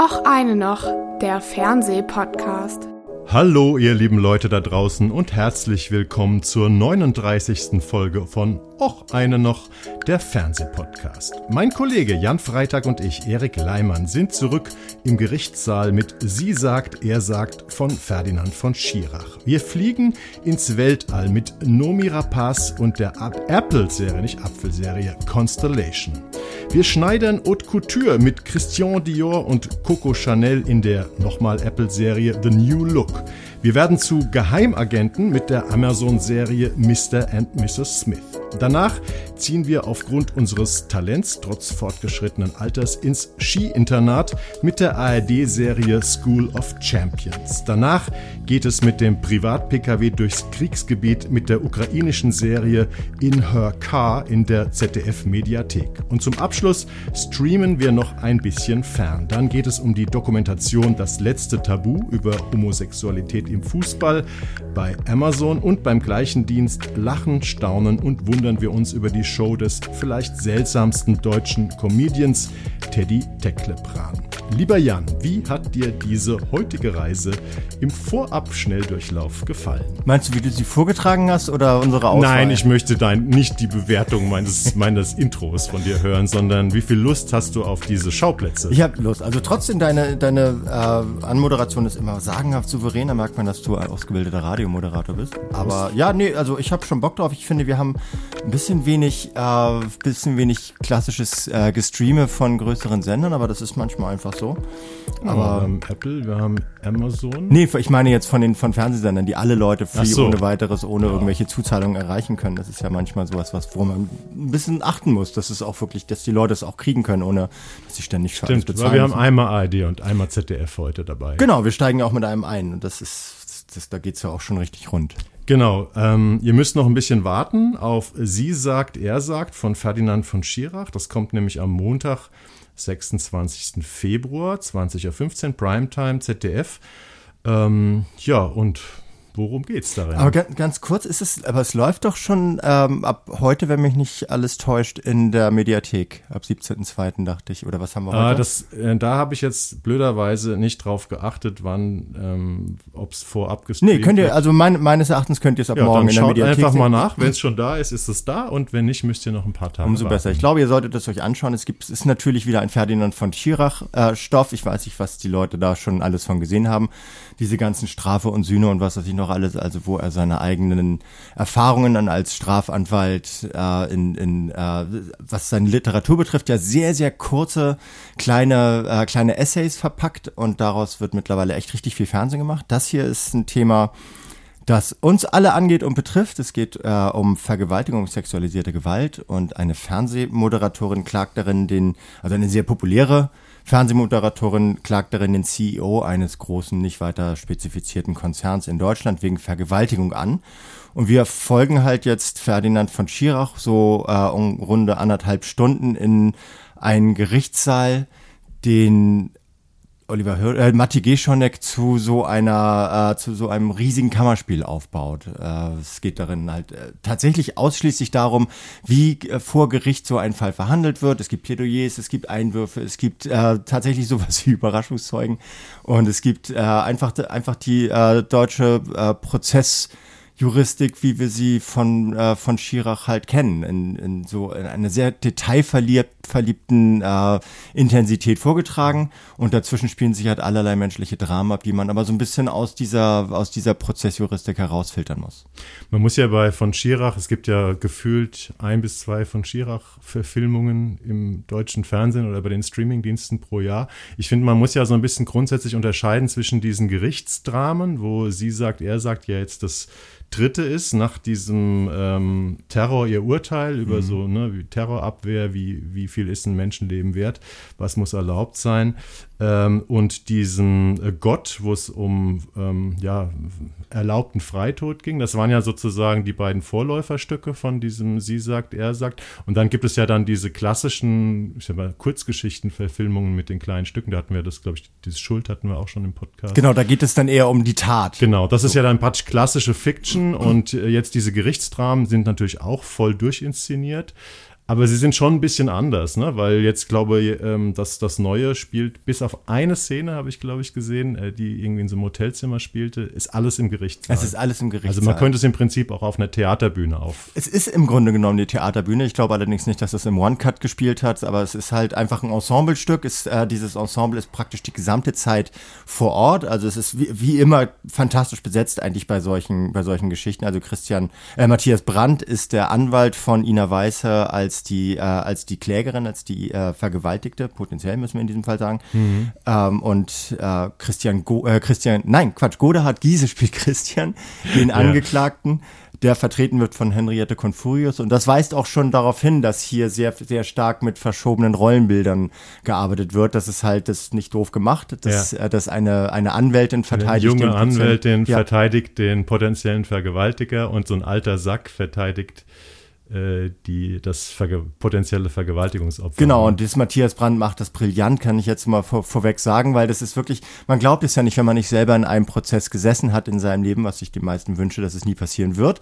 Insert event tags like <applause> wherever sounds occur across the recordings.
Och eine noch, der Fernsehpodcast. Hallo ihr lieben Leute da draußen und herzlich willkommen zur 39. Folge von Och eine noch, der Fernsehpodcast. Mein Kollege Jan Freitag und ich, Erik Leimann, sind zurück im Gerichtssaal mit Sie sagt, er sagt von Ferdinand von Schirach. Wir fliegen ins Weltall mit Nomi Rapaz und der Apple-Serie, nicht Apfelserie, Constellation. Wir schneidern Haute Couture mit Christian Dior und Coco Chanel in der nochmal Apple-Serie The New Look. Wir werden zu Geheimagenten mit der Amazon-Serie Mr. and Mrs. Smith. Danach ziehen wir aufgrund unseres Talents trotz fortgeschrittenen Alters ins Ski-Internat mit der ARD-Serie School of Champions. Danach geht es mit dem Privat-Pkw durchs Kriegsgebiet mit der ukrainischen Serie In Her Car in der ZDF-Mediathek. Und zum Abschluss streamen wir noch ein bisschen fern. Dann geht es um die Dokumentation Das letzte Tabu über Homosexualität im Fußball bei Amazon und beim gleichen Dienst Lachen, Staunen und Wundern wir uns über die Show des vielleicht seltsamsten deutschen Comedians Teddy Tecklepran. Lieber Jan, wie hat dir diese heutige Reise im Vorab-Schnelldurchlauf gefallen? Meinst du, wie du sie vorgetragen hast oder unsere Auswahl? Nein, ich möchte dein, nicht die Bewertung meines, <laughs> meines Intros von dir hören, sondern wie viel Lust hast du auf diese Schauplätze? Ich habe Lust. Also trotzdem, deine, deine äh, Anmoderation ist immer sagenhaft souverän. Da merkt man, dass du ein ausgebildeter Radiomoderator bist. Aber ja, nee, also ich habe schon Bock drauf. Ich finde, wir haben ein bisschen wenig, äh, bisschen wenig klassisches äh, Gestreame von größeren Sendern, aber das ist manchmal einfach so. Aber wir haben Apple, wir haben Amazon. Nee, ich meine jetzt von den von Fernsehsendern, die alle Leute free so. ohne weiteres, ohne ja. irgendwelche Zuzahlungen erreichen können. Das ist ja manchmal sowas, was wo man ein bisschen achten muss, dass es auch wirklich, dass die Leute es auch kriegen können, ohne dass sie ständig Stimmt, bezahlen. Weil wir haben einmal ARD und einmal ZDF heute dabei. Genau, wir steigen auch mit einem ein und das ist, das, da geht's ja auch schon richtig rund. Genau, ähm, ihr müsst noch ein bisschen warten auf Sie sagt, er sagt von Ferdinand von Schirach. Das kommt nämlich am Montag 26. Februar, 20.15 Uhr, Primetime, ZDF. Ähm, ja, und Worum geht's darin? Aber ganz, ganz kurz ist es, aber es läuft doch schon ähm, ab heute, wenn mich nicht alles täuscht, in der Mediathek. Ab 17.02. dachte ich. Oder was haben wir ah, heute? Das, äh, da habe ich jetzt blöderweise nicht drauf geachtet, wann, ähm, ob es vorab gestreamt Nee, könnt ihr, also mein, meines Erachtens könnt ihr es ab ja, morgen in der Mediathek einfach mal nach. Wenn es schon da ist, ist es da. Und wenn nicht, müsst ihr noch ein paar Tage Umso warten. besser. Ich glaube, ihr solltet es euch anschauen. Es gibt, es ist natürlich wieder ein Ferdinand von Schirach äh, Stoff. Ich weiß nicht, was die Leute da schon alles von gesehen haben. Diese ganzen Strafe und Sühne und was weiß ich noch alles. Also wo er er seine eigenen Erfahrungen dann als Strafanwalt äh, in, in äh, was seine Literatur betrifft, ja sehr, sehr kurze kleine, äh, kleine Essays verpackt und daraus wird mittlerweile echt richtig viel Fernsehen gemacht. Das hier ist ein Thema, das uns alle angeht und betrifft. Es geht äh, um Vergewaltigung, sexualisierte Gewalt und eine Fernsehmoderatorin klagt darin den, also eine sehr populäre Fernsehmoderatorin klagt darin den CEO eines großen, nicht weiter spezifizierten Konzerns in Deutschland wegen Vergewaltigung an. Und wir folgen halt jetzt Ferdinand von Schirach so äh, um runde anderthalb Stunden in einen Gerichtssaal, den Oliver Hör äh, Matti Geschonek zu so einer, äh, zu so einem riesigen Kammerspiel aufbaut. Äh, es geht darin halt äh, tatsächlich ausschließlich darum, wie äh, vor Gericht so ein Fall verhandelt wird. Es gibt Plädoyers, es gibt Einwürfe, es gibt äh, tatsächlich <laughs> sowas wie Überraschungszeugen und es gibt äh, einfach, einfach die äh, deutsche äh, Prozess- Juristik, wie wir sie von, äh, von Schirach halt kennen, in, in so in einer sehr detailverliebten äh, Intensität vorgetragen und dazwischen spielen sich halt allerlei menschliche Dramen ab, die man aber so ein bisschen aus dieser, aus dieser Prozessjuristik herausfiltern muss. Man muss ja bei von Schirach, es gibt ja gefühlt ein bis zwei von Schirach-Verfilmungen im deutschen Fernsehen oder bei den Streamingdiensten pro Jahr. Ich finde, man muss ja so ein bisschen grundsätzlich unterscheiden zwischen diesen Gerichtsdramen, wo sie sagt, er sagt ja jetzt das dritte ist, nach diesem ähm, Terror ihr Urteil über mhm. so ne, wie Terrorabwehr, wie, wie viel ist ein Menschenleben wert, was muss erlaubt sein, ähm, und diesen äh, Gott, wo es um ähm, ja, erlaubten Freitod ging. Das waren ja sozusagen die beiden Vorläuferstücke von diesem Sie sagt, er sagt. Und dann gibt es ja dann diese klassischen ich sag mal, Kurzgeschichtenverfilmungen mit den kleinen Stücken. Da hatten wir das, glaube ich, dieses Schuld hatten wir auch schon im Podcast. Genau, da geht es dann eher um die Tat. Genau, das so. ist ja dann praktisch klassische Fiction und äh, jetzt diese Gerichtsdramen sind natürlich auch voll durchinszeniert. Aber sie sind schon ein bisschen anders, ne? weil jetzt glaube ich, ähm, dass das Neue spielt, bis auf eine Szene habe ich, glaube ich, gesehen, äh, die irgendwie in so einem Hotelzimmer spielte, ist alles im Gerichtssaal. Es ist alles im Gerichtssaal. Also man könnte es im Prinzip auch auf einer Theaterbühne auf. Es ist im Grunde genommen die Theaterbühne. Ich glaube allerdings nicht, dass es im One-Cut gespielt hat, aber es ist halt einfach ein Ensemblestück. Es, äh, dieses Ensemble ist praktisch die gesamte Zeit vor Ort. Also es ist wie, wie immer fantastisch besetzt eigentlich bei solchen, bei solchen Geschichten. Also Christian, äh, Matthias Brandt ist der Anwalt von Ina Weiße als als die, äh, als die Klägerin, als die äh, Vergewaltigte, potenziell müssen wir in diesem Fall sagen. Mhm. Ähm, und äh, Christian, Go äh, Christian, nein, Quatsch, Godehard Giese spielt <laughs> Christian, den Angeklagten. Der vertreten wird von Henriette Confurius. Und das weist auch schon darauf hin, dass hier sehr, sehr stark mit verschobenen Rollenbildern gearbeitet wird. Das ist halt das nicht doof gemacht, dass, ja. äh, dass eine, eine Anwältin verteidigt. Eine junge Anwältin ja. verteidigt den potenziellen Vergewaltiger und so ein alter Sack verteidigt die, das verge potenzielle Vergewaltigungsopfer. Genau, und das Matthias Brandt macht das brillant, kann ich jetzt mal vor, vorweg sagen, weil das ist wirklich, man glaubt es ja nicht, wenn man nicht selber in einem Prozess gesessen hat in seinem Leben, was ich den meisten wünsche, dass es nie passieren wird,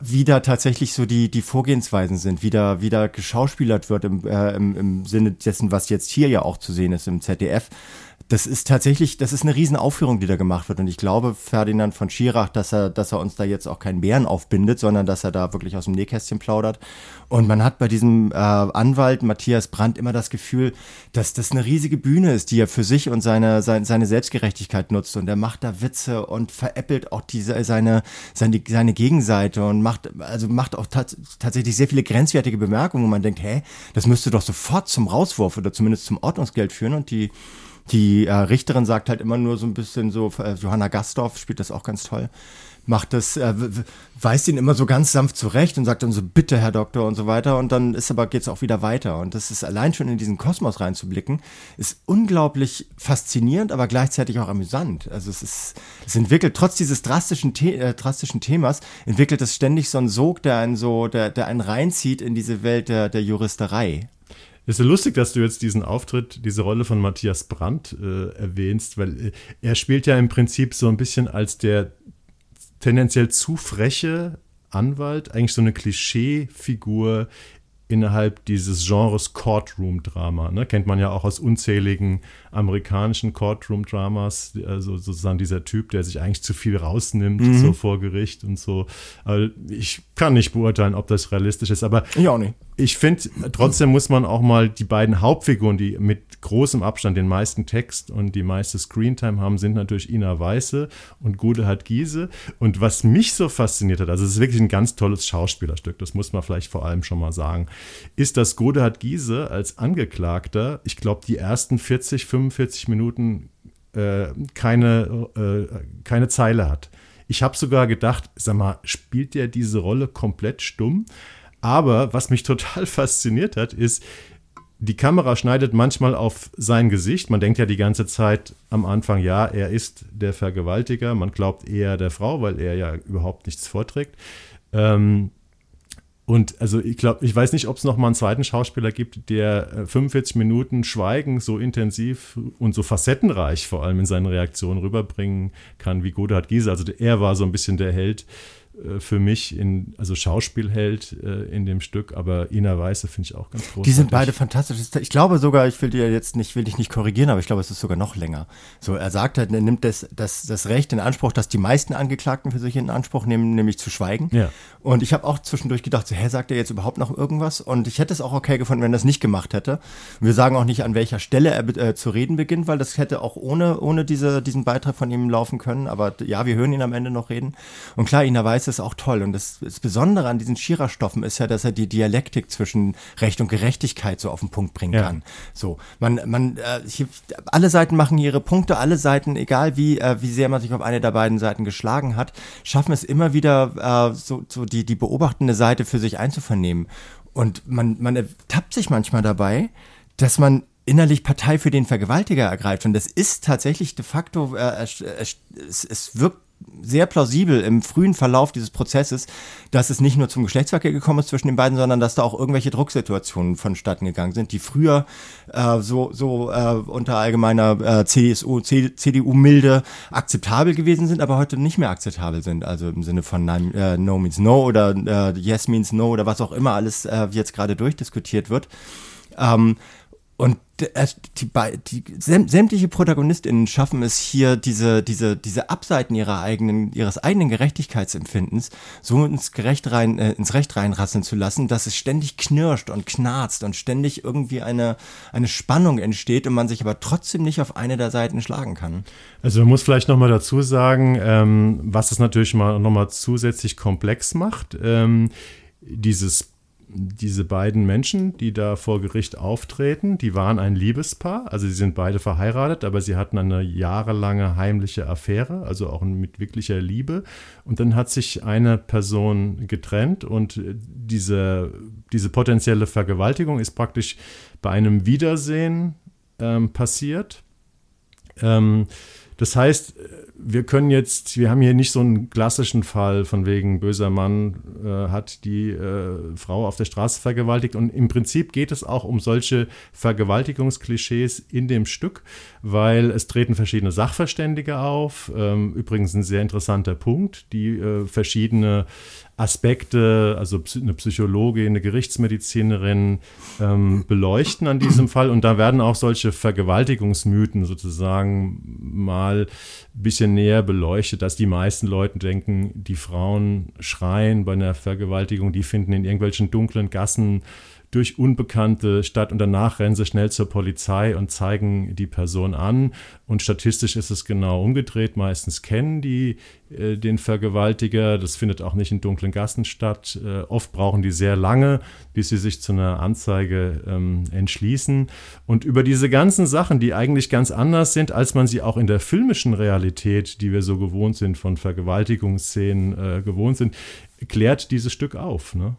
wie da tatsächlich so die, die Vorgehensweisen sind, wie da, wie da geschauspielert wird im, äh, im, im Sinne dessen, was jetzt hier ja auch zu sehen ist im ZDF das ist tatsächlich, das ist eine Riesenaufführung, die da gemacht wird. Und ich glaube, Ferdinand von Schirach, dass er, dass er uns da jetzt auch keinen Bären aufbindet, sondern dass er da wirklich aus dem Nähkästchen plaudert. Und man hat bei diesem äh, Anwalt Matthias Brandt immer das Gefühl, dass das eine riesige Bühne ist, die er für sich und seine, seine, seine Selbstgerechtigkeit nutzt. Und er macht da Witze und veräppelt auch diese, seine, seine, seine Gegenseite und macht, also macht auch tatsächlich sehr viele grenzwertige Bemerkungen, wo man denkt, hä, das müsste doch sofort zum Rauswurf oder zumindest zum Ordnungsgeld führen. Und die die äh, Richterin sagt halt immer nur so ein bisschen so, äh, Johanna Gastorf spielt das auch ganz toll, macht das, äh, weist ihn immer so ganz sanft zurecht und sagt dann so, bitte, Herr Doktor und so weiter. Und dann ist aber, geht's auch wieder weiter. Und das ist allein schon in diesen Kosmos reinzublicken, ist unglaublich faszinierend, aber gleichzeitig auch amüsant. Also es ist, es entwickelt, trotz dieses drastischen, The äh, drastischen Themas, entwickelt es ständig so einen Sog, der einen so, der, der einen reinzieht in diese Welt der, der Juristerei. Es ist lustig, dass du jetzt diesen Auftritt, diese Rolle von Matthias Brandt äh, erwähnst, weil äh, er spielt ja im Prinzip so ein bisschen als der tendenziell zu freche Anwalt, eigentlich so eine Klischeefigur innerhalb dieses Genres Courtroom-Drama. Ne? Kennt man ja auch aus unzähligen amerikanischen Courtroom-Dramas, also sozusagen dieser Typ, der sich eigentlich zu viel rausnimmt, mhm. so vor Gericht und so. Aber ich kann nicht beurteilen, ob das realistisch ist, aber ich auch nicht ich finde, trotzdem muss man auch mal die beiden Hauptfiguren, die mit großem Abstand den meisten Text und die meiste Screentime haben, sind natürlich Ina Weiße und Godehard Giese. Und was mich so fasziniert hat, also es ist wirklich ein ganz tolles Schauspielerstück, das muss man vielleicht vor allem schon mal sagen, ist, dass Godehard Giese als Angeklagter, ich glaube, die ersten 40, 45 Minuten äh, keine, äh, keine Zeile hat. Ich habe sogar gedacht, sag mal, spielt der diese Rolle komplett stumm? Aber was mich total <laughs> fasziniert hat, ist, die Kamera schneidet manchmal auf sein Gesicht. Man denkt ja die ganze Zeit am Anfang, ja, er ist der Vergewaltiger. Man glaubt eher der Frau, weil er ja überhaupt nichts vorträgt. Ähm, und also ich glaube, ich weiß nicht, ob es noch mal einen zweiten Schauspieler gibt, der 45 äh, Minuten Schweigen so intensiv und so facettenreich vor allem in seinen Reaktionen rüberbringen kann wie Godehard Giese. Also er war so ein bisschen der Held für mich in, also Schauspielheld äh, in dem Stück, aber Ina Weiße finde ich auch ganz großartig. Die sind beide fantastisch. Ich glaube sogar, ich will dir jetzt nicht, will dich nicht korrigieren, aber ich glaube, es ist sogar noch länger. So, er sagt halt, er nimmt das, das, das Recht in Anspruch, dass die meisten Angeklagten für sich in Anspruch nehmen, nämlich zu schweigen. Ja. Und ich habe auch zwischendurch gedacht, so, hä, sagt er jetzt überhaupt noch irgendwas? Und ich hätte es auch okay gefunden, wenn er das nicht gemacht hätte. Wir sagen auch nicht, an welcher Stelle er äh, zu reden beginnt, weil das hätte auch ohne, ohne diese, diesen Beitrag von ihm laufen können. Aber ja, wir hören ihn am Ende noch reden. Und klar, Ina Weiße ist auch toll. Und das, das Besondere an diesen Schira-Stoffen ist ja, dass er die Dialektik zwischen Recht und Gerechtigkeit so auf den Punkt bringen ja. kann. So, man, man, äh, hier, alle Seiten machen ihre Punkte, alle Seiten, egal wie, äh, wie sehr man sich auf eine der beiden Seiten geschlagen hat, schaffen es immer wieder, äh, so, so die, die beobachtende Seite für sich einzuvernehmen. Und man, man ertappt sich manchmal dabei, dass man innerlich Partei für den Vergewaltiger ergreift. Und das ist tatsächlich de facto, äh, es, es wirkt sehr plausibel im frühen Verlauf dieses Prozesses, dass es nicht nur zum Geschlechtsverkehr gekommen ist zwischen den beiden, sondern dass da auch irgendwelche Drucksituationen vonstatten gegangen sind, die früher äh, so, so äh, unter allgemeiner äh, CSU, CDU-Milde akzeptabel gewesen sind, aber heute nicht mehr akzeptabel sind. Also im Sinne von äh, No means No oder äh, Yes means No oder was auch immer alles äh, jetzt gerade durchdiskutiert wird. Ähm, und die, die, sämtliche ProtagonistInnen schaffen es hier, diese, diese, diese Abseiten ihrer eigenen, ihres eigenen Gerechtigkeitsempfindens so ins, Gerecht rein, äh, ins Recht reinrasseln zu lassen, dass es ständig knirscht und knarzt und ständig irgendwie eine, eine Spannung entsteht und man sich aber trotzdem nicht auf eine der Seiten schlagen kann. Also man muss vielleicht nochmal dazu sagen, ähm, was es natürlich mal nochmal zusätzlich komplex macht. Ähm, dieses diese beiden Menschen, die da vor Gericht auftreten, die waren ein Liebespaar, also sie sind beide verheiratet, aber sie hatten eine jahrelange heimliche Affäre, also auch mit wirklicher Liebe. Und dann hat sich eine Person getrennt und diese, diese potenzielle Vergewaltigung ist praktisch bei einem Wiedersehen ähm, passiert. Ähm, das heißt, wir können jetzt, wir haben hier nicht so einen klassischen Fall von wegen böser Mann äh, hat die äh, Frau auf der Straße vergewaltigt und im Prinzip geht es auch um solche Vergewaltigungsklischees in dem Stück, weil es treten verschiedene Sachverständige auf. Ähm, übrigens ein sehr interessanter Punkt, die äh, verschiedene Aspekte, also eine Psychologin, eine Gerichtsmedizinerin ähm, beleuchten an diesem Fall. Und da werden auch solche Vergewaltigungsmythen sozusagen mal ein bisschen näher beleuchtet, dass die meisten Leute denken, die Frauen schreien bei einer Vergewaltigung, die finden in irgendwelchen dunklen Gassen durch Unbekannte statt und danach rennen sie schnell zur Polizei und zeigen die Person an. Und statistisch ist es genau umgedreht. Meistens kennen die äh, den Vergewaltiger. Das findet auch nicht in dunklen Gassen statt. Äh, oft brauchen die sehr lange, bis sie sich zu einer Anzeige ähm, entschließen. Und über diese ganzen Sachen, die eigentlich ganz anders sind, als man sie auch in der filmischen Realität, die wir so gewohnt sind, von Vergewaltigungsszenen äh, gewohnt sind, klärt dieses Stück auf. Ne?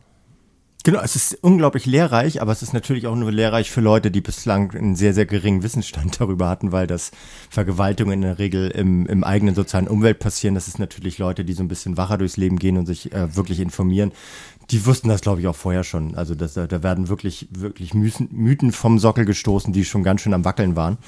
Genau, es ist unglaublich lehrreich, aber es ist natürlich auch nur lehrreich für Leute, die bislang einen sehr, sehr geringen Wissensstand <laughs> darüber hatten, weil das Vergewaltigungen in der Regel im, im eigenen sozialen Umwelt passieren. Das ist natürlich Leute, die so ein bisschen wacher durchs Leben gehen und sich äh, wirklich informieren. Die wussten das, glaube ich, auch vorher schon. Also das, da werden wirklich, wirklich Mythen vom Sockel gestoßen, die schon ganz schön am Wackeln waren.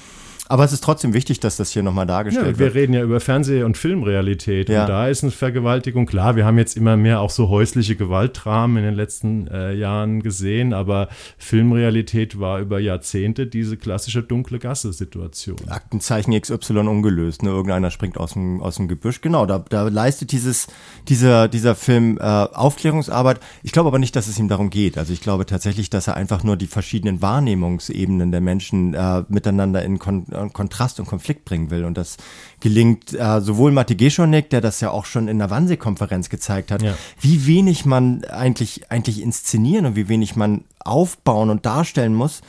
Aber es ist trotzdem wichtig, dass das hier nochmal dargestellt ja, wir wird. Wir reden ja über Fernseh- und Filmrealität. Ja. Und da ist eine Vergewaltigung. Klar, wir haben jetzt immer mehr auch so häusliche Gewaltdramen in den letzten äh, Jahren gesehen, aber Filmrealität war über Jahrzehnte diese klassische dunkle Gasse-Situation. Aktenzeichen XY ungelöst. Ne? Irgendeiner springt aus dem, aus dem Gebüsch. Genau, da, da leistet dieses, dieser, dieser Film äh, Aufklärungsarbeit. Ich glaube aber nicht, dass es ihm darum geht. Also ich glaube tatsächlich, dass er einfach nur die verschiedenen Wahrnehmungsebenen der Menschen äh, miteinander in Kon Kontrast und Konflikt bringen will. Und das gelingt äh, sowohl Matti Geschonek, der das ja auch schon in der Wannsee-Konferenz gezeigt hat, ja. wie wenig man eigentlich, eigentlich inszenieren und wie wenig man aufbauen und darstellen muss,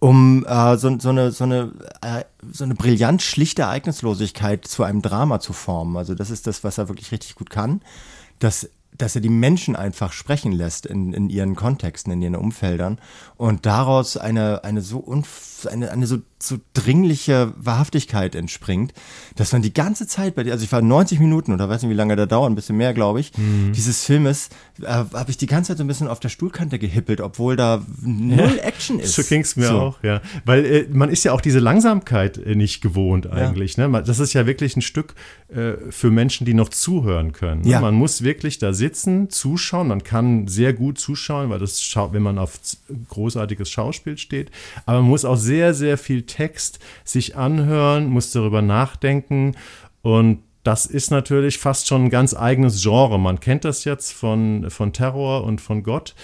um äh, so, so eine, so eine, äh, so eine brillant schlichte Ereignislosigkeit zu einem Drama zu formen. Also das ist das, was er wirklich richtig gut kann. Das dass er die Menschen einfach sprechen lässt in, in ihren Kontexten, in ihren Umfeldern und daraus eine, eine so eine, eine so, so dringliche Wahrhaftigkeit entspringt, dass man die ganze Zeit bei dir, also ich war 90 Minuten oder weiß nicht, wie lange der dauert, ein bisschen mehr, glaube ich, mhm. dieses Filmes, äh, habe ich die ganze Zeit so ein bisschen auf der Stuhlkante gehippelt, obwohl da null ja, Action ist. <laughs> So ging es mir so. auch, ja. Weil äh, man ist ja auch diese Langsamkeit äh, nicht gewohnt eigentlich. Ja. Ne? Das ist ja wirklich ein Stück äh, für Menschen, die noch zuhören können. Ne? Ja. Man muss wirklich da sitzen, zuschauen. Man kann sehr gut zuschauen, weil das, wenn man auf großartiges Schauspiel steht. Aber man muss auch sehr, sehr viel Text sich anhören, muss darüber nachdenken und das ist natürlich fast schon ein ganz eigenes Genre. Man kennt das jetzt von, von Terror und von Gott.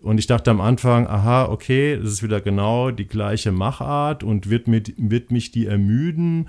Und ich dachte am Anfang, aha, okay, das ist wieder genau die gleiche Machart und wird, mit, wird mich die ermüden.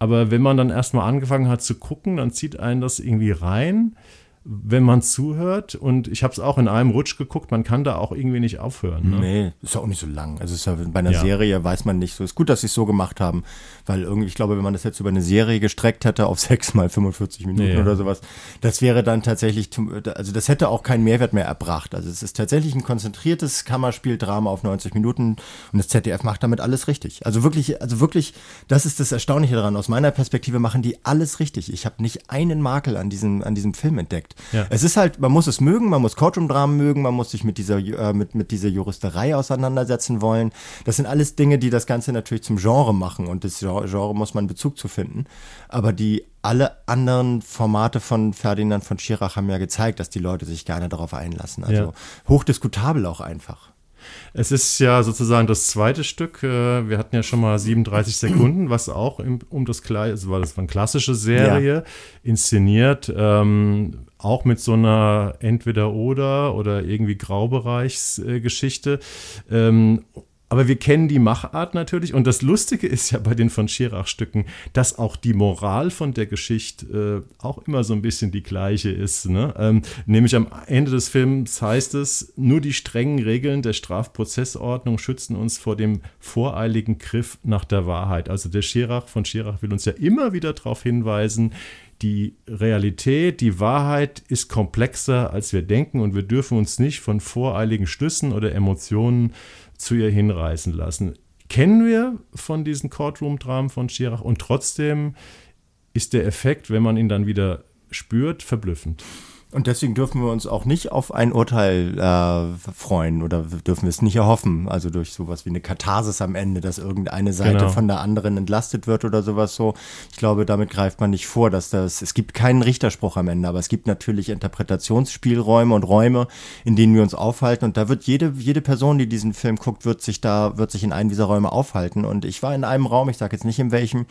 Aber wenn man dann erstmal angefangen hat zu gucken, dann zieht einen das irgendwie rein. Wenn man zuhört. Und ich habe es auch in einem Rutsch geguckt, man kann da auch irgendwie nicht aufhören. Ne? Nee, ist ja auch nicht so lang. Also ja bei einer ja. Serie weiß man nicht so. Ist gut, dass sie es so gemacht haben, weil irgendwie, ich glaube, wenn man das jetzt über eine Serie gestreckt hätte auf <laughs> sechs mal 45 Minuten nee, oder sowas, das wäre dann tatsächlich, also das hätte auch keinen Mehrwert mehr erbracht. Also es ist tatsächlich ein konzentriertes Kammerspieldrama auf 90 Minuten und das ZDF macht damit alles richtig. Also wirklich, also wirklich, das ist das Erstaunliche daran. Aus meiner Perspektive machen die alles richtig. Ich habe nicht einen Makel an diesem, an diesem Film entdeckt. Ja. Es ist halt, man muss es mögen, man muss Courtroom-Dramen mögen, man muss sich mit dieser, äh, mit, mit dieser Juristerei auseinandersetzen wollen. Das sind alles Dinge, die das Ganze natürlich zum Genre machen und das Genre muss man Bezug zu finden. Aber die alle anderen Formate von Ferdinand von Schirach haben ja gezeigt, dass die Leute sich gerne darauf einlassen. Also ja. hochdiskutabel auch einfach. Es ist ja sozusagen das zweite Stück. Äh, wir hatten ja schon mal 37 <clears throat> Sekunden, was auch im, um das Kleid, also war das war eine klassische Serie, ja. inszeniert, ähm, auch mit so einer Entweder-Oder oder irgendwie Graubereichsgeschichte. Ähm, aber wir kennen die Machart natürlich. Und das Lustige ist ja bei den von Schirach-Stücken, dass auch die Moral von der Geschichte äh, auch immer so ein bisschen die gleiche ist. Ne? Ähm, nämlich am Ende des Films heißt es, nur die strengen Regeln der Strafprozessordnung schützen uns vor dem voreiligen Griff nach der Wahrheit. Also der Schirach von Schirach will uns ja immer wieder darauf hinweisen, die Realität, die Wahrheit ist komplexer, als wir denken und wir dürfen uns nicht von voreiligen Schlüssen oder Emotionen zu ihr hinreißen lassen. Kennen wir von diesen Courtroom-Dramen von Schirach und trotzdem ist der Effekt, wenn man ihn dann wieder spürt, verblüffend. Und deswegen dürfen wir uns auch nicht auf ein Urteil äh, freuen oder dürfen wir es nicht erhoffen. Also durch sowas wie eine Katharsis am Ende, dass irgendeine Seite genau. von der anderen entlastet wird oder sowas so. Ich glaube, damit greift man nicht vor, dass das, es gibt keinen Richterspruch am Ende, aber es gibt natürlich Interpretationsspielräume und Räume, in denen wir uns aufhalten. Und da wird jede, jede Person, die diesen Film guckt, wird sich da, wird sich in einem dieser Räume aufhalten. Und ich war in einem Raum, ich sage jetzt nicht in welchem,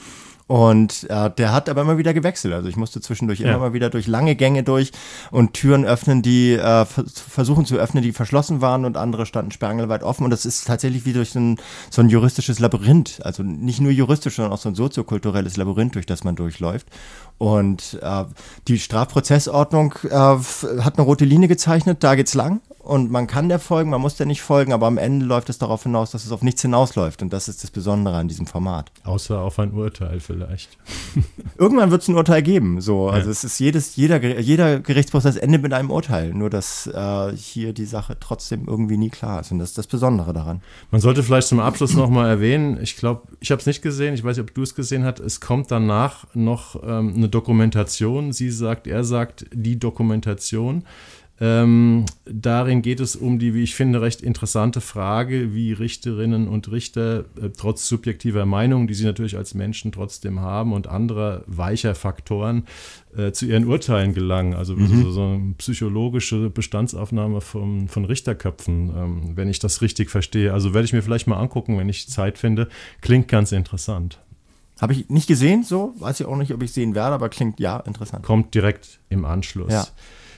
und äh, der hat aber immer wieder gewechselt. Also ich musste zwischendurch ja. immer mal wieder durch lange Gänge durch und Türen öffnen, die äh, versuchen zu öffnen, die verschlossen waren und andere standen sperrangelweit offen. Und das ist tatsächlich wie durch so ein, so ein juristisches Labyrinth. Also nicht nur juristisch, sondern auch so ein soziokulturelles Labyrinth, durch das man durchläuft. Und äh, die Strafprozessordnung äh, hat eine rote Linie gezeichnet, da geht's lang und man kann der folgen, man muss der nicht folgen, aber am Ende läuft es darauf hinaus, dass es auf nichts hinausläuft und das ist das Besondere an diesem Format. Außer auf ein Urteil vielleicht. <laughs> Irgendwann wird es ein Urteil geben, so. Also ja. es ist jedes, jeder, jeder Gerichtsprozess endet mit einem Urteil, nur dass äh, hier die Sache trotzdem irgendwie nie klar ist und das ist das Besondere daran. Man sollte vielleicht zum Abschluss nochmal erwähnen, ich glaube, ich habe es nicht gesehen, ich weiß nicht, ob du es gesehen hast, es kommt danach noch ähm, eine Dokumentation, sie sagt, er sagt, die Dokumentation ähm, darin geht es um die, wie ich finde, recht interessante Frage, wie Richterinnen und Richter äh, trotz subjektiver Meinungen, die sie natürlich als Menschen trotzdem haben und anderer weicher Faktoren äh, zu ihren Urteilen gelangen. Also mhm. so, so, eine psychologische Bestandsaufnahme von, von Richterköpfen, ähm, wenn ich das richtig verstehe. Also werde ich mir vielleicht mal angucken, wenn ich Zeit finde. Klingt ganz interessant. Habe ich nicht gesehen, so weiß ich auch nicht, ob ich sehen werde, aber klingt ja interessant. Kommt direkt im Anschluss. Ja.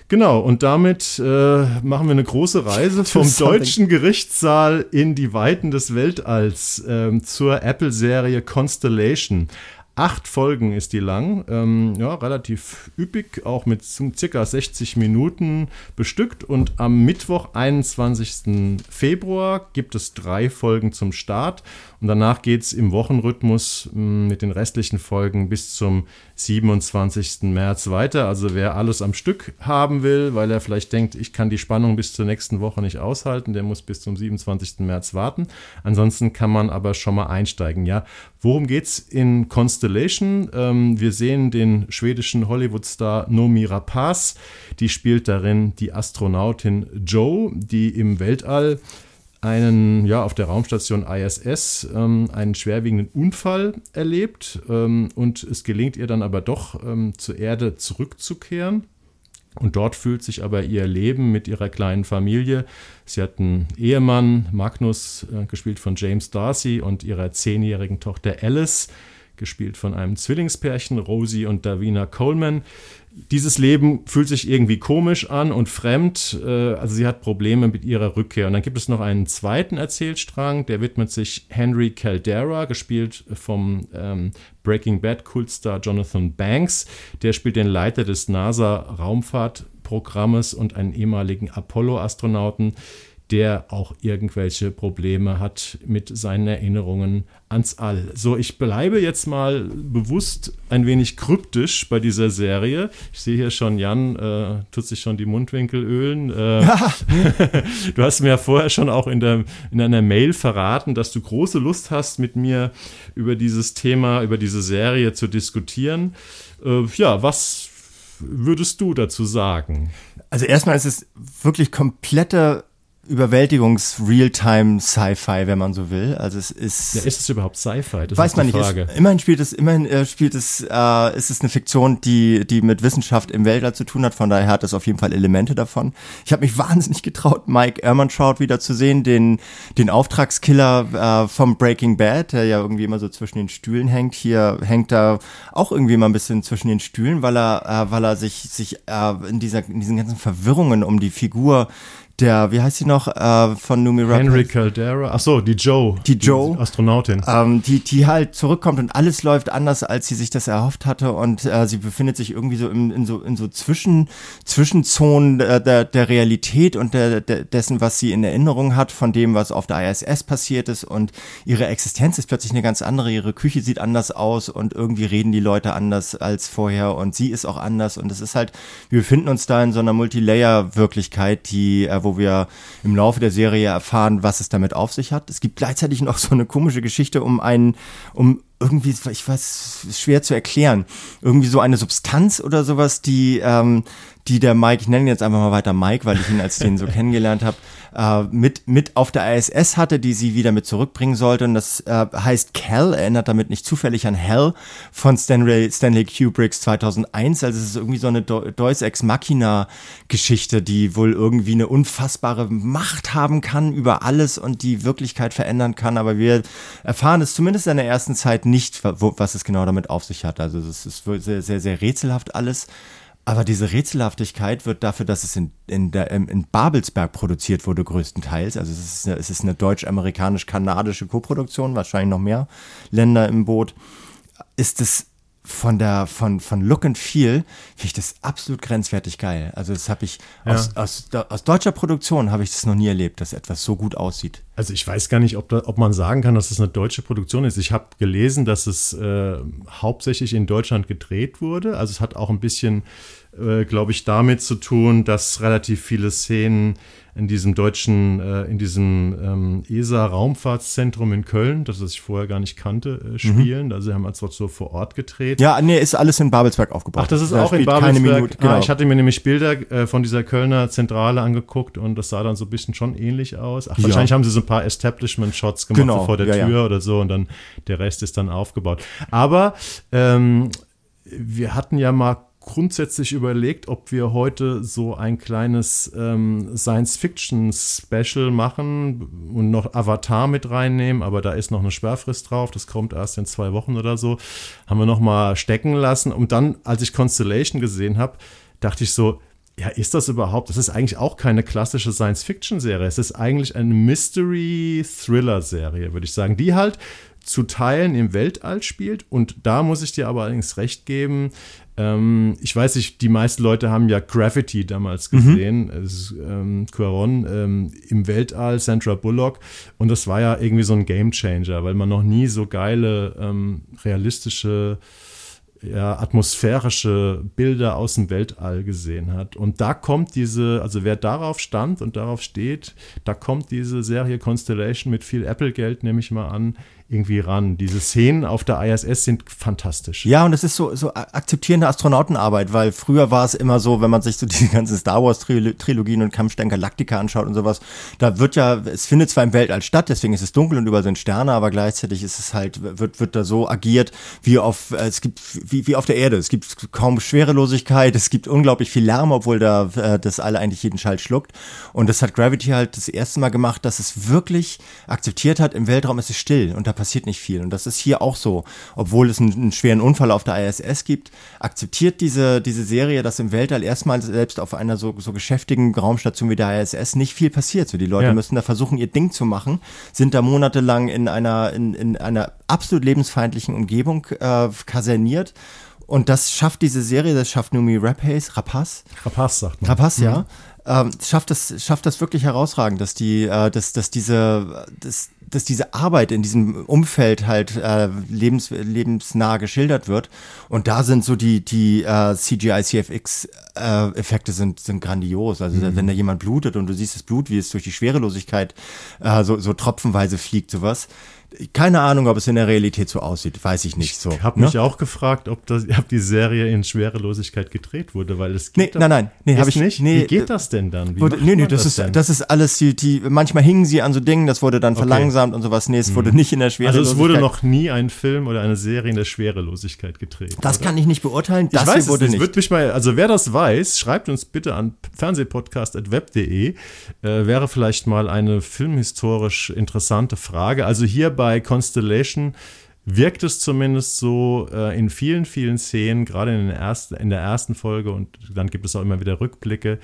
Genau, und damit äh, machen wir eine große Reise vom deutschen Gerichtssaal in die Weiten des Weltalls äh, zur Apple-Serie Constellation. Acht Folgen ist die lang, ähm, ja, relativ üppig, auch mit circa 60 Minuten bestückt. Und am Mittwoch, 21. Februar, gibt es drei Folgen zum Start. Und danach geht es im Wochenrhythmus hm, mit den restlichen Folgen bis zum 27. März weiter. Also wer alles am Stück haben will, weil er vielleicht denkt, ich kann die Spannung bis zur nächsten Woche nicht aushalten, der muss bis zum 27. März warten. Ansonsten kann man aber schon mal einsteigen. Ja, worum geht es in Constellation? Ähm, wir sehen den schwedischen Hollywood-Star Nomi Rapaz. Die spielt darin die Astronautin Joe, die im Weltall einen, ja, auf der Raumstation ISS ähm, einen schwerwiegenden Unfall erlebt ähm, und es gelingt ihr dann aber doch ähm, zur Erde zurückzukehren. Und dort fühlt sich aber ihr Leben mit ihrer kleinen Familie. Sie hat einen Ehemann, Magnus, äh, gespielt von James Darcy, und ihrer zehnjährigen Tochter Alice, gespielt von einem Zwillingspärchen, Rosie und Davina Coleman dieses Leben fühlt sich irgendwie komisch an und fremd. Äh, also sie hat Probleme mit ihrer Rückkehr. Und dann gibt es noch einen zweiten Erzählstrang, der widmet sich Henry Caldera, gespielt vom ähm, Breaking Bad Kultstar Jonathan Banks. Der spielt den Leiter des NASA Raumfahrt Programmes und einen ehemaligen Apollo-Astronauten, der auch irgendwelche Probleme hat mit seinen Erinnerungen ans All. So, ich bleibe jetzt mal bewusst ein wenig kryptisch bei dieser Serie. Ich sehe hier schon, Jan äh, tut sich schon die Mundwinkel ölen. Äh, <laughs> du hast mir ja vorher schon auch in, der, in einer Mail verraten, dass du große Lust hast, mit mir über dieses Thema, über diese Serie zu diskutieren. Äh, ja, was würdest du dazu sagen? Also erstmal ist es wirklich komplette Überwältigungs-Realtime-Sci-Fi, wenn man so will. Also es ist. Ja, ist es überhaupt Sci-Fi? weiß man nicht. Frage. Ist, immerhin spielt es, immerhin äh, spielt es, äh, ist es eine Fiktion, die, die mit Wissenschaft im Weltall zu tun hat. Von daher hat es auf jeden Fall Elemente davon. Ich habe mich <laughs> wahnsinnig getraut, Mike Ehrmantraut wieder zu sehen, den, den Auftragskiller äh, vom Breaking Bad, der ja irgendwie immer so zwischen den Stühlen hängt. Hier hängt er auch irgendwie mal ein bisschen zwischen den Stühlen, weil er, äh, weil er sich, sich äh, in dieser, in diesen ganzen Verwirrungen um die Figur der, wie heißt sie noch, äh, von Numi Rapace? Henry Caldera. Ach so, die Joe. Die Joe. Die Astronautin. Ähm, die, die halt zurückkommt und alles läuft anders, als sie sich das erhofft hatte und äh, sie befindet sich irgendwie so in, in so in so Zwischen, Zwischenzonen der, der, der Realität und der, der, dessen, was sie in Erinnerung hat, von dem, was auf der ISS passiert ist und ihre Existenz ist plötzlich eine ganz andere, ihre Küche sieht anders aus und irgendwie reden die Leute anders als vorher und sie ist auch anders und es ist halt, wir befinden uns da in so einer Multilayer-Wirklichkeit, die, äh, wo wo wir im Laufe der Serie erfahren, was es damit auf sich hat. Es gibt gleichzeitig noch so eine komische Geschichte um einen, um irgendwie, ich weiß, schwer zu erklären, irgendwie so eine Substanz oder sowas, die, ähm, die der Mike, ich nenne ihn jetzt einfach mal weiter Mike, weil ich ihn als den so <laughs> kennengelernt habe, äh, mit, mit auf der ISS hatte, die sie wieder mit zurückbringen sollte. Und das äh, heißt Cal, erinnert damit nicht zufällig an Hell von Stanley, Stanley Kubricks 2001. Also es ist irgendwie so eine Deus Ex Machina Geschichte, die wohl irgendwie eine unfassbare Macht haben kann über alles und die Wirklichkeit verändern kann. Aber wir erfahren es zumindest in der ersten Zeit nicht, was es genau damit auf sich hat. Also es ist sehr, sehr, sehr rätselhaft alles. Aber diese Rätselhaftigkeit wird dafür, dass es in, in, der, in Babelsberg produziert wurde, größtenteils. Also es ist eine, es ist eine deutsch-amerikanisch-kanadische Koproduktion, wahrscheinlich noch mehr Länder im Boot. Ist es von der von von Look and Feel finde ich das absolut grenzwertig geil. Also das habe ich ja. aus, aus, aus deutscher Produktion habe ich das noch nie erlebt, dass etwas so gut aussieht. Also ich weiß gar nicht, ob, da, ob man sagen kann, dass es eine deutsche Produktion ist. Ich habe gelesen, dass es äh, hauptsächlich in Deutschland gedreht wurde. Also es hat auch ein bisschen, äh, glaube ich, damit zu tun, dass relativ viele Szenen in diesem deutschen, äh, in diesem ähm, ESA-Raumfahrtszentrum in Köln, das ich vorher gar nicht kannte, äh, mhm. spielen. Mhm. Also sie haben als so vor Ort gedreht. Ja, nee, ist alles in Babelsberg aufgebaut. Ach, das ist da auch in Babelsberg. Minute, genau. ah, ich hatte mir nämlich Bilder äh, von dieser Kölner Zentrale angeguckt und das sah dann so ein bisschen schon ähnlich aus. Ach, wahrscheinlich ja. haben sie so ein paar Establishment-Shots gemacht genau. so vor der ja, Tür ja. oder so und dann der Rest ist dann aufgebaut. Aber ähm, wir hatten ja mal grundsätzlich überlegt, ob wir heute so ein kleines ähm, Science-Fiction-Special machen und noch Avatar mit reinnehmen, aber da ist noch eine Sperrfrist drauf, das kommt erst in zwei Wochen oder so. Haben wir noch mal stecken lassen und dann, als ich Constellation gesehen habe, dachte ich so, ja, ist das überhaupt? Das ist eigentlich auch keine klassische Science-Fiction-Serie. Es ist eigentlich eine Mystery-Thriller-Serie, würde ich sagen, die halt zu Teilen im Weltall spielt. Und da muss ich dir aber allerdings recht geben, ähm, ich weiß nicht, die meisten Leute haben ja Gravity damals mhm. gesehen, mhm. ist, ähm, Quaron ähm, im Weltall, Sandra Bullock. Und das war ja irgendwie so ein Gamechanger, weil man noch nie so geile, ähm, realistische ja, atmosphärische Bilder aus dem Weltall gesehen hat. Und da kommt diese, also wer darauf stand und darauf steht, da kommt diese Serie Constellation mit viel Apple-Geld, nehme ich mal an, irgendwie ran. Diese Szenen auf der ISS sind fantastisch. Ja, und es ist so, so akzeptierende Astronautenarbeit, weil früher war es immer so, wenn man sich so die <laughs> ganzen Star Wars Trilogien und Kampfstern Galactica anschaut und sowas, da wird ja, es findet zwar im Weltall statt, deswegen ist es dunkel und überall sind Sterne, aber gleichzeitig ist es halt, wird, wird da so agiert, wie auf, es gibt, wie, wie auf der Erde. Es gibt kaum Schwerelosigkeit, es gibt unglaublich viel Lärm, obwohl da äh, das alle eigentlich jeden Schall schluckt. Und das hat Gravity halt das erste Mal gemacht, dass es wirklich akzeptiert hat, im Weltraum ist es still und da passiert nicht viel. Und das ist hier auch so. Obwohl es einen, einen schweren Unfall auf der ISS gibt, akzeptiert diese, diese Serie, dass im Weltall erstmal selbst auf einer so, so geschäftigen Raumstation wie der ISS nicht viel passiert. So die Leute ja. müssen da versuchen, ihr Ding zu machen, sind da monatelang in einer, in, in einer absolut lebensfeindlichen Umgebung äh, kaserniert Und das schafft diese Serie, das schafft Numi Rapaz, Rapaz, Rapaz sagt man. Rapaz, ja. Ähm, schafft das, schafft das wirklich herausragend, dass die, äh, dass, dass diese, dass, dass diese Arbeit in diesem Umfeld halt äh, lebens, lebensnah geschildert wird. Und da sind so die, die äh, CGI, CFX äh, Effekte sind, sind grandios. Also wenn da jemand blutet und du siehst das Blut, wie es durch die Schwerelosigkeit äh, so, so tropfenweise fliegt, sowas. Keine Ahnung, ob es in der Realität so aussieht, weiß ich nicht so. Ich habe ne? mich auch gefragt, ob, das, ob die Serie in Schwerelosigkeit gedreht wurde, weil es Nee, geht doch- nein, nein, nee, habe ich nicht. Nee, Wie geht äh, das denn dann? Wie Wurde, nee, nee, man das, ist, denn? das ist alles, die, die, manchmal hingen sie an so Dingen, das wurde dann verlangsamt und sowas. Nee, es wurde nicht in der also Schwerelosigkeit. es wurde noch nie ein Film oder eine Serie in der Schwerelosigkeit gedreht. Das oder? kann ich nicht beurteilen, das ich weiß hier es wurde nicht. nicht. Wird mich mal, also wer das weiß, schreibt uns bitte an fernsehpodcast.web.de. Äh, wäre vielleicht mal eine filmhistorisch interessante Frage. Also hier bei Constellation wirkt es zumindest so äh, in vielen, vielen Szenen, gerade in, ersten, in der ersten Folge und dann gibt es auch immer wieder Rückblicke,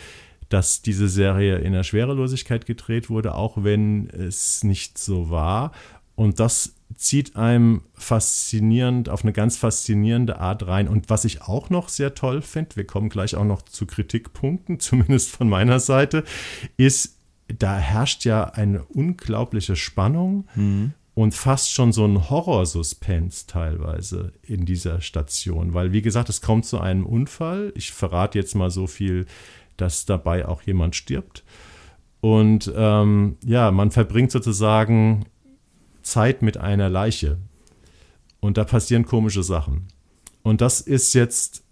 dass diese Serie in der Schwerelosigkeit gedreht wurde, auch wenn es nicht so war. Und das zieht einem faszinierend, auf eine ganz faszinierende Art rein. Und was ich auch noch sehr toll finde, wir kommen gleich auch noch zu Kritikpunkten, <laughs> zumindest von meiner Seite, ist, da herrscht ja eine unglaubliche Spannung und fast schon so ein Horrorsuspense teilweise in dieser Station. Weil, wie gesagt, es kommt zu einem Unfall. Ich verrate jetzt mal so viel, dass dabei auch jemand stirbt. Und ähm, ja, man verbringt sozusagen Zeit mit einer Leiche. Und da passieren komische Sachen. Und das ist jetzt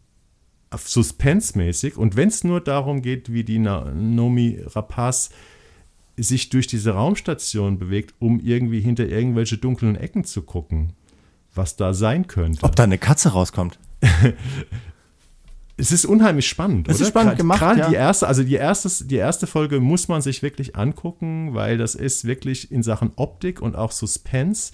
suspensemäßig. Und wenn es nur darum geht, wie die Naomi Rapaz sich durch diese Raumstation bewegt, um irgendwie hinter irgendwelche dunklen Ecken zu gucken, was da sein könnte. Ob da eine Katze rauskommt. <laughs> Es ist unheimlich spannend. Es ist oder? spannend gemacht, Gerade ja. die erste, also die erste, die erste Folge muss man sich wirklich angucken, weil das ist wirklich in Sachen Optik und auch Suspense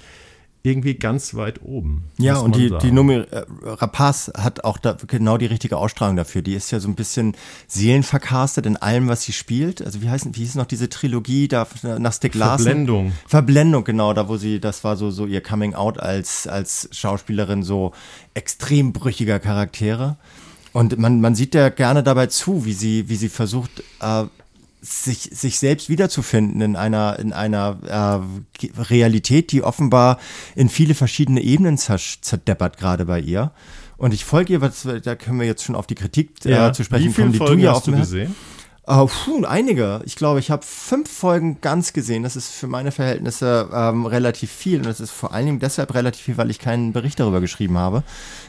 irgendwie ganz weit oben. Ja, und die, sagen. die Nomi äh, Rapaz hat auch da genau die richtige Ausstrahlung dafür. Die ist ja so ein bisschen seelenverkastet in allem, was sie spielt. Also wie heißt, wie hieß noch diese Trilogie da nach Stick Larsen? Verblendung. Verblendung, genau, da wo sie, das war so, so ihr Coming Out als, als Schauspielerin so extrem brüchiger Charaktere. Und man, man sieht ja gerne dabei zu, wie sie, wie sie versucht, äh, sich, sich selbst wiederzufinden in einer, in einer äh, Realität, die offenbar in viele verschiedene Ebenen zerdeppert, gerade bei ihr. Und ich folge ihr, was, da können wir jetzt schon auf die Kritik äh, zu sprechen Wie viele kommen, die Folgen du ja hast du gesehen? Uh, puh, einige. Ich glaube, ich habe fünf Folgen ganz gesehen. Das ist für meine Verhältnisse ähm, relativ viel. Und das ist vor allen Dingen deshalb relativ viel, weil ich keinen Bericht darüber geschrieben habe.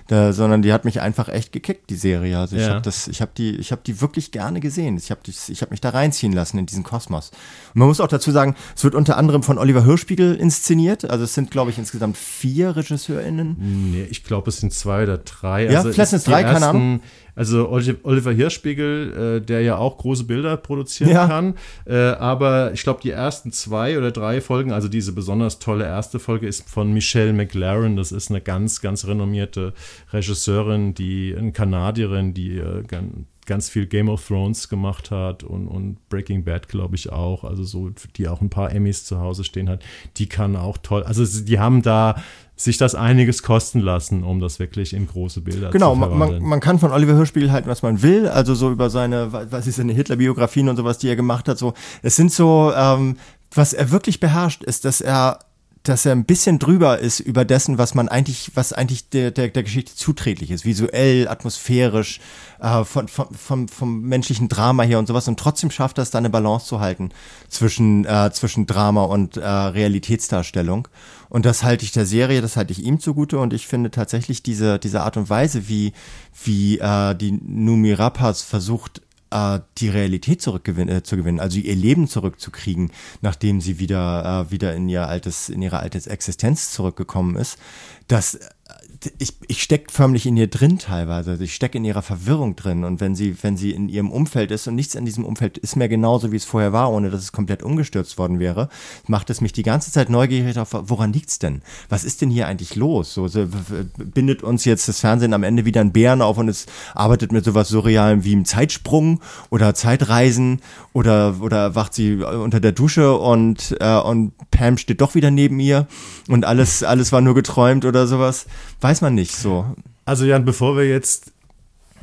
Da, sondern die hat mich einfach echt gekickt, die Serie. Also ich Ja. habe das, ich habe die, ich habe die wirklich gerne gesehen. Ich habe habe mich da reinziehen lassen in diesen Kosmos. Und man muss auch dazu sagen, es wird unter anderem von Oliver Hirschspiegel inszeniert. Also es sind, glaube ich, insgesamt vier RegisseurInnen. Nee, ich glaube, es sind zwei oder drei. Ja, also vielleicht es- sind's die drei, keine ersten- Ahnung. Also Oli- Oliver Hirschspiegel, äh, der ja auch große Bilder produzieren Ja. kann. Äh, aber ich glaube, die ersten zwei oder drei Folgen, also diese besonders tolle erste Folge ist von Michelle McLaren. Das ist eine ganz, ganz renommierte Regisseurin, die eine Kanadierin, die äh, ganz viel Game of Thrones gemacht hat und, und Breaking Bad, glaube ich, auch. Also so, die auch ein paar Emmys zu Hause stehen hat. Die kann auch toll. Also die haben da sich das einiges kosten lassen, um das wirklich in große Bilder Genau, zu man, verwandeln. man, man kann von Oliver Hirschspiegel halten, was man will, also so über seine, was ist seine Hitler-Biografien und sowas, die er gemacht hat, so. Es sind so, ähm, was er wirklich beherrscht, ist, dass er dass er ein bisschen drüber ist über dessen, was man eigentlich, was eigentlich der, der, der Geschichte zuträglich ist, visuell, atmosphärisch, äh, von, von, vom, vom menschlichen Drama her und sowas. Und trotzdem schafft er es, da eine Balance zu halten zwischen, äh, zwischen Drama und äh, Realitätsdarstellung. Und das halte ich der Serie, das halte ich ihm zugute. Und ich finde tatsächlich diese, diese Art und Weise, wie, wie äh, die Numi Rapaz versucht, die Realität zurückgewinnen, äh, zu gewinnen, also ihr Leben zurückzukriegen, nachdem sie wieder, äh, wieder in ihr altes, in ihre alte Existenz zurückgekommen ist. Das, äh, ich, ich stecke förmlich in ihr drin teilweise. Also ich stecke in ihrer Verwirrung drin. Und wenn sie, wenn sie in ihrem Umfeld ist und nichts in diesem Umfeld ist mehr genauso, wie es vorher war, ohne dass es komplett umgestürzt worden wäre, macht es mich die ganze Zeit neugierig auf, woran liegt's denn? Was ist denn hier eigentlich los? So, so bindet uns jetzt das Fernsehen am Ende wieder einen Bären auf und es arbeitet mit sowas Surrealem wie einem Zeitsprung oder Zeitreisen oder, oder wacht sie unter der Dusche und, äh, und Pam steht doch wieder neben ihr und alles, alles war nur geträumt oder sowas. Weiß man nicht so. Also Jan, bevor wir jetzt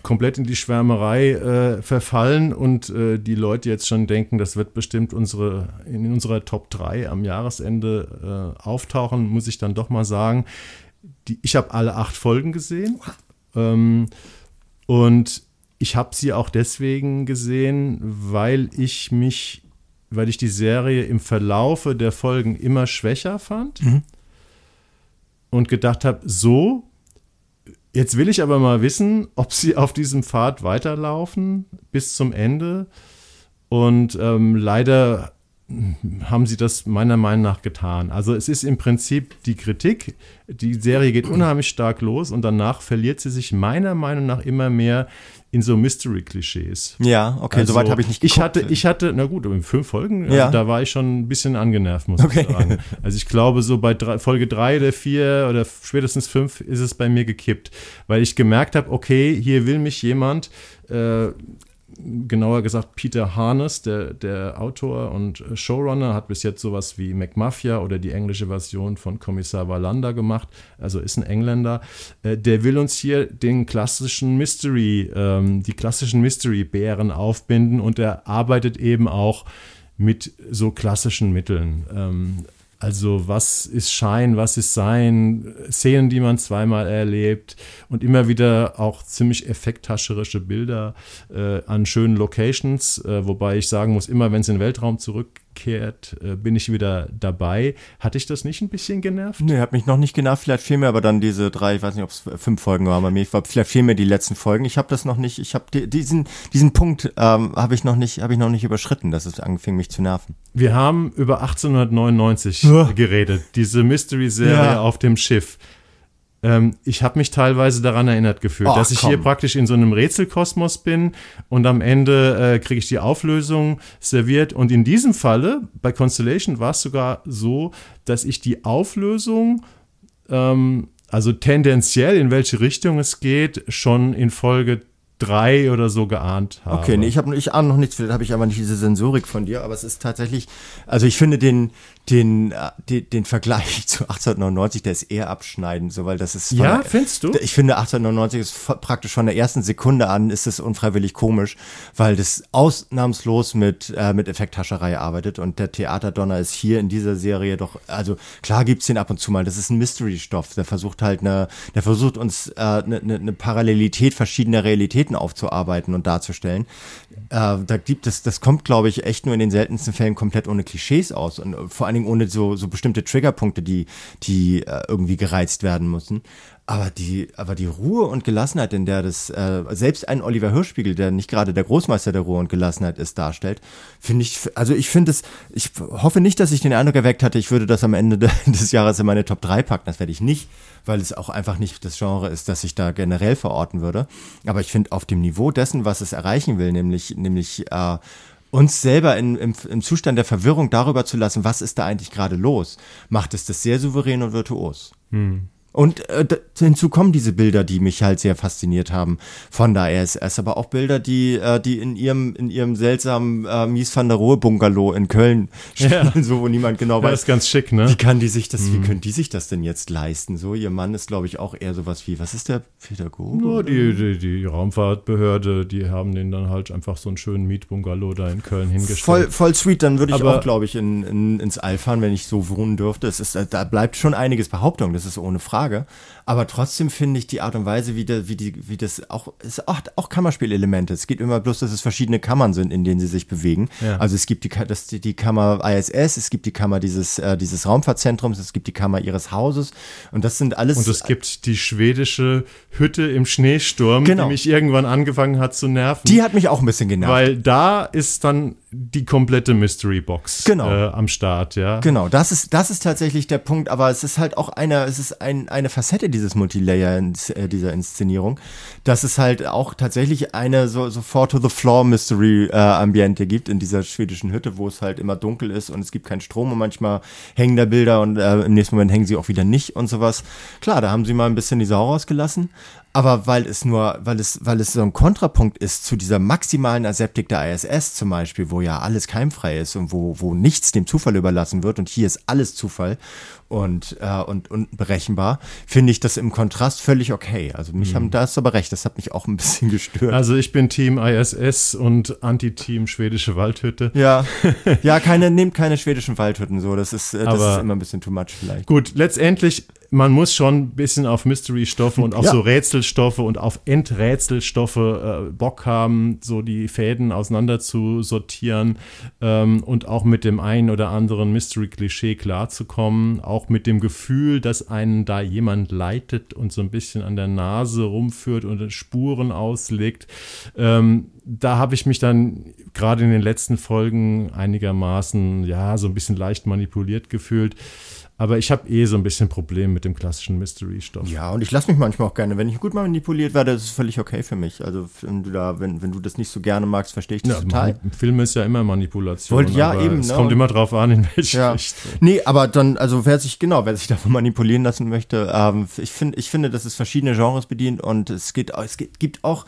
komplett in die Schwärmerei äh, verfallen und äh, die Leute jetzt schon denken, das wird bestimmt unsere, in unserer Top 3 am Jahresende äh, auftauchen, muss ich dann doch mal sagen, die, ich habe alle acht Folgen gesehen ähm, und ich habe sie auch deswegen gesehen, weil ich mich, weil ich die Serie im Verlaufe der Folgen immer schwächer fand mhm. Und gedacht habe, so Jetzt will ich aber mal wissen, ob sie auf diesem Pfad weiterlaufen bis zum Ende. Und ähm, leider haben sie das meiner Meinung nach getan. Also es ist im Prinzip die Kritik, die Serie geht unheimlich stark los und danach verliert sie sich meiner Meinung nach immer mehr in so Mystery-Klischees. Ja, okay, also, soweit habe ich nicht geguckt. Ich hatte, ich hatte, na gut, in fünf Folgen, ja. also da war ich schon ein bisschen angenervt, muss okay. ich sagen. <laughs> Also ich glaube, so bei drei, Folge drei oder vier oder spätestens fünf ist es bei mir gekippt, weil ich gemerkt habe, okay, hier will mich jemand äh, genauer gesagt Peter Harness, der, der Autor und Showrunner, hat bis jetzt sowas wie McMafia oder die englische Version von Kommissar Wallander gemacht, also ist ein Engländer. Äh, der will uns hier den klassischen Mystery, ähm, die klassischen Mystery-Bären aufbinden und er arbeitet eben auch mit so klassischen Mitteln. Also was ist Schein, was ist Sein, Szenen, die man zweimal erlebt und immer wieder auch ziemlich effekthascherische Bilder äh, an schönen Locations, äh, wobei ich sagen muss, immer wenn es in den Weltraum zurück umgekehrt äh, bin ich wieder dabei. Hatte ich das nicht ein bisschen genervt? Nee, hat mich noch nicht genervt. Vielleicht fehlen mir aber dann diese drei, ich weiß nicht, ob es fünf Folgen waren bei mir. Vielleicht fehlen mir die letzten Folgen. Ich habe das noch nicht, ich habe die, diesen, diesen Punkt ähm, habe ich noch nicht, habe ich noch nicht überschritten, dass es anfing, mich zu nerven. Wir haben über 1899 ja. geredet. Diese Mystery-Serie ja. auf dem Schiff. Ähm, ich habe mich teilweise daran erinnert gefühlt, oh, dass ich komm. hier praktisch in so einem Rätselkosmos bin und am Ende äh, kriege ich die Auflösung serviert. Und in diesem Falle, bei Constellation, war es sogar so, dass ich die Auflösung, ähm, also tendenziell in welche Richtung es geht, schon in Folge drei oder so geahnt habe. Okay, nee, ich habe ich ahne noch nichts, vielleicht habe ich aber nicht diese Sensorik von dir, aber es ist tatsächlich, also ich finde den, den, äh, den, den Vergleich <laughs> zu 1899, der ist eher abschneidend, so weil das ist. Ja, der, findest du? Ich finde 1899 ist praktisch von der ersten Sekunde an ist es unfreiwillig komisch, weil das ausnahmslos mit äh, mit Effekthascherei arbeitet und der Theaterdonner ist hier in dieser Serie doch, also klar gibt's den ab und zu mal, das ist ein Mystery-Stoff, der versucht halt eine, der versucht uns eine äh, ne, ne, ne Parallelität verschiedener Realitäten aufzuarbeiten und darzustellen. Äh, da gibt es, das kommt, glaube ich, echt nur in den seltensten Fällen komplett ohne Klischees aus und vor allen Dingen ohne so, so bestimmte Triggerpunkte, die, die äh, irgendwie gereizt werden müssen. Aber die, aber die Ruhe und Gelassenheit, in der das äh, selbst ein Oliver Hirschspiegel, der nicht gerade der Großmeister der Ruhe und Gelassenheit ist, darstellt, finde ich, also ich finde es, ich hoffe nicht, dass ich den Eindruck erweckt hatte, ich würde das am Ende <laughs> des Jahres in meine Top 3 packen. Das werde ich nicht, weil es auch einfach nicht das Genre ist, das ich da generell verorten würde. Aber ich finde auf dem Niveau dessen, was es erreichen will, nämlich, nämlich äh, uns selber in, im, im Zustand der Verwirrung darüber zu lassen, was ist da eigentlich gerade los, macht es das sehr souverän und virtuos. Hm. Und äh, hinzu kommen diese Bilder, die mich halt sehr fasziniert haben von der RSS, aber auch Bilder, die, äh, die in ihrem, in ihrem seltsamen äh, Mies van der Rohe Bungalow in Köln spielen, ja. so wo niemand genau weiß. Das ist ganz schick, ne? Wie kann die sich das, mhm. wie können die sich das denn jetzt leisten? So, ihr Mann ist, glaube ich, auch eher sowas wie, was ist der Pädagoge? Ja, die, die, die Raumfahrtbehörde, die haben den dann halt einfach so einen schönen Mietbungalow da in Köln hingestellt. Voll, voll sweet, dann würde ich aber auch, glaube ich, in, in, ins All fahren, wenn ich so wohnen dürfte. Es ist, da bleibt schon einiges Behauptung, das ist ohne Frage. Frage. Aber trotzdem finde ich die Art und Weise, wie, der, wie, die, wie das auch, ist auch, auch Kammerspielelemente. Es geht immer bloß, dass es verschiedene Kammern sind, in denen sie sich bewegen. Ja. Also es gibt die, das, die, die Kammer ISS, es gibt die Kammer dieses, äh, dieses Raumfahrtzentrums, es gibt die Kammer ihres Hauses. Und das sind alles. Und es gibt die schwedische Hütte im Schneesturm, genau. die mich irgendwann angefangen hat zu nerven. Die hat mich auch ein bisschen genervt. Weil da ist dann die komplette Mystery Box genau. äh, am Start, ja. Genau, das ist, das ist tatsächlich der Punkt, aber es ist halt auch eine, es ist ein, eine Facette dieses Multilayer äh, dieser Inszenierung, dass es halt auch tatsächlich eine so, so Four to the Floor Mystery äh, gibt in dieser schwedischen Hütte, wo es halt immer dunkel ist und es gibt keinen Strom und manchmal hängen da Bilder und äh, im nächsten Moment hängen sie auch wieder nicht und sowas. Klar, da haben sie mal ein bisschen die Sau rausgelassen, Aber weil es nur, weil es, weil es so ein Kontrapunkt ist zu dieser maximalen Aseptik der ISS zum Beispiel, wo ja alles keimfrei ist und wo, wo nichts dem Zufall überlassen wird und hier ist alles Zufall und, äh, und, und berechenbar, finde ich das im Kontrast völlig okay. Also mich haben, da ist aber recht, das hat mich auch ein bisschen <laughs> gestört. Also ich bin Team ISS und Anti-Team schwedische Waldhütte. ja, <laughs> ja, keine, nehmt keine schwedischen Waldhütten so, das ist, äh, das Aber- ist immer ein bisschen too much vielleicht. Gut, letztendlich, man muss schon ein bisschen auf Mystery-Stoffe und auf Ja. so Rätselstoffe und auf Endrätselstoffe äh, Bock haben, so die Fäden auseinander zu sortieren ähm, und auch mit dem einen oder anderen Mystery-Klischee klarzukommen, auch mit dem Gefühl, dass einen da jemand leitet und so ein bisschen an der Nase rumführt und Spuren auslegt. Ähm, da habe ich mich dann gerade in den letzten Folgen einigermaßen, ja, so ein bisschen leicht manipuliert gefühlt. Aber ich habe eh so ein bisschen Problem mit dem klassischen Mystery-Stoff. Ja, und ich lasse mich manchmal auch gerne, wenn ich gut manipuliert werde, ist es völlig okay für mich. Also wenn du da, wenn, wenn du das nicht so gerne magst, verstehe ich das Ja, total. Film ist ja immer Manipulation. Wollt- ja, eben, Es ne, kommt immer drauf an, in welche Ja. Richtung. Nee, aber dann, also wer sich, genau, wer sich <laughs> davon manipulieren lassen möchte, ähm, ich finde, ich finde, dass es verschiedene Genres bedient und es geht, es gibt, auch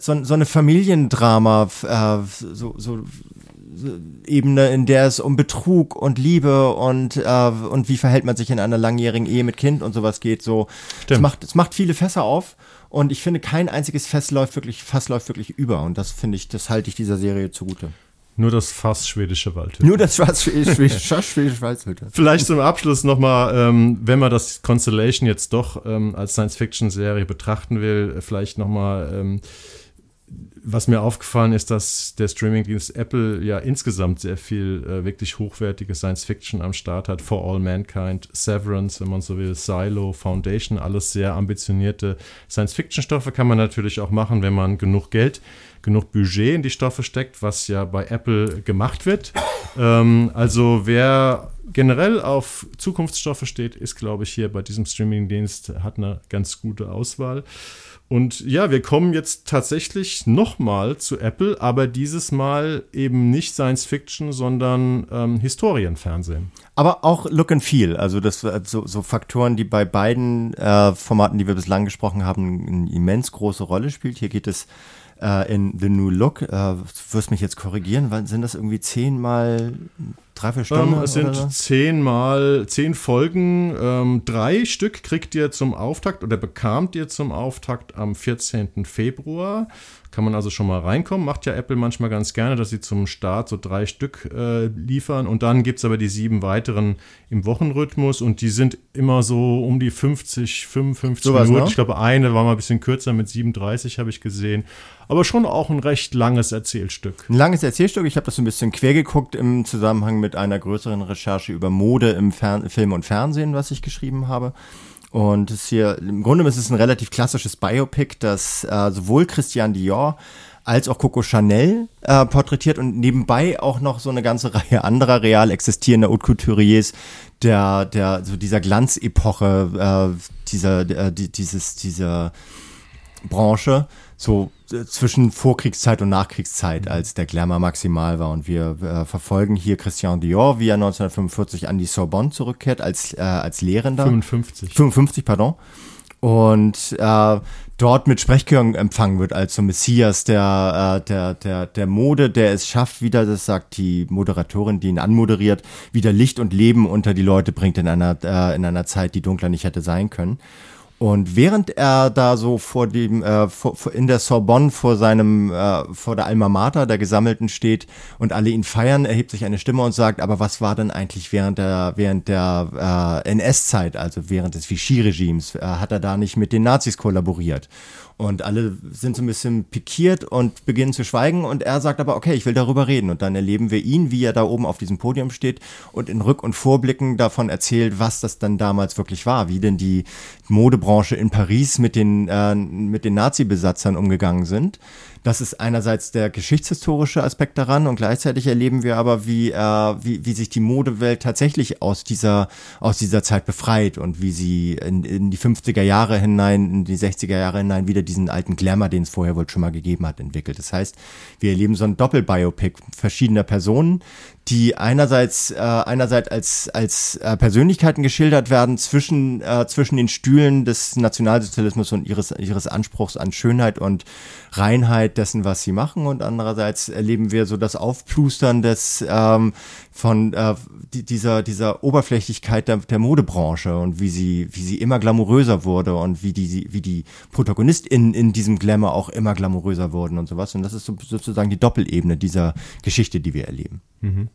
so, so eine Familiendrama, äh, so, so Ebene, in der es um Betrug und Liebe und, äh, und wie verhält man sich in einer langjährigen Ehe mit Kind und sowas geht so. Es macht, es macht viele Fässer auf. Und ich finde, kein einziges Fass läuft wirklich, Fass läuft wirklich über. Und das finde ich, das halte ich dieser Serie zugute. Nur das Fass schwedische Waldhütte. Nur das schwedische Schweizer. Vielleicht zum Abschluss nochmal, ähm, wenn man das Constellation jetzt doch ähm, als Science-Fiction-Serie betrachten will, äh, vielleicht nochmal, ähm, was mir aufgefallen ist, dass der Streamingdienst Apple ja insgesamt sehr viel äh, wirklich hochwertige Science-Fiction am Start hat. For All Mankind, Severance, wenn man so will, Silo, Foundation, alles sehr ambitionierte Science-Fiction-Stoffe kann man natürlich auch machen, wenn man genug Geld genug Budget in die Stoffe steckt, was ja bei Apple gemacht wird. Ähm, also wer generell auf Zukunftsstoffe steht, ist, glaube ich, hier bei diesem Streamingdienst, hat eine ganz gute Auswahl. Und ja, wir kommen jetzt tatsächlich nochmal zu Apple, aber dieses Mal eben nicht Science Fiction, sondern ähm, Historienfernsehen. Aber auch Look and Feel, also das so, so Faktoren, die bei beiden äh, Formaten, die wir bislang gesprochen haben, eine immens große Rolle spielt. Hier geht es äh, in The New Look. Äh, du wirst mich jetzt korrigieren, wann sind das irgendwie zehnmal drei, vier Stunden? Ähm, es sind so? zehn Mal, zehn Folgen. Ähm, drei Stück kriegt ihr zum Auftakt oder bekamt ihr zum Auftakt am 14. Februar. Kann man also schon mal reinkommen. Macht ja Apple manchmal ganz gerne, dass sie zum Start so drei Stück äh, liefern. Und dann gibt es aber die sieben weiteren im Wochenrhythmus. Und die sind immer so um die 50, 55 Sowas, Minuten. ne? Ich glaube, eine war mal ein bisschen kürzer mit 37, habe ich gesehen. Aber schon auch ein recht langes Erzählstück. Ein langes Erzählstück. Ich habe das so ein bisschen quer geguckt im Zusammenhang mit einer größeren Recherche über Mode im Fern Film und Fernsehen, was ich geschrieben habe. Und es hier, im Grunde ist es ein relativ klassisches Biopic, das äh, sowohl Christian Dior als auch Coco Chanel äh, porträtiert und nebenbei auch noch so eine ganze <laughs> Reihe anderer real existierender Haute Couturiers der, der, so dieser Glanzepoche, äh, dieser, äh, die, dieses, dieser Branche, so äh, zwischen Vorkriegszeit und Nachkriegszeit, als der Glamour maximal war. Und wir äh, verfolgen hier Christian Dior, wie er 1945 an die Sorbonne zurückkehrt, als, äh, als Lehrender. 55. 55, pardon. Und äh, dort mit Sprechchören empfangen wird als so Messias der, äh, der, der, der Mode, der es schafft, wieder, das sagt die Moderatorin, die ihn anmoderiert, wieder Licht und Leben unter die Leute bringt in einer, äh, in einer Zeit, die dunkler nicht hätte sein können. Und während er da so vor dem, äh, vor, in der Sorbonne vor seinem, äh, vor der Alma Mater der Gesammelten steht und alle ihn feiern, erhebt sich eine Stimme und sagt, aber was war denn eigentlich während der, während der äh, NS-Zeit, also während des Vichy-Regimes, äh, hat er da nicht mit den Nazis kollaboriert? Und alle sind so ein bisschen pikiert und beginnen zu schweigen. Und er sagt aber, okay, ich will darüber reden. Und dann erleben wir ihn, wie er da oben auf diesem Podium steht und in Rück- und Vorblicken davon erzählt, was das dann damals wirklich war, wie denn die Modebranche in Paris mit den, äh, mit den Nazi-Besatzern umgegangen sind. Das ist einerseits der geschichtshistorische Aspekt daran und gleichzeitig erleben wir aber, wie, äh, wie, wie sich die Modewelt tatsächlich aus dieser, aus dieser Zeit befreit und wie sie in, in die 50er Jahre hinein, in die 60er Jahre hinein wieder diesen alten Glamour, den es vorher wohl schon mal gegeben hat, entwickelt. Das heißt, wir erleben so ein Doppelbiopic verschiedener Personen, die einerseits äh, einerseits als als äh, Persönlichkeiten geschildert werden zwischen äh, zwischen den Stühlen des Nationalsozialismus und ihres ihres Anspruchs an Schönheit und Reinheit dessen, was sie machen. Und andererseits erleben wir so das Aufplustern des ähm, von äh, dieser dieser Oberflächlichkeit der, der Modebranche und wie sie wie sie immer glamouröser wurde und wie die wie die Protagonistinnen in diesem Glamour auch immer glamouröser wurden und sowas und das ist so, sozusagen die Doppelebene dieser Geschichte, die wir erleben. Mhm.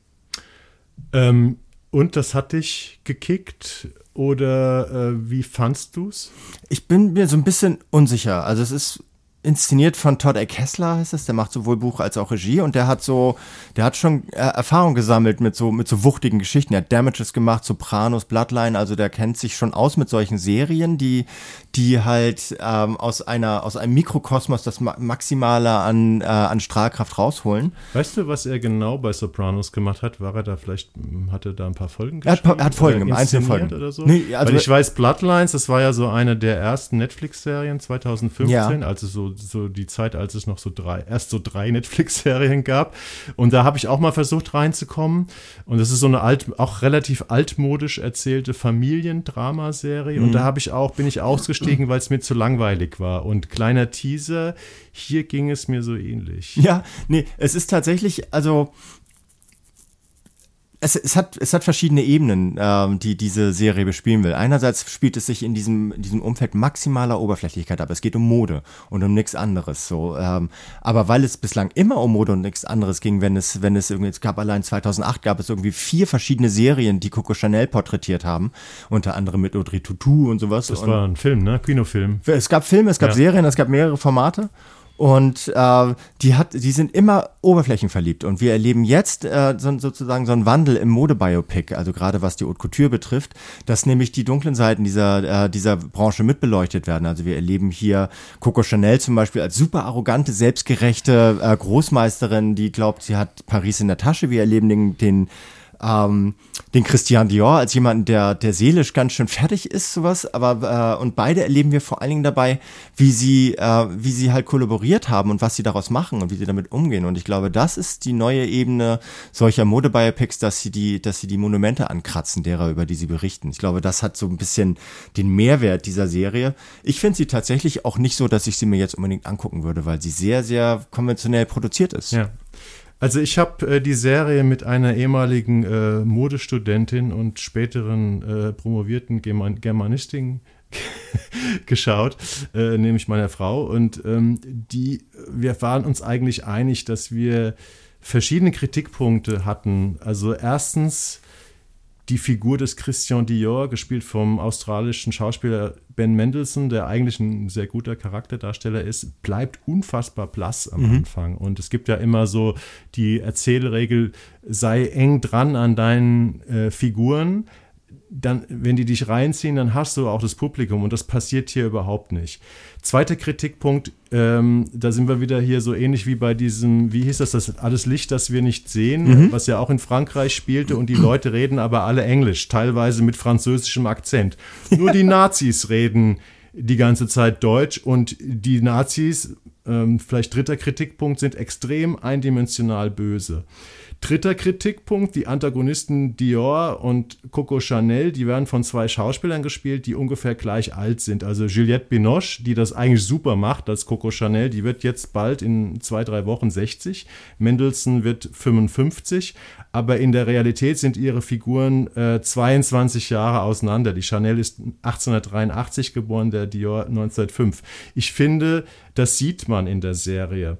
Ähm, und das hat dich gekickt oder äh, wie fandst du's? Ich bin mir so ein bisschen unsicher. Also es ist inszeniert von Todd A. Kessler, heißt es, der macht sowohl Buch als auch Regie und der hat so, der hat schon äh, Erfahrung gesammelt mit so, mit so wuchtigen Geschichten. Er hat Damages gemacht, Sopranos, Bloodline, also der kennt sich schon aus mit solchen Serien, die, die halt ähm, aus einer, aus einem Mikrokosmos das Maximale an, äh, an Strahlkraft rausholen. Weißt du, was er genau bei Sopranos gemacht hat? War er da vielleicht, hm, hatte da ein paar Folgen? Er hat, hat Folgen, im einzelnen Folgen. Oder so? Nee, also Weil ich weiß, Bloodlines, das war ja so eine der ersten Netflix-Serien 2015, ja. als es so so, die Zeit, als es noch so drei, erst so drei Netflix-Serien gab. Und da habe ich auch mal versucht reinzukommen. Und das ist so eine alt, auch relativ altmodisch erzählte Familiendramaserie. Mhm. Und da habe ich auch, bin ich ausgestiegen, weil es mir zu langweilig war. Und kleiner Teaser, hier ging es mir so ähnlich. Ja, nee, es ist tatsächlich, also es, es, hat, es hat verschiedene Ebenen, ähm, die diese Serie bespielen will. Einerseits spielt es sich in diesem, in diesem Umfeld maximaler Oberflächlichkeit ab. Es geht um Mode und um nichts anderes. So, ähm, aber weil es bislang immer um Mode und nichts anderes ging, wenn es, wenn es irgendwie, es gab allein 2008 gab es irgendwie vier verschiedene Serien, die Coco Chanel porträtiert haben. Unter anderem mit Audrey Tutu und sowas. Das und war ein Film, ne? Kinofilm. Es gab Filme, es gab ja. Serien, es gab mehrere Formate. Und äh, die hat, die sind immer oberflächenverliebt. Und wir erleben jetzt äh, so, sozusagen so einen Wandel im Modebiopic, also gerade was die Haute Couture betrifft, dass nämlich die dunklen Seiten dieser, äh, dieser Branche mitbeleuchtet werden. Also wir erleben hier Coco Chanel zum Beispiel als super arrogante, selbstgerechte äh, Großmeisterin, die glaubt, sie hat Paris in der Tasche. Wir erleben den, den ähm, den Christian Dior als jemanden, der, der seelisch ganz schön fertig ist, sowas. Aber äh, und beide erleben wir vor allen Dingen dabei, wie sie, äh, wie sie halt kollaboriert haben und was sie daraus machen und wie sie damit umgehen. Und ich glaube, das ist die neue Ebene solcher Modebiopics, dass sie die, dass sie die Monumente ankratzen, derer, über die sie berichten. Ich glaube, das hat so ein bisschen den Mehrwert dieser Serie. Ich finde sie tatsächlich auch nicht so, dass ich sie mir jetzt unbedingt angucken würde, weil sie sehr, sehr konventionell produziert ist. Ja. Also ich habe äh, die Serie mit einer ehemaligen äh, Modestudentin und späteren äh, promovierten German Germanistin <laughs> geschaut, äh, nämlich meiner Frau. Und ähm, die, wir waren uns eigentlich einig, dass wir verschiedene Kritikpunkte hatten. Also erstens die Figur des Christian Dior, gespielt vom australischen Schauspieler Ben Mendelssohn, der eigentlich ein sehr guter Charakterdarsteller ist, bleibt unfassbar blass am mhm. Anfang. Und es gibt ja immer so die Erzählregel, sei eng dran an deinen äh, Figuren. Dann, wenn die dich reinziehen, dann hast du auch das Publikum und das passiert hier überhaupt nicht. Zweiter Kritikpunkt, ähm, da sind wir wieder hier so ähnlich wie bei diesem, wie hieß das, das alles Licht, das wir nicht sehen, mhm. was ja auch in Frankreich spielte und die Leute reden aber alle Englisch, teilweise mit französischem Akzent. Nur die <laughs> Nazis reden die ganze Zeit Deutsch und die Nazis, ähm, vielleicht dritter Kritikpunkt, sind extrem eindimensional böse. Dritter Kritikpunkt, die Antagonisten Dior und Coco Chanel, die werden von zwei Schauspielern gespielt, die ungefähr gleich alt sind. Also Juliette Binoche, die das eigentlich super macht als Coco Chanel, die wird jetzt bald in zwei, drei Wochen 60. Mendelssohn wird 55. Aber in der Realität sind ihre Figuren äh, 22 Jahre auseinander. Die Chanel ist 1883 geboren, der Dior 1905. Ich finde, das sieht man in der Serie.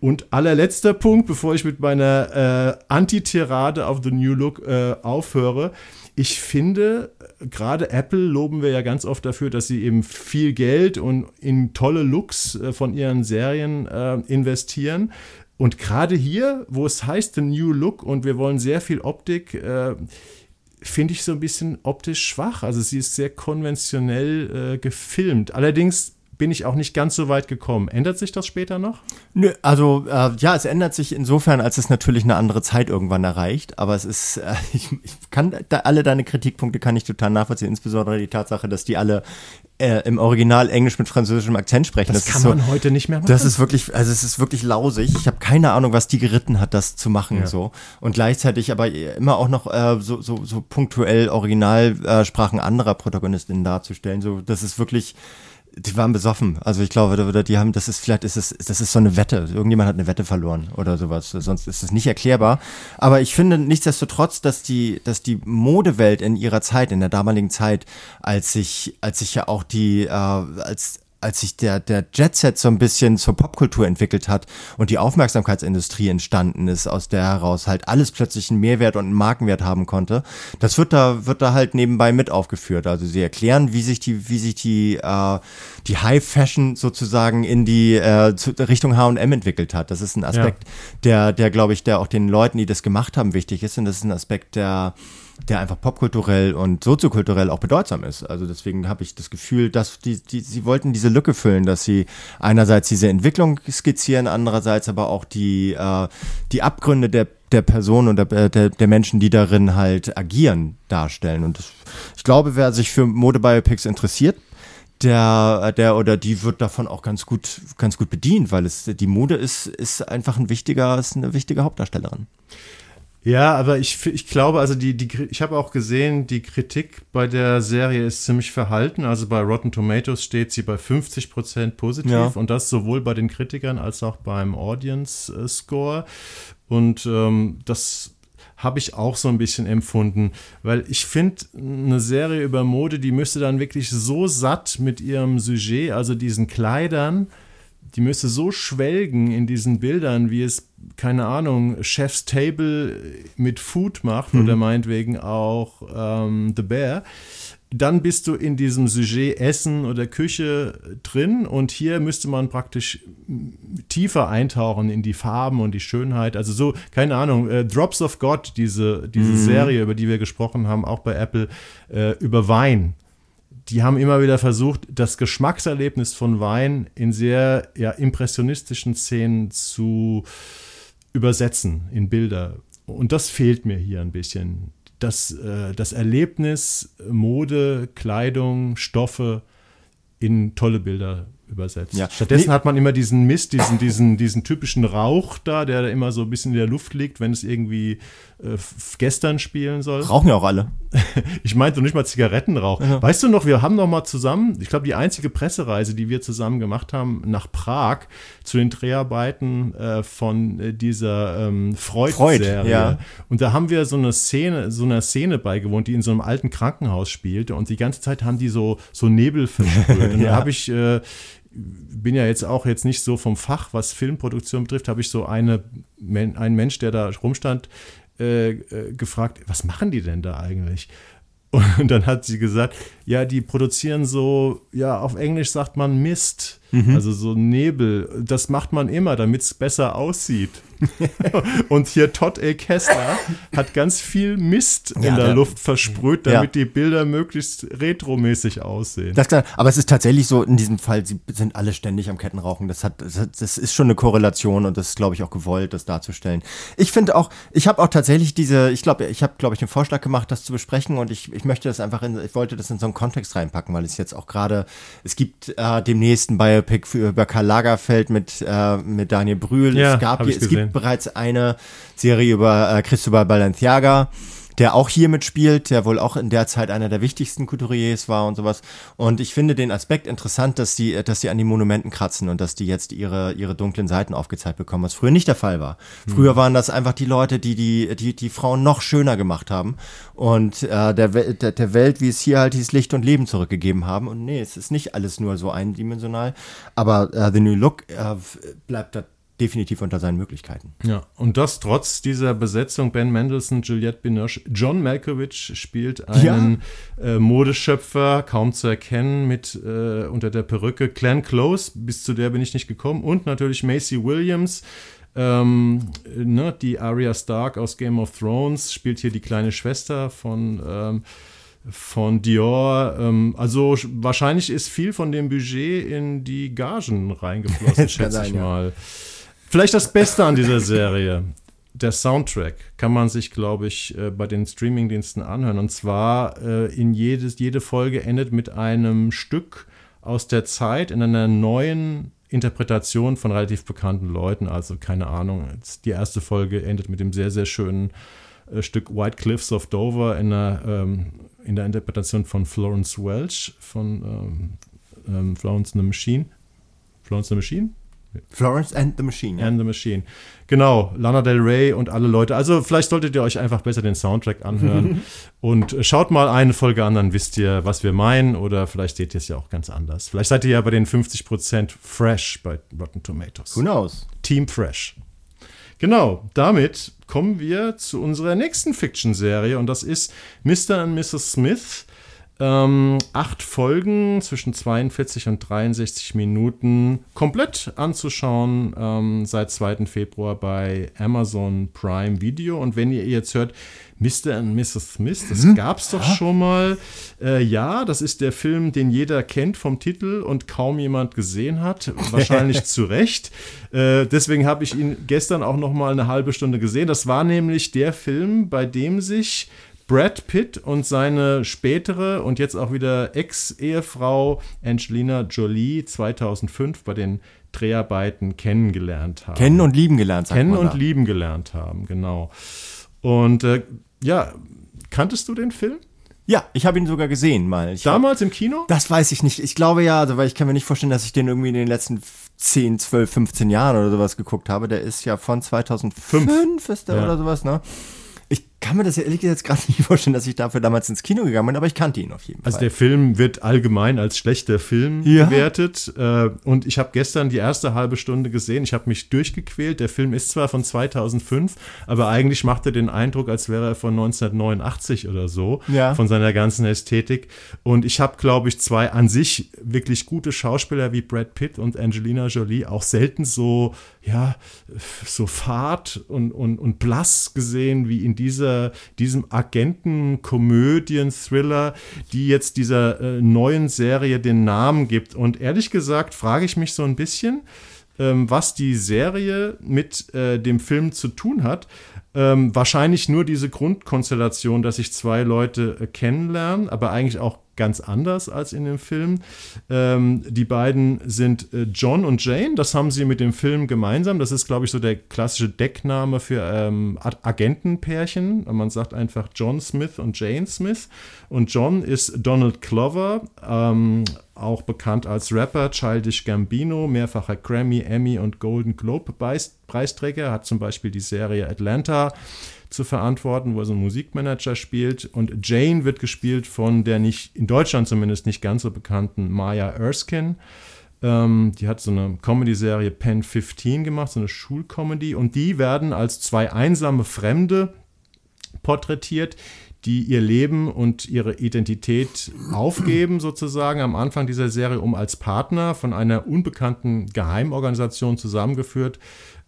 Und allerletzter Punkt, bevor ich mit meiner äh, Anti-Tirade auf The New Look äh, aufhöre. Ich finde, gerade Apple loben wir ja ganz oft dafür, dass sie eben viel Geld und in tolle Looks äh, von ihren Serien äh, investieren. Und gerade hier, wo es heißt The New Look und wir wollen sehr viel Optik, äh, finde ich so ein bisschen optisch schwach. Also sie ist sehr konventionell gefilmt. Allerdings bin ich auch nicht ganz so weit gekommen. Ändert sich das später noch? Nö, also äh, ja, es ändert sich insofern, als es natürlich eine andere Zeit irgendwann erreicht. Aber es ist, äh, <laughs> ich, ich kann da, alle deine Kritikpunkte kann ich total nachvollziehen, insbesondere die Tatsache, dass die alle äh, im Original Englisch mit französischem Akzent sprechen. Das, das kann man so, heute nicht mehr machen. Das ist wirklich, also es ist wirklich lausig. Ich habe keine Ahnung, was die geritten hat, das zu machen ja. so. Und gleichzeitig aber immer auch noch äh, so, so, so punktuell Originalsprachen anderer Protagonistinnen darzustellen. So, das ist wirklich die waren besoffen. Also ich glaube, die haben, das ist vielleicht ist es, das ist so eine Wette. Irgendjemand hat eine Wette verloren oder sowas. Sonst ist es nicht erklärbar. Aber ich finde nichtsdestotrotz, dass die, dass die Modewelt in ihrer Zeit, in der damaligen Zeit, als sich, als sich ja auch die, äh, als als sich der, der Jetset so ein bisschen zur Popkultur entwickelt hat und die Aufmerksamkeitsindustrie entstanden ist, aus der heraus halt alles plötzlich einen Mehrwert und einen Markenwert haben konnte, das wird da, wird da halt nebenbei mit aufgeführt. Also sie erklären, wie sich die, wie sich die, äh, die High Fashion sozusagen in die äh, Richtung H&M entwickelt hat. Das ist ein Aspekt, ja. der, der glaube ich, der auch den Leuten, die das gemacht haben, wichtig ist und das ist ein Aspekt, der der einfach popkulturell und soziokulturell auch bedeutsam ist. Also deswegen habe ich das Gefühl, dass die, die, sie wollten diese Lücke füllen, dass sie einerseits diese Entwicklung skizzieren, andererseits aber auch die, äh, die Abgründe der der Person und der, der, der Menschen, die darin halt agieren, darstellen. Und das, ich glaube, wer sich für Modebiopics interessiert, der, der oder die wird davon auch ganz gut, ganz gut bedient, weil es die Mode ist, ist einfach ein wichtiger, ist eine wichtige Hauptdarstellerin. Ja, aber ich, ich glaube, also die, die, ich habe auch gesehen, die Kritik bei der Serie ist ziemlich verhalten. Also bei Rotten Tomatoes steht sie bei 50 Prozent positiv ja. und das sowohl bei den Kritikern als auch beim Audience Score. Und ähm, das habe ich auch so ein bisschen empfunden, weil ich finde, eine Serie über Mode, die müsste dann wirklich so satt mit ihrem Sujet, also diesen Kleidern, die müsste so schwelgen in diesen Bildern, wie es, keine Ahnung, Chef's Table mit Food macht mhm. oder meinetwegen auch ähm, The Bear. Dann bist du in diesem Sujet Essen oder Küche drin und hier müsste man praktisch tiefer eintauchen in die Farben und die Schönheit. Also so, keine Ahnung, äh, Drops of God, diese, diese mhm. Serie, über die wir gesprochen haben, auch bei Apple, äh, über Wein die haben immer wieder versucht, das Geschmackserlebnis von Wein in sehr ja, impressionistischen Szenen zu übersetzen in Bilder. Und das fehlt mir hier ein bisschen. Das, äh, das Erlebnis, Mode, Kleidung, Stoffe in tolle Bilder übersetzt. Ja. Stattdessen nee. hat man immer diesen Mist, diesen, diesen, diesen typischen Rauch da, der immer so ein bisschen in der Luft liegt, wenn es irgendwie äh, gestern spielen soll. Rauchen ja auch alle. <laughs> ich meinte nicht mal Zigarettenrauch. Ja. Weißt du noch, wir haben noch mal zusammen, ich glaube, die einzige Pressereise, die wir zusammen gemacht haben, nach Prag zu den Dreharbeiten äh, von äh, dieser ähm, Freud-Serie. Freud, ja. Und da haben wir so eine Szene, so einer Szene beigewohnt, die in so einem alten Krankenhaus spielte. Und die ganze Zeit haben die so, so Nebel versprüht. <laughs> Und ja. da habe ich äh, bin ja jetzt auch jetzt nicht so vom Fach, was Filmproduktion betrifft, habe ich so eine, einen Mensch, der da rumstand, äh, äh, gefragt, was machen die denn da eigentlich? <laughs> Und dann hat sie gesagt, ja, die produzieren so, ja, auf Englisch sagt man Mist, mhm. also so Nebel. Das macht man immer, damit es besser aussieht. <laughs> und hier Todd A. Kessler hat ganz viel Mist in ja, der, der, Luft versprüht, damit ja. die Bilder möglichst retromäßig aussehen. Das klar, aber es ist tatsächlich so, in diesem Fall, sie sind alle ständig am Kettenrauchen. Das, hat, das, das ist schon eine Korrelation und das ist, glaube ich, auch gewollt, das darzustellen. Ich finde auch, ich habe auch tatsächlich diese, ich glaube, ich habe, glaube ich, den Vorschlag gemacht, das zu besprechen und ich, ich möchte das einfach in, ich wollte das in so einen Kontext reinpacken, weil es jetzt auch gerade, es gibt äh, demnächst ein Biopic für, über Karl Lagerfeld mit, äh, mit Daniel Brühl. Ja, es, gab, es gibt bereits eine Serie über äh, Cristobal Balenciaga der auch hier mitspielt, der wohl auch in der Zeit einer der wichtigsten Couturiers war und sowas. Und ich finde den Aspekt interessant, dass die, dass die an die Monumenten kratzen und dass die jetzt ihre, ihre dunklen Seiten aufgezeigt bekommen, was früher nicht der Fall war. Mhm. Früher waren das einfach die Leute, die die, die, die Frauen noch schöner gemacht haben und äh, der, der, der Welt, wie es hier halt hieß, Licht und Leben zurückgegeben haben. Und nee, es ist nicht alles nur so eindimensional, aber äh, The New Look äh, bleibt da definitiv unter seinen Möglichkeiten. Ja, und das trotz dieser Besetzung Ben Mendelssohn, Juliette Binoche, John Malkovich spielt einen ja. äh, Modeschöpfer, kaum zu erkennen, mit äh, unter der Perücke Glenn Close, bis zu der bin ich nicht gekommen, und natürlich Macy Williams, ähm, ne, die Arya Stark aus Game of Thrones spielt hier die kleine Schwester von ähm, von Dior. Ähm, also wahrscheinlich ist viel von dem Budget in die Gagen reingeflossen, <laughs> schätze sein, ich ja. Vielleicht das Beste an dieser Serie. Der Soundtrack kann man sich, glaube ich, äh, bei den Streamingdiensten anhören. Und zwar äh, in jedes, jede Folge endet mit einem Stück aus der Zeit in einer neuen Interpretation von relativ bekannten Leuten. Also keine Ahnung, die erste Folge endet mit dem sehr, sehr schönen äh, Stück White Cliffs of Dover in der, ähm, in der Interpretation von Florence Welch von ähm, ähm, Florence and the Machine. Florence and the Machine? Florence and the Machine. And the Machine. Genau, Lana Del Rey und alle Leute. Also vielleicht solltet ihr euch einfach besser den Soundtrack anhören <laughs> und schaut mal eine Folge an, dann wisst ihr, was wir meinen oder vielleicht seht ihr es ja auch ganz anders. Vielleicht seid ihr ja bei den 50% Fresh bei Rotten Tomatoes. Who knows? Team Fresh. Genau, damit kommen wir zu unserer nächsten Fiction-Serie und das ist Mr. und Mrs. Smith. Ähm, acht Folgen zwischen 42 und 63 Minuten komplett anzuschauen ähm, seit 2. Februar bei Amazon Prime Video. Und wenn ihr jetzt hört, Mr. und Mrs. Smith, das gab es doch schon mal. Äh, ja, das ist der Film, den jeder kennt vom Titel und kaum jemand gesehen hat. <laughs> Wahrscheinlich zu Recht. Äh, deswegen habe ich ihn gestern auch noch mal eine halbe Stunde gesehen. Das war nämlich der Film, bei dem sich Brad Pitt und seine spätere und jetzt auch wieder Ex-Ehefrau Angelina Jolie 2005 bei den Dreharbeiten kennengelernt haben. Kennen und lieben gelernt, sagt Kennen und da. lieben gelernt haben, genau. Und äh, ja, kanntest du den Film? Ja, ich habe ihn sogar gesehen mal. Ich Damals im Kino? Das weiß ich nicht. Ich glaube ja, also, weil ich kann mir nicht vorstellen, dass ich den irgendwie in den letzten 10, 12, 15 Jahren oder sowas geguckt habe. Der ist ja von 2005 ist der Ja. oder sowas, ne? Ich kann mir das ja ehrlich gesagt jetzt gerade <laughs> nicht vorstellen, dass ich dafür damals ins Kino gegangen bin, aber ich kannte ihn auf jeden Also Fall. der Film wird allgemein als schlechter Film Ja. bewertet. Äh, und ich habe gestern die erste halbe Stunde gesehen. Ich habe mich durchgequält. Der Film ist zwar von 2005, aber eigentlich macht er den Eindruck, als wäre er von 1989 oder so. Ja. Von seiner ganzen Ästhetik. Und ich habe, glaube ich, zwei an sich wirklich gute Schauspieler wie Brad Pitt und Angelina Jolie auch selten so, ja, so fad und, und, und blass gesehen wie in dieser, diesem Agenten-Komödien-Thriller, die jetzt dieser äh, neuen Serie den Namen gibt. Und ehrlich gesagt frage ich mich so ein bisschen, ähm, was die Serie mit äh, dem Film zu tun hat. Ähm, wahrscheinlich nur diese Grundkonstellation, dass sich zwei Leute äh, kennenlernen, aber eigentlich auch ganz anders als in dem Film. Ähm, die beiden sind äh, John und Jane, das haben sie mit dem Film gemeinsam. Das ist, glaube ich, so der klassische Deckname für ähm, Ag- Agentenpärchen. Man sagt einfach John Smith und Jane Smith. Und John ist Donald Glover, ähm, auch bekannt als Rapper, Childish Gambino, mehrfacher Grammy, Emmy und Golden Globe Preis- Preisträger, hat zum Beispiel die Serie Atlanta zu verantworten, wo er so einen Musikmanager spielt. Und Jane wird gespielt von der nicht, in Deutschland zumindest nicht ganz so bekannten Maya Erskine. Ähm, die hat so eine Comedy-Serie Pen 15 gemacht, so eine Schulcomedy. Und die werden als zwei einsame Fremde porträtiert, die ihr Leben und ihre Identität aufgeben, sozusagen am Anfang dieser Serie, um als Partner von einer unbekannten Geheimorganisation zusammengeführt,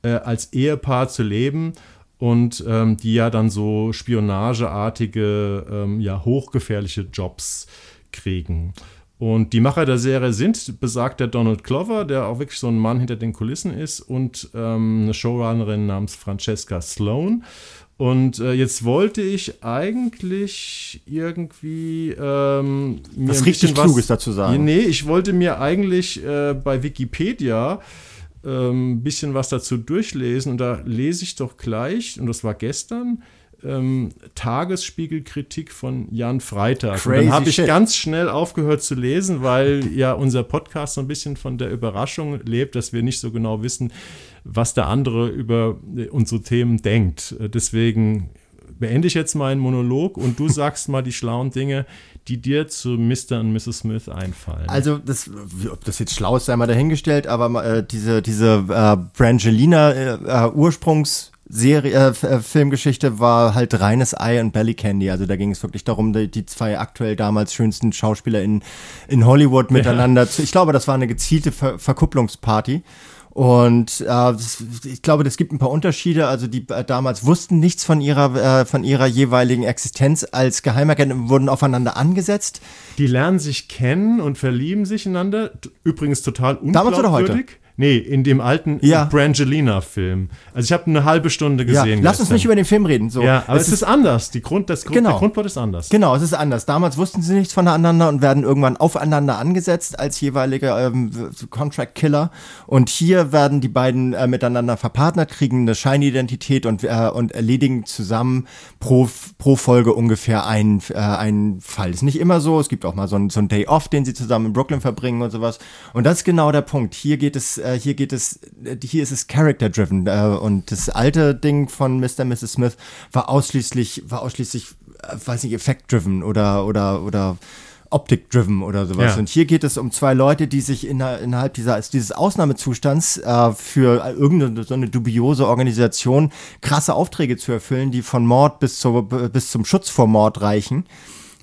äh, als Ehepaar zu leben und ähm, die ja dann so spionageartige, ähm, ja, hochgefährliche Jobs kriegen. Und die Macher der Serie sind besagter Donald Glover, der auch wirklich so ein Mann hinter den Kulissen ist, und ähm, eine Showrunnerin namens Francesca Sloan. Und äh, jetzt wollte ich eigentlich irgendwie ähm, mir Was richtig Kluges dazu sagen. Nee, ich wollte mir eigentlich äh, bei Wikipedia ähm, ein bisschen was dazu durchlesen und da lese ich doch gleich, und das war gestern, ähm, Tagesspiegelkritik von Jan Freitag. und Crazy dann habe ich shit. ganz schnell aufgehört zu lesen, weil ja unser Podcast so ein bisschen von der Überraschung lebt, dass wir nicht so genau wissen, was der andere über äh, unsere Themen denkt. Äh, Deswegen beende ich jetzt meinen Monolog und du sagst mal die schlauen Dinge, die dir zu Mr. und Mrs. Smith einfallen. Also, das, ob das jetzt schlau ist, sei mal dahingestellt, aber äh, diese, diese äh, Brangelina äh, äh, Ursprungs- Serie, äh, äh, Filmgeschichte war halt reines Eye und Belly Candy. Also da ging es wirklich darum, die, die zwei aktuell damals schönsten Schauspieler in, in Hollywood miteinander zu. Ich glaube, das war eine gezielte Ver Verkupplungsparty. Und äh, ich glaube, es gibt ein paar Unterschiede. Also die äh, damals wussten nichts von ihrer äh, von ihrer jeweiligen Existenz als Geheimagenten, wurden aufeinander angesetzt. Die lernen sich kennen und verlieben sich ineinander. Übrigens total unglaubwürdig. Damals oder heute? Nee, in dem alten Ja. Brangelina-Film. Also ich habe eine halbe Stunde Ja, gesehen. lass uns nicht über den Film reden. So. Ja, aber es, ist, anders. Die Grund, das Grund, Genau. Der Grundplot ist anders. Genau, es ist anders. Damals wussten sie nichts voneinander und werden irgendwann aufeinander angesetzt als jeweilige ähm, Contract Killer. Und hier werden die beiden äh, miteinander verpartnert, kriegen eine Scheinidentität und, äh, und erledigen zusammen pro, pro Folge ungefähr einen, äh, einen Fall. Ist nicht immer so. Es gibt auch mal so einen, so einen Day Off, den sie zusammen in Brooklyn verbringen und sowas. Und das ist genau der Punkt. Hier geht es, äh, hier geht es, äh, hier ist es Character-driven. Äh, und das alte Ding von Mr. und Mrs. Smith war ausschließlich, war ausschließlich, äh, weiß nicht, Effekt-driven oder, oder, oder Optik-driven oder sowas. Ja. Und hier geht es um zwei Leute, die sich inner, innerhalb dieser, dieses Ausnahmezustands äh, für irgendeine so eine dubiose Organisation krasse Aufträge zu erfüllen, die von Mord bis, zur, bis zum Schutz vor Mord reichen.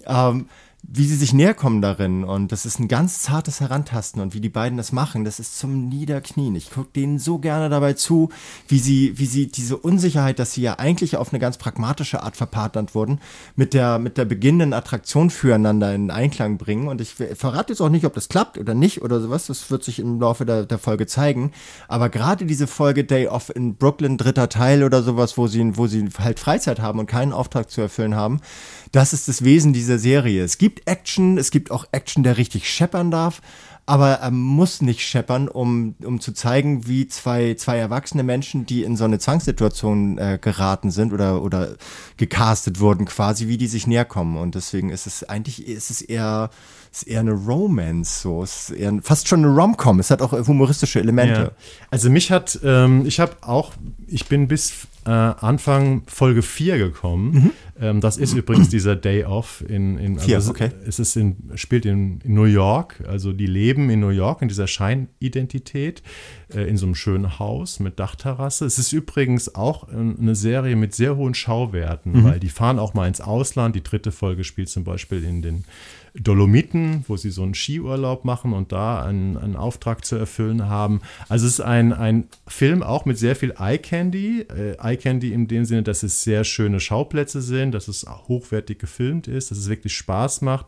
Ähm, wie sie sich näher kommen darin und das ist ein ganz zartes Herantasten und wie die beiden das machen, das ist zum Niederknien. Ich gucke denen so gerne dabei zu, wie sie, wie sie diese Unsicherheit, dass sie ja eigentlich auf eine ganz pragmatische Art verpartnert wurden, mit der, mit der beginnenden Attraktion füreinander in Einklang bringen. Und ich verrate jetzt auch nicht, ob das klappt oder nicht oder sowas. Das wird sich im Laufe der, der Folge zeigen. Aber gerade diese Folge Day Off in Brooklyn, dritter Teil oder sowas, wo sie, wo sie halt Freizeit haben und keinen Auftrag zu erfüllen haben, das ist das Wesen dieser Serie. Es gibt Action, es gibt auch Action, der richtig scheppern darf, aber er muss nicht scheppern, um, um zu zeigen, wie zwei, zwei erwachsene Menschen, die in so eine Zwangssituation äh, geraten sind oder, oder gecastet wurden quasi, wie die sich näher kommen. Und deswegen ist es eigentlich, ist es eher, ist eher eine Romance, so. Es ist eher, fast schon eine Rom-Com. Es hat auch humoristische Elemente. Ja. Also mich hat, ähm, ich habe auch, ich bin bis äh, Anfang Folge 4 gekommen. Ähm, das ist übrigens dieser Day Off in, in Mhm. Vier, also es, okay. es ist in, spielt in, in New York, also die leben in New York in dieser Scheinidentität, äh, in so einem schönen Haus mit Dachterrasse. Es ist übrigens auch eine Serie mit sehr hohen Schauwerten, Mhm. weil die fahren auch mal ins Ausland. Die dritte Folge spielt zum Beispiel in den Dolomiten, wo sie so einen Skiurlaub machen und da einen, einen Auftrag zu erfüllen haben. Also es ist ein, ein Film auch mit sehr viel Eye Candy. Äh, Eye Candy in dem Sinne, dass es sehr schöne Schauplätze sind, dass es hochwertig gefilmt ist, dass es wirklich Spaß macht.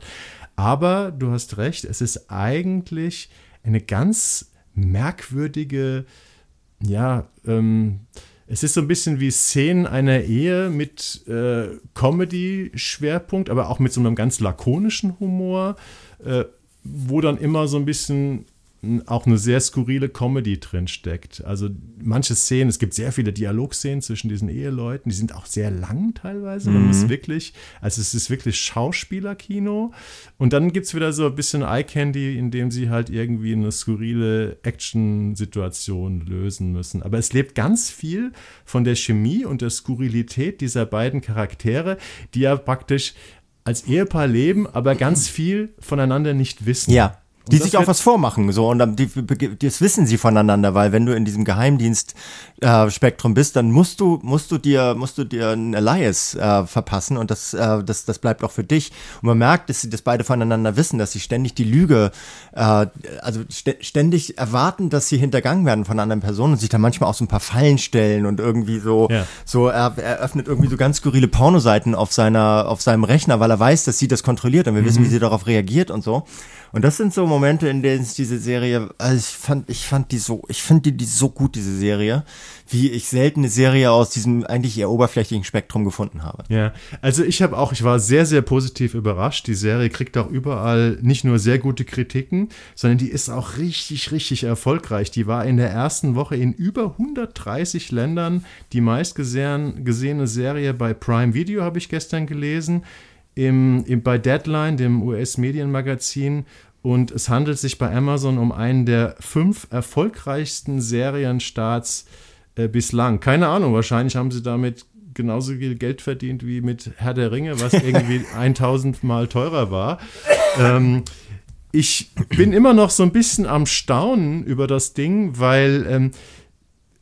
Aber du hast recht, es ist eigentlich eine ganz merkwürdige, ja, ähm, es ist so ein bisschen wie Szenen einer Ehe mit äh, Comedy-Schwerpunkt, aber auch mit so einem ganz lakonischen Humor, äh, wo dann immer so ein bisschen auch eine sehr skurrile Comedy drin steckt. Also manche Szenen, es gibt sehr viele Dialogszenen zwischen diesen Eheleuten, die sind auch sehr lang teilweise. Man muss wirklich, also es ist wirklich Schauspielerkino. Und dann gibt es wieder so ein bisschen Eye Candy, in dem sie halt irgendwie eine skurrile Action-Situation lösen müssen. Aber es lebt ganz viel von der Chemie und der Skurrilität dieser beiden Charaktere, die ja praktisch als Ehepaar leben, aber ganz viel voneinander nicht wissen. Ja. Und Die sich auch was vormachen, so, und dann, die, das wissen sie voneinander, weil wenn du in diesem Geheimdienst-Spektrum bist, dann musst du, musst du dir, musst du dir ein Elias äh, verpassen und das, äh, das, das bleibt auch für dich. Und man merkt, dass sie das beide voneinander wissen, dass sie ständig die Lüge, äh, also st ständig erwarten, dass sie hintergangen werden von anderen Personen und sich dann manchmal auch so ein paar Fallen stellen und irgendwie so, Ja. so, er, er öffnet irgendwie so ganz skurrile Pornoseiten auf seiner, auf seinem Rechner, weil er weiß, dass sie das kontrolliert und wir wissen, wie sie darauf reagiert und so. Und das sind so Momente, in denen es diese Serie, also ich fand, ich fand die so, ich finde die, die so gut, diese Serie, wie ich selten eine Serie aus diesem eigentlich eher oberflächlichen Spektrum gefunden habe. Ja, also ich habe auch, ich war sehr, sehr positiv überrascht. Die Serie kriegt auch überall nicht nur sehr gute Kritiken, sondern die ist auch richtig, richtig erfolgreich. Die war in der ersten Woche in über 130 Ländern die meistgesehen- gesehene Serie bei Prime Video, habe ich gestern gelesen, im, im, bei Deadline, dem US-Medienmagazin. Und es handelt sich bei Amazon um einen der fünf erfolgreichsten Serienstarts äh, bislang. Keine Ahnung, wahrscheinlich haben sie damit genauso viel Geld verdient wie mit Herr der Ringe, was <laughs> irgendwie 1000 Mal teurer war. Ähm, ich bin immer noch so ein bisschen am Staunen über das Ding, weil ähm,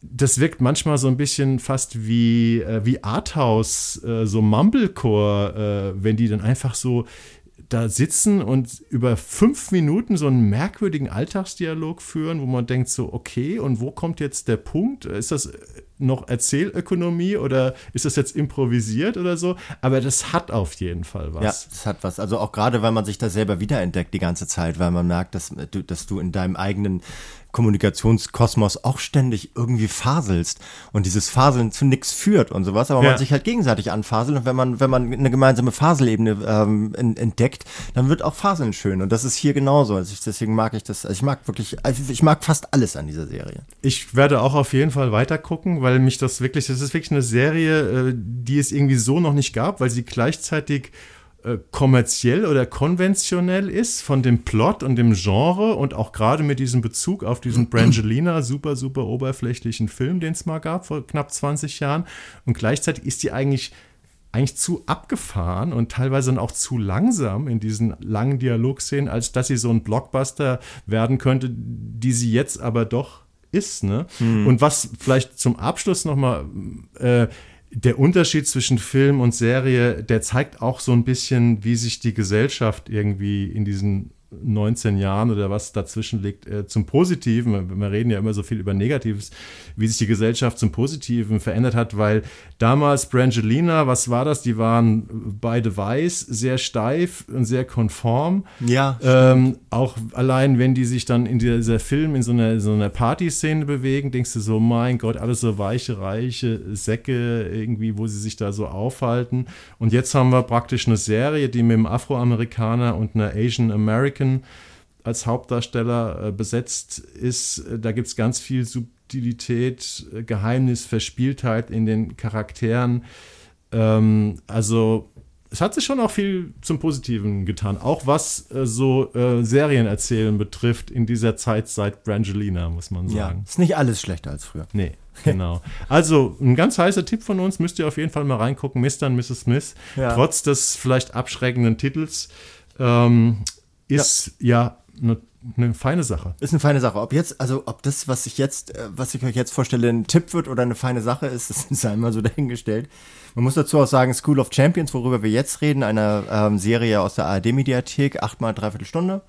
das wirkt manchmal so ein bisschen fast wie, äh, wie Arthouse, äh, so Mumblecore, äh, wenn die dann einfach so da sitzen und über fünf Minuten so einen merkwürdigen Alltagsdialog führen, wo man denkt so, okay, und wo kommt jetzt der Punkt? Ist das noch Erzählökonomie oder ist das jetzt improvisiert oder so? Aber das hat auf jeden Fall was. Ja, das hat was. Also auch gerade, weil man sich da selber wiederentdeckt die ganze Zeit, weil man merkt, dass du, dass du in deinem eigenen Kommunikationskosmos auch ständig irgendwie faselst und dieses Faseln zu nichts führt und sowas, aber ja. man sich halt gegenseitig anfaselt und wenn man, wenn man eine gemeinsame Faselebene ähm, entdeckt, dann wird auch Faseln schön und das ist hier genauso. Also ich, deswegen mag ich das, also ich mag wirklich, also ich mag fast alles an dieser Serie. Ich werde auch auf jeden Fall weiter gucken, weil mich das wirklich, das ist wirklich eine Serie, äh, die es irgendwie so noch nicht gab, weil sie gleichzeitig äh, kommerziell oder konventionell ist von dem Plot und dem Genre und auch gerade mit diesem Bezug auf diesen <clears throat> Brangelina super, super oberflächlichen Film, den es mal gab vor knapp 20 Jahren. Und gleichzeitig ist die eigentlich eigentlich zu abgefahren und teilweise dann auch zu langsam in diesen langen Dialogszenen, als dass sie so ein Blockbuster werden könnte, die sie jetzt aber doch ist. Ne? Hm. Und was vielleicht zum Abschluss nochmal äh, der Unterschied zwischen Film und Serie, der zeigt auch so ein bisschen, wie sich die Gesellschaft irgendwie in diesen 19 Jahren oder was dazwischen liegt, äh, zum Positiven, wir reden ja immer so viel über Negatives, wie sich die Gesellschaft zum Positiven verändert hat, weil damals Brangelina, was war das? Die waren beide weiß, sehr steif und sehr konform. Ja. Ähm, auch allein, wenn die sich dann in dieser Film in so einer, so einer Partyszene bewegen, denkst du so, mein Gott, alles so weiche, reiche Säcke irgendwie, wo sie sich da so aufhalten. Und jetzt haben wir praktisch eine Serie, die mit einem Afroamerikaner und einer Asian American als Hauptdarsteller äh, besetzt ist. Da gibt es ganz viel Subtilität, äh, Geheimnis, Verspieltheit in den Charakteren. Ähm, also es hat sich schon auch viel zum Positiven getan, auch was äh, so äh, Serienerzählen betrifft in dieser Zeit seit Brangelina, muss man sagen. Ja, ist nicht alles schlechter als früher. Nee, genau. <laughs> Also ein ganz heißer Tipp von uns, müsst ihr auf jeden Fall mal reingucken, Mr. und Mrs. Smith. Ja. Trotz des vielleicht abschreckenden Titels ähm, ist ja, ja eine eine feine Sache. Ist eine feine Sache. Ob jetzt, also ob das, was ich jetzt, äh, was ich euch jetzt vorstelle, ein Tipp wird oder eine feine Sache ist, <laughs> das ist einmal so dahingestellt. Man muss dazu auch sagen, School of Champions, worüber wir jetzt reden, eine ähm, Serie aus der ARD-Mediathek, achtmal dreiviertel Stunde.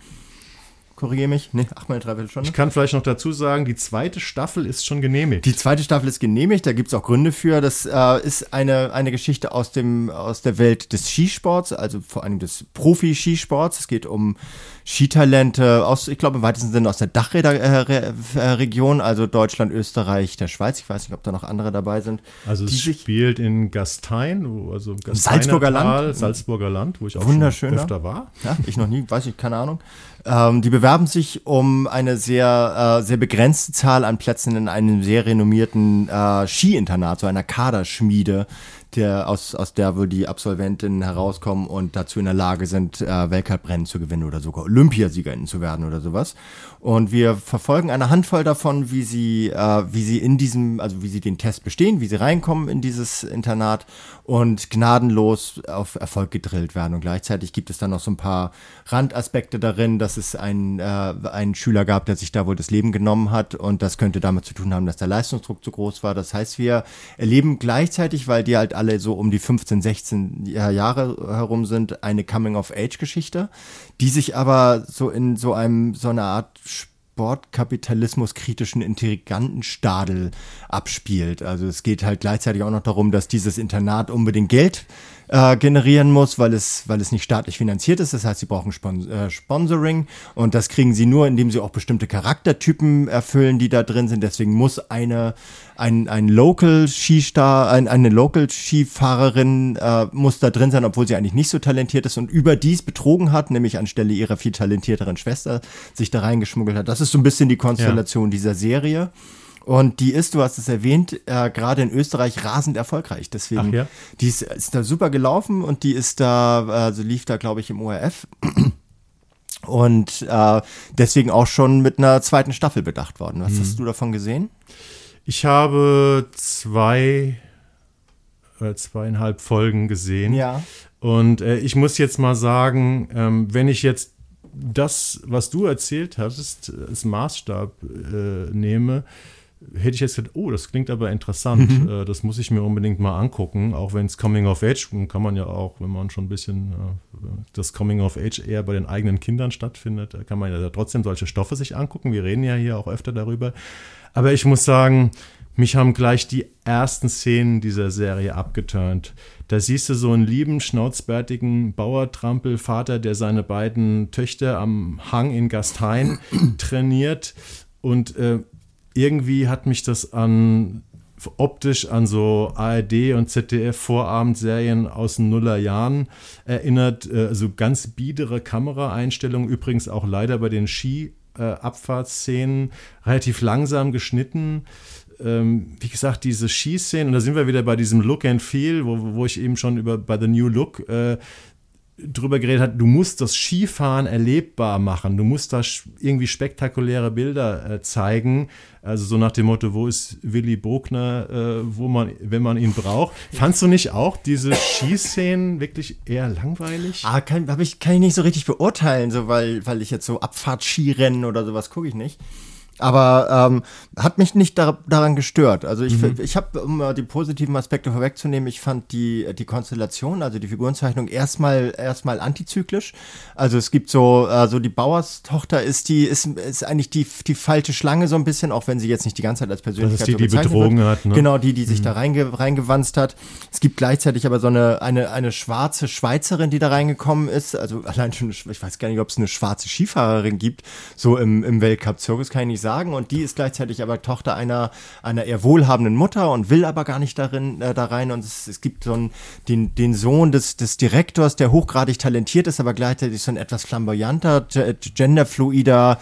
Korrigiere mich. Nee, achtmal eine Dreiviertelstunde. Ich kann vielleicht noch dazu sagen, die zweite Staffel ist schon genehmigt. Die zweite Staffel ist genehmigt, da gibt es auch Gründe für. Das äh, ist eine, eine Geschichte aus, dem, aus der Welt des Skisports, also vor allem des Profi-Skisports. Es geht um Skitalente aus, ich glaube im weitesten Sinne aus der Dachregion, also Deutschland, Österreich, der Schweiz. Ich weiß nicht, ob da noch andere dabei sind. Also es spielt in Gastein, also Salzburger Land. Salzburger Land, wo ich auch schon öfter war. Ja, ich noch nie, weiß ich, keine Ahnung. Ähm, die bewerben sich um eine sehr, äh, sehr begrenzte Zahl an Plätzen in einem sehr renommierten äh, Skiinternat, so einer Kaderschmiede der, aus, aus der wohl die Absolventinnen herauskommen und dazu in der Lage sind, äh, Weltcuprennen zu gewinnen oder sogar Olympiasiegerinnen zu werden oder sowas. Und wir verfolgen eine Handvoll davon, wie sie, äh, wie sie in diesem, also wie sie den Test bestehen, wie sie reinkommen in dieses Internat und gnadenlos auf Erfolg gedrillt werden. Und gleichzeitig gibt es dann noch so ein paar Randaspekte darin, dass es einen, äh, einen Schüler gab, der sich da wohl das Leben genommen hat. Und das könnte damit zu tun haben, dass der Leistungsdruck zu groß war. Das heißt, wir erleben gleichzeitig, weil die halt alle so um die 15, 16 Jahre herum sind, eine Coming-of-Age-Geschichte, die sich aber so in so einem, so einer Art Sportkapitalismus kritischen Intrigantenstadel abspielt. Also es geht halt gleichzeitig auch noch darum, dass dieses Internat unbedingt Geld äh, generieren muss, weil es, weil es nicht staatlich finanziert ist. Das heißt, sie brauchen Spon äh, Sponsoring und das kriegen sie nur, indem sie auch bestimmte Charaktertypen erfüllen, die da drin sind. Deswegen muss eine ein, ein Local Skistar, ein, eine Local Skifahrerin äh, muss da drin sein, obwohl sie eigentlich nicht so talentiert ist und überdies betrogen hat, nämlich anstelle ihrer viel talentierteren Schwester sich da reingeschmuggelt hat. Das ist so ein bisschen die Konstellation ja. dieser Serie. Und die ist, du hast es erwähnt, äh, gerade in Österreich rasend erfolgreich. Deswegen, ja? die ist, ist, da super gelaufen und die ist da, also lief da, glaube ich, im ORF. <clears throat> Und äh, deswegen auch schon mit einer zweiten Staffel bedacht worden. Was hm. hast du davon gesehen? Ich habe zwei oder zweieinhalb Folgen gesehen. Ja. Und äh, ich muss jetzt mal sagen, ähm, wenn ich jetzt das, was du erzählt hattest, als Maßstab äh, nehme, hätte ich jetzt gedacht, oh, das klingt aber interessant, Mhm. äh, das muss ich mir unbedingt mal angucken, auch wenn es Coming of Age, kann man ja auch, wenn man schon ein bisschen äh, das Coming of Age eher bei den eigenen Kindern stattfindet, da kann man ja trotzdem solche Stoffe sich angucken. Wir reden ja hier auch öfter darüber. Aber ich muss sagen, mich haben gleich die ersten Szenen dieser Serie abgeturnt. Da siehst du so einen lieben, schnauzbärtigen Bauertrampelvater, der seine beiden Töchter am Hang in Gastein <clears throat> trainiert. Und äh, irgendwie hat mich das an optisch an so ARD und ZDF Vorabendserien aus den Nullerjahren erinnert. Äh, Also ganz biedere Kameraeinstellungen, übrigens auch leider bei den Ski-Abfahrtsszenen, relativ langsam geschnitten ähm, wie gesagt, diese Schießszenen, und da sind wir wieder bei diesem Look and Feel, wo, wo ich eben schon über bei The New Look äh, drüber geredet habe, du musst das Skifahren erlebbar machen, du musst da irgendwie spektakuläre Bilder äh, zeigen, also so nach dem Motto, wo ist Willy Bogner, äh, wo man, wenn man ihn braucht. Fandst du nicht auch diese Skiszenen wirklich eher langweilig? Ah, kann, ich, kann ich nicht so richtig beurteilen, so weil, weil ich jetzt so Abfahrtskirennen oder sowas gucke ich nicht. Aber ähm, hat mich nicht da, daran gestört. Also ich, Mhm. ich habe, um mal die positiven Aspekte vorwegzunehmen, ich fand die, die Konstellation, also die Figurenzeichnung erstmal erstmal antizyklisch. Also es gibt so, also die Bauerstochter ist die, ist, ist eigentlich die, die falsche Schlange so ein bisschen, auch wenn sie jetzt nicht die ganze Zeit als Persönlichkeit die, so die betrogen wird. hat, ne? Genau, die, die sich da reinge, reingewanzt hat. Es gibt gleichzeitig aber so eine, eine, eine schwarze Schweizerin, die da reingekommen ist. Also allein schon, ich weiß gar nicht, ob es eine schwarze Skifahrerin gibt, so im, im Weltcup-Zirkus, kann ich nicht sagen. Und die ist gleichzeitig aber Tochter einer, einer eher wohlhabenden Mutter und will aber gar nicht darin, äh, da rein. Und es, es gibt so einen, den, den Sohn des, des Direktors, der hochgradig talentiert ist, aber gleichzeitig so ein etwas flamboyanter, ge- genderfluider,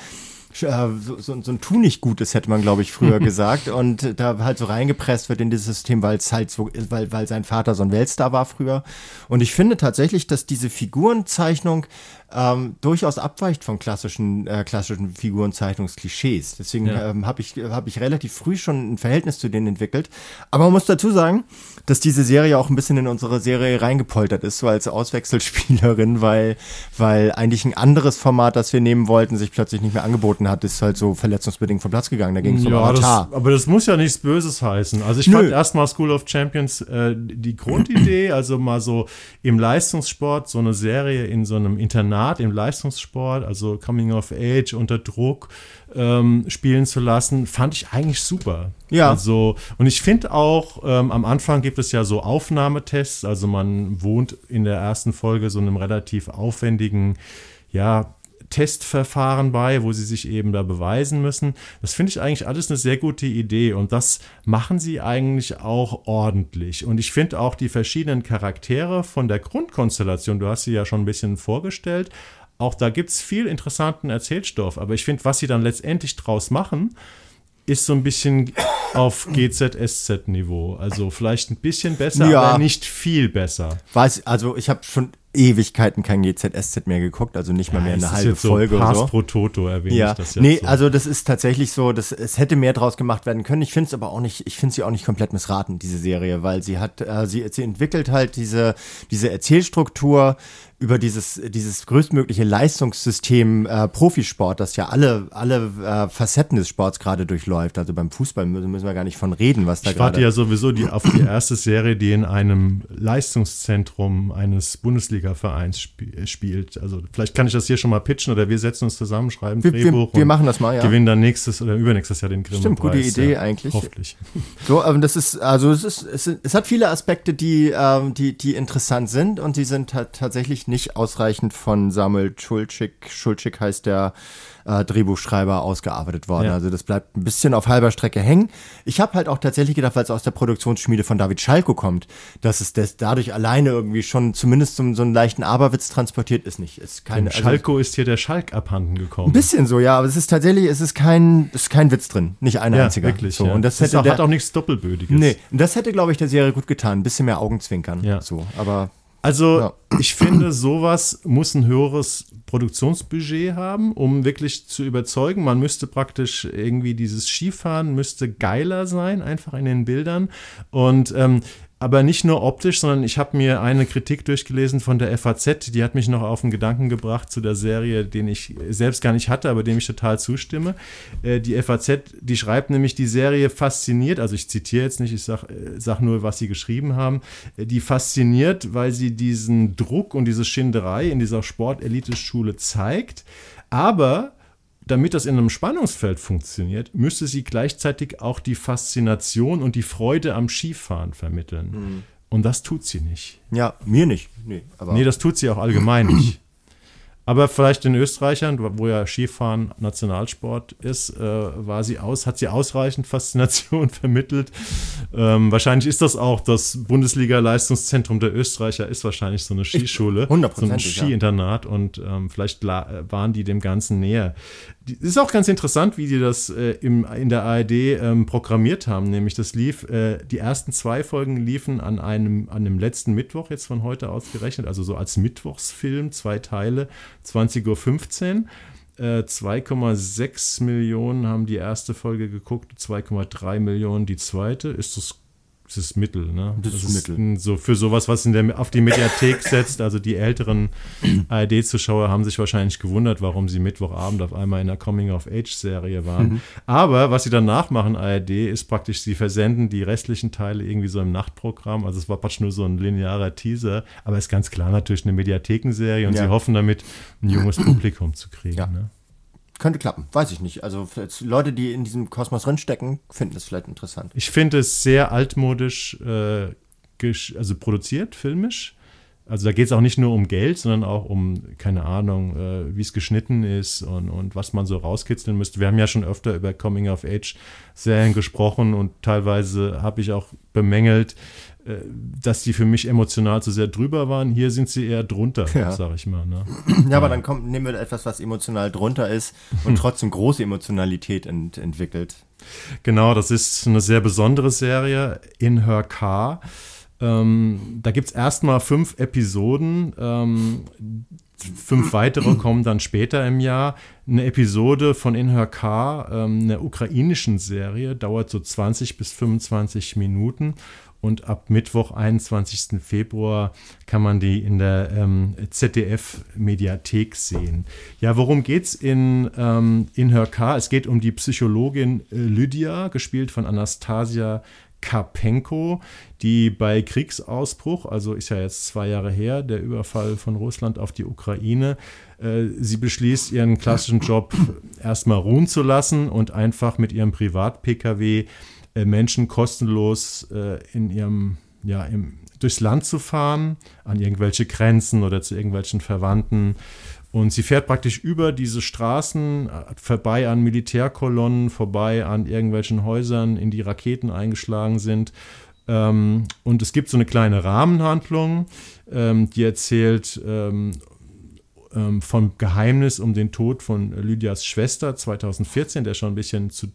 äh, so, so, so ein Tu nicht Gutes, hätte man, glaube ich, früher <laughs> gesagt. Und da halt so reingepresst wird in dieses System, weil es halt so weil, weil sein Vater so ein Weltstar war früher. Und ich finde tatsächlich, dass diese Figurenzeichnung ähm, durchaus abweicht von klassischen, äh, klassischen Figurenzeichnungsklischees. Deswegen Ja. ähm, habe ich, hab ich relativ früh schon ein Verhältnis zu denen entwickelt. Aber man muss dazu sagen, dass diese Serie auch ein bisschen in unsere Serie reingepoltert ist, so als Auswechselspielerin, <laughs> weil, weil eigentlich ein anderes Format, das wir nehmen wollten, sich plötzlich nicht mehr angeboten hat, ist halt so verletzungsbedingt vom Platz gegangen. Da ging es um Ja, das, Avatar. aber das muss ja nichts Böses heißen. Also ich Nö. fand erstmal School of Champions äh, die Grundidee, also mal so im Leistungssport, so eine Serie in so einem Internat im Leistungssport, also Coming of Age unter Druck ähm, spielen zu lassen, fand ich eigentlich super. Ja. Also, und ich finde auch, ähm, am Anfang gibt es ja so Aufnahmetests, also man wohnt in der ersten Folge so einem relativ aufwendigen, ja, Testverfahren bei, wo sie sich eben da beweisen müssen. Das finde ich eigentlich alles eine sehr gute Idee und das machen sie eigentlich auch ordentlich. Und ich finde auch die verschiedenen Charaktere von der Grundkonstellation, du hast sie ja schon ein bisschen vorgestellt, auch da gibt es viel interessanten Erzählstoff, aber ich finde, was sie dann letztendlich draus machen, ist so ein bisschen auf GZ-SZ-Niveau. Also vielleicht ein bisschen besser, Ja. aber nicht viel besser. Weiß, also ich habe schon Ewigkeiten kein GZSZ mehr geguckt, also nicht mal mehr es eine halbe jetzt so Folge Pass oder so. pro Toto erwähne Ja, ich das jetzt nee, so. also das ist tatsächlich so, das, es hätte mehr draus gemacht werden können. Ich finde es aber auch nicht, ich finde sie auch nicht komplett missraten, diese Serie, weil sie hat, äh, sie, sie entwickelt halt diese, diese Erzählstruktur über dieses, dieses größtmögliche Leistungssystem äh, Profisport, das ja alle, alle äh, Facetten des Sports gerade durchläuft. Also beim Fußball müssen, wir gar nicht von reden, was da ich warte gerade. ja sowieso die, auf die erste Serie, die in einem Leistungszentrum eines Bundesliga-Vereins sp spielt. Also vielleicht kann ich das hier schon mal pitchen oder wir setzen uns zusammen, schreiben Wir- wir- Drehbuch wir und machen das mal, ja. gewinnen dann nächstes oder übernächstes Jahr den Grimme Stimmt, gute Idee eigentlich. Hoffentlich. <laughs> So, aber das ist, also es ist, es, ist, es hat viele Aspekte, die, ähm, die, die interessant sind und die sind ta- tatsächlich nicht ausreichend von Samuel Schulczyk, Schulczyk heißt der äh, Drehbuchschreiber, ausgearbeitet worden. Ja. Also das bleibt ein bisschen auf halber Strecke hängen. Ich habe halt auch tatsächlich gedacht, weil es aus der Produktionsschmiede von David Schalko kommt, dass es das dadurch alleine irgendwie schon zumindest so, so einen leichten Aberwitz transportiert ist nicht. Ist keine, also- Schalko ist hier der Schalk abhanden gekommen. ein bisschen so, ja, aber es ist tatsächlich, es ist kein, es ist kein Witz drin, nicht ein ja, einziger. wirklich. So, ja. und das ist hätte auch, der, hat auch nichts Doppelbödiges. Nee, und das hätte, glaube ich, der Serie gut getan. Ein bisschen mehr Augenzwinkern. Ja. So, aber Also Ja. ich finde, sowas muss ein höheres Produktionsbudget haben, um wirklich zu überzeugen. Man müsste praktisch irgendwie dieses Skifahren müsste geiler sein, einfach in den Bildern. Und ähm, aber nicht nur optisch, sondern ich habe mir eine Kritik durchgelesen von der FAZ, die hat mich noch auf den Gedanken gebracht zu der Serie, den ich selbst gar nicht hatte, aber dem ich total zustimme. Äh, die FAZ, die schreibt nämlich, die Serie fasziniert, also ich zitiere jetzt nicht, ich sage äh, sag nur, was sie geschrieben haben, äh, die fasziniert, weil sie diesen Druck und diese Schinderei in dieser Sporteliteschule zeigt, aber damit das in einem Spannungsfeld funktioniert, müsste sie gleichzeitig auch die Faszination und die Freude am Skifahren vermitteln. Mhm. Und das tut sie nicht. Ja, mir nicht. Nee, aber nee das tut sie auch allgemein nicht. Aber vielleicht in Österreichern, wo ja Skifahren Nationalsport ist, äh, war sie aus, hat sie ausreichend Faszination <laughs> vermittelt. Ähm, wahrscheinlich ist das auch das Bundesliga-Leistungszentrum der Österreicher, ist wahrscheinlich so eine Skischule, so ein Skiinternat ja. und ähm, vielleicht waren die dem Ganzen näher. Es ist auch ganz interessant, wie die das äh, im, in der ARD ähm, programmiert haben. Nämlich, das lief, äh, die ersten zwei Folgen liefen an einem, an dem letzten Mittwoch, jetzt von heute ausgerechnet, also so als Mittwochsfilm, zwei Teile, 20.15 Uhr. Äh, 2,6 Millionen haben die erste Folge geguckt, 2,3 Millionen die zweite. Ist das das ist Mittel, ne? Das, das ist Mittel. So für sowas, was in der, auf die Mediathek <laughs> setzt. Also die älteren ARD-Zuschauer haben sich wahrscheinlich gewundert, warum sie Mittwochabend auf einmal in einer Coming-of-Age-Serie waren. Mhm. Aber was sie danach machen, ARD, ist praktisch, sie versenden die restlichen Teile irgendwie so im Nachtprogramm. Also es war praktisch nur so ein linearer Teaser. Aber ist ganz klar natürlich eine Mediathekenserie und ja. sie hoffen damit, ein junges Publikum zu kriegen. Ja. Ne? Könnte klappen, weiß ich nicht. Also Leute, die in diesem Kosmos drinstecken, finden das vielleicht interessant. Ich finde es sehr altmodisch äh, also produziert, filmisch. Also da geht es auch nicht nur um Geld, sondern auch um, keine Ahnung, äh, wie es geschnitten ist und, und was man so rauskitzeln müsste. Wir haben ja schon öfter über Coming-of-Age-Serien gesprochen und teilweise habe ich auch bemängelt, dass die für mich emotional zu sehr drüber waren. Hier sind sie eher drunter, ja. sag ich mal. Ne? Ja, aber dann kommt, nehmen wir etwas, was emotional drunter ist und trotzdem große Emotionalität ent entwickelt. Genau, das ist eine sehr besondere Serie, In Her Car. Ähm, da gibt es erstmal fünf Episoden. Ähm, fünf weitere kommen dann später im Jahr. Eine Episode von In Her Car, ähm, einer ukrainischen Serie, dauert so 20 bis 25 Minuten und ab Mittwoch, 21. Februar, kann man die in der ähm, ZDF-Mediathek sehen. Ja, worum geht es in, ähm, in Her Car? Es geht um die Psychologin äh, Lydia, gespielt von Anastasia Karpenko, die bei Kriegsausbruch, also ist ja jetzt zwei Jahre her, der Überfall von Russland auf die Ukraine, äh, sie beschließt, ihren klassischen Job erstmal ruhen zu lassen und einfach mit ihrem Privat-Pkw Menschen kostenlos äh, in ihrem, ja, im, durchs Land zu fahren, an irgendwelche Grenzen oder zu irgendwelchen Verwandten. Und sie fährt praktisch über diese Straßen, äh, vorbei an Militärkolonnen, vorbei an irgendwelchen Häusern, in die Raketen eingeschlagen sind. Ähm, und es gibt so eine kleine Rahmenhandlung, ähm, die erzählt ähm vom Geheimnis um den Tod von Lydias Schwester 2014, der schon ein bisschen zu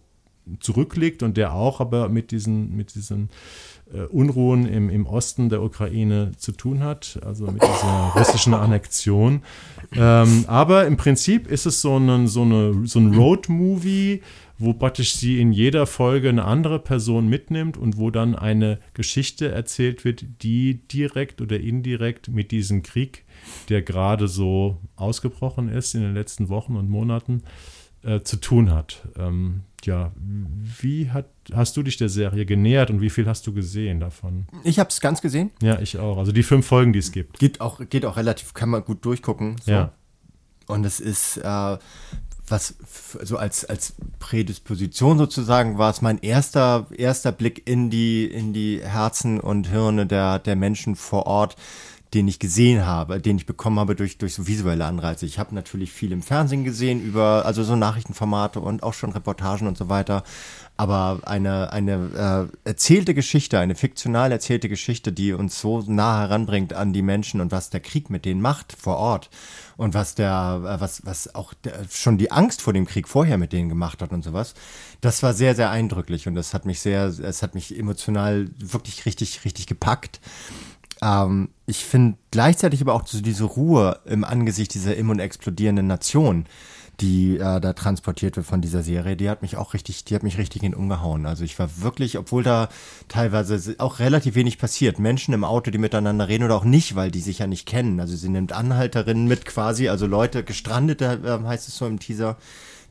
zurückliegt und der auch aber mit diesen, mit diesen äh, Unruhen im, im Osten der Ukraine zu tun hat, also mit dieser <laughs> russischen Annexion. Ähm, aber im Prinzip ist es so, ein so, eine, so ein Road-Movie, wo praktisch sie in jeder Folge eine andere Person mitnimmt und wo dann eine Geschichte erzählt wird, die direkt oder indirekt mit diesem Krieg, der gerade so ausgebrochen ist in den letzten Wochen und Monaten, äh, zu tun hat. Ähm, ja, wie hat, hast du dich der Serie genähert und wie viel hast du gesehen davon? Ich habe es ganz gesehen. Ja, ich auch. Also die fünf Folgen, die es gibt. Geht auch, geht auch relativ, kann man gut durchgucken. So. Ja. Und es ist, äh, was so als, als Prädisposition sozusagen war es mein erster, erster Blick in die, in die Herzen und Hirne der, der Menschen vor Ort den ich gesehen habe, den ich bekommen habe durch, durch so visuelle Anreize. Ich habe natürlich viel im Fernsehen gesehen über, also so Nachrichtenformate und auch schon Reportagen und so weiter. Aber eine, eine äh, erzählte Geschichte, eine fiktional erzählte Geschichte, die uns so nah heranbringt an die Menschen und was der Krieg mit denen macht vor Ort und was der, äh, was, was auch der, schon die Angst vor dem Krieg vorher mit denen gemacht hat und sowas, das war sehr, sehr eindrücklich und das hat mich sehr, es hat mich emotional wirklich richtig, richtig gepackt. Ähm, ich finde gleichzeitig aber auch so diese Ruhe im Angesicht dieser im und explodierenden Nation, die äh, da transportiert wird von dieser Serie, die hat mich auch richtig, die hat mich richtig in umgehauen. Also ich war wirklich, obwohl da teilweise auch relativ wenig passiert, Menschen im Auto, die miteinander reden oder auch nicht, weil die sich ja nicht kennen. Also sie nimmt Anhalterinnen mit quasi, also Leute, Gestrandete äh, heißt es so im Teaser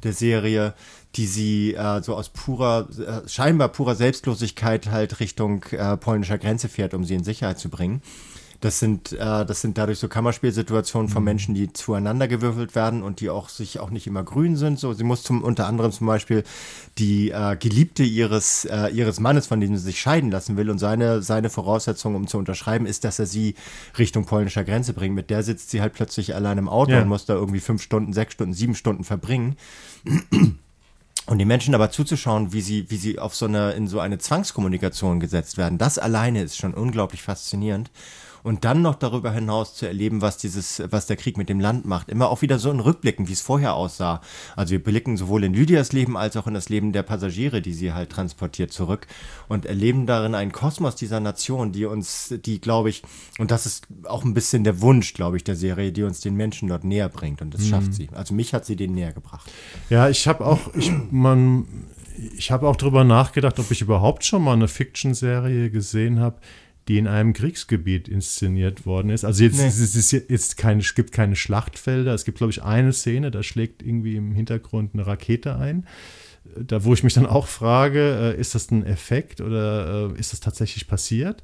der Serie, die sie äh, so aus purer, äh, scheinbar purer Selbstlosigkeit halt Richtung äh, polnischer Grenze fährt, um sie in Sicherheit zu bringen. Das sind, äh, das sind dadurch so Kammerspielsituationen von mhm. Menschen, die zueinander gewürfelt werden und die auch sich auch nicht immer grün sind. So, sie muss zum unter anderem zum Beispiel die äh, Geliebte ihres, äh, ihres Mannes, von dem sie sich scheiden lassen will, und seine, seine Voraussetzung, um zu unterschreiben, ist, dass er sie Richtung polnischer Grenze bringt. Mit der sitzt sie halt plötzlich allein im Auto ja. und muss da irgendwie fünf Stunden, sechs Stunden, sieben Stunden verbringen. Und die Menschen aber zuzuschauen, wie sie, wie sie auf so eine, in so eine Zwangskommunikation gesetzt werden, das alleine ist schon unglaublich faszinierend und dann noch darüber hinaus zu erleben, was dieses, was der Krieg mit dem Land macht. Immer auch wieder so in Rückblicken, wie es vorher aussah. Also wir blicken sowohl in Lydias Leben als auch in das Leben der Passagiere, die sie halt transportiert zurück und erleben darin einen Kosmos dieser Nation, die uns, die glaube ich, und das ist auch ein bisschen der Wunsch, glaube ich, der Serie, die uns den Menschen dort näher bringt und das mhm. schafft sie. Also mich hat sie den näher gebracht. Ja, ich habe auch, ich, man, ich habe auch darüber nachgedacht, ob ich überhaupt schon mal eine Fiction-Serie gesehen habe, die in einem Kriegsgebiet inszeniert worden ist. Also jetzt, nee. es, ist jetzt keine, es gibt keine Schlachtfelder. Es gibt, glaube ich, eine Szene, da schlägt irgendwie im Hintergrund eine Rakete ein. Da, wo ich mich dann auch frage, äh, ist das ein Effekt oder äh, ist das tatsächlich passiert?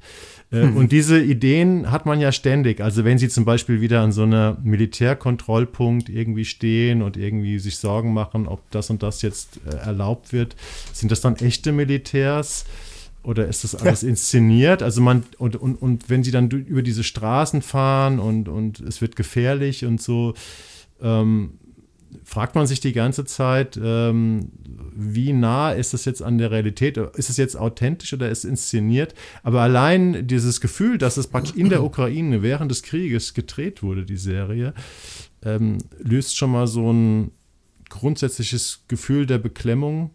Äh, hm. Und diese Ideen hat man ja ständig. Also wenn Sie zum Beispiel wieder an so einer Militärkontrollpunkt irgendwie stehen und irgendwie sich Sorgen machen, ob das und das jetzt erlaubt wird, sind das dann echte Militärs? Oder ist das alles inszeniert? Also man, und, und, und wenn sie dann über diese Straßen fahren und, und es wird gefährlich und so, ähm, fragt man sich die ganze Zeit, ähm, wie nah ist das jetzt an der Realität? Ist es jetzt authentisch oder ist es inszeniert? Aber allein dieses Gefühl, dass es praktisch in der Ukraine während des Krieges gedreht wurde, die Serie, ähm, löst schon mal so ein grundsätzliches Gefühl der Beklemmung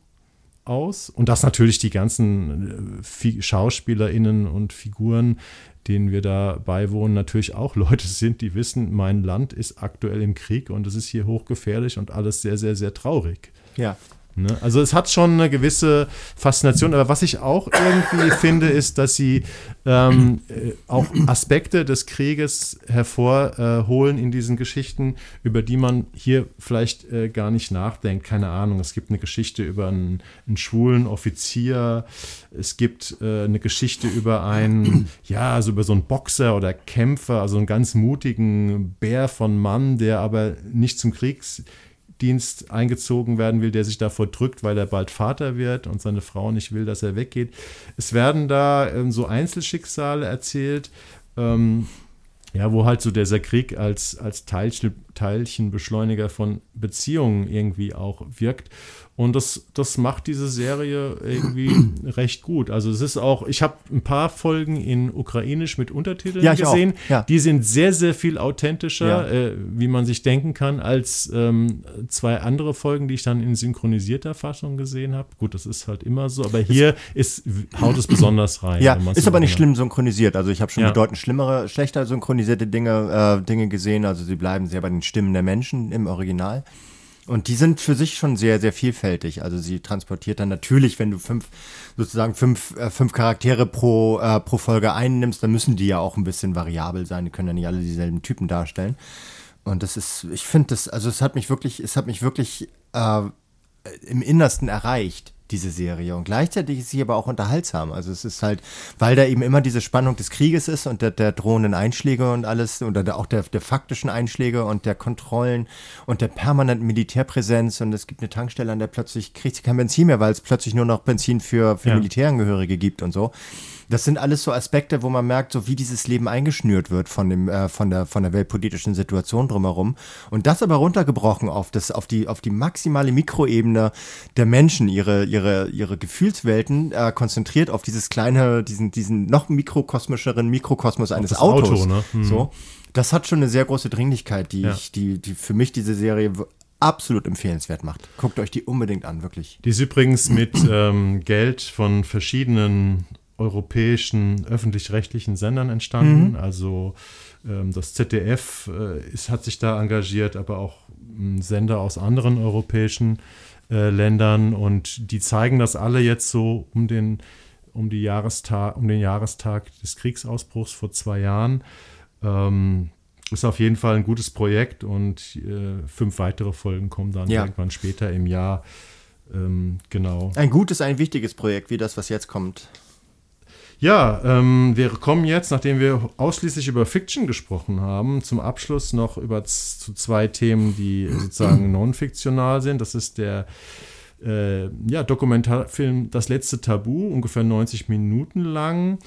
aus. Und dass natürlich die ganzen äh, SchauspielerInnen und Figuren, denen wir da beiwohnen, natürlich auch <laughs> Leute sind, die wissen, mein Land ist aktuell im Krieg und es ist hier hochgefährlich und alles sehr, sehr, sehr traurig. Ja. Ne? Also es hat schon eine gewisse Faszination, aber was ich auch irgendwie <coughs> finde, ist, dass sie ähm, äh, auch Aspekte des Krieges hervorholen äh, in diesen Geschichten, über die man hier vielleicht äh, gar nicht nachdenkt. Keine Ahnung, es gibt eine Geschichte über einen, einen schwulen Offizier, es gibt äh, eine Geschichte über einen, <coughs> ja, also über so einen Boxer oder Kämpfer, also einen ganz mutigen Bär von Mann, der aber nicht zum Kriegs Dienst eingezogen werden will, der sich davor drückt, weil er bald Vater wird und seine Frau nicht will, dass er weggeht. Es werden da ähm, so Einzelschicksale erzählt, ähm, ja, wo halt so dieser Krieg als, als Teilchen, Teilchenbeschleuniger von Beziehungen irgendwie auch wirkt. Und das, das macht diese Serie irgendwie <clears throat> recht gut. Also es ist auch, ich habe ein paar Folgen in Ukrainisch mit Untertiteln ja, gesehen. Ja. Die sind sehr, sehr viel authentischer, ja. äh, wie man sich denken kann, als ähm, zwei andere Folgen, die ich dann in synchronisierter Fassung gesehen habe. Gut, das ist halt immer so, aber hier ist, haut es besonders rein. Ja, ist aber nicht schlimm synchronisiert. Also ich habe schon bedeutend schlimmere, schlechter synchronisierte Dinge, äh, Dinge gesehen. Also sie bleiben sehr bei den Stimmen der Menschen im Original. Und die sind für sich schon sehr, sehr vielfältig. Also sie transportiert dann natürlich, wenn du fünf, sozusagen fünf, äh, fünf Charaktere pro, äh, pro Folge einnimmst, dann müssen die ja auch ein bisschen variabel sein. Die können ja nicht alle dieselben Typen darstellen. Und das ist, ich finde das, also es hat mich wirklich, es hat mich wirklich äh, im Innersten erreicht diese Serie. Und gleichzeitig ist sie aber auch unterhaltsam. Also es ist halt, weil da eben immer diese Spannung des Krieges ist und der, der drohenden Einschläge und alles, oder der, auch der, der faktischen Einschläge und der Kontrollen und der permanenten Militärpräsenz. Und es gibt eine Tankstelle, an der plötzlich kriegt sie kein Benzin mehr, weil es plötzlich nur noch Benzin für, für ja. Militärangehörige gibt und so. Das sind alles so Aspekte, wo man merkt, so wie dieses Leben eingeschnürt wird von dem, äh, von der, von der weltpolitischen Situation drumherum. Und das aber runtergebrochen auf das, auf die, auf die maximale Mikroebene der Menschen, ihre, ihre, ihre Gefühlswelten, äh, konzentriert auf dieses kleine, diesen, diesen noch mikrokosmischeren Mikrokosmos eines Autos. Auto, ne? hm. So. Das hat schon eine sehr große Dringlichkeit, die ja. ich, die, die für mich diese Serie absolut empfehlenswert macht. Guckt euch die unbedingt an, wirklich. Die ist übrigens mit ähm, Geld von verschiedenen europäischen öffentlich-rechtlichen Sendern entstanden. Mhm. Also ähm, das ZDF äh, ist, hat sich da engagiert, aber auch ähm, Sender aus anderen europäischen äh, Ländern und die zeigen das alle jetzt so um den, um, die Jahrestag, um den Jahrestag des Kriegsausbruchs vor zwei Jahren. Ähm, ist auf jeden Fall ein gutes Projekt und äh, fünf weitere Folgen kommen dann ja. irgendwann später im Jahr. Ähm, genau. Ein gutes, ein wichtiges Projekt, wie das, was jetzt kommt. Ja, ähm, wir kommen jetzt, nachdem wir ausschließlich über Fiction gesprochen haben, zum Abschluss noch über zu zwei Themen, die sozusagen <clears throat> non-fiktional sind. Das ist der äh, ja, Dokumentarfilm Das letzte Tabu, ungefähr 90 Minuten lang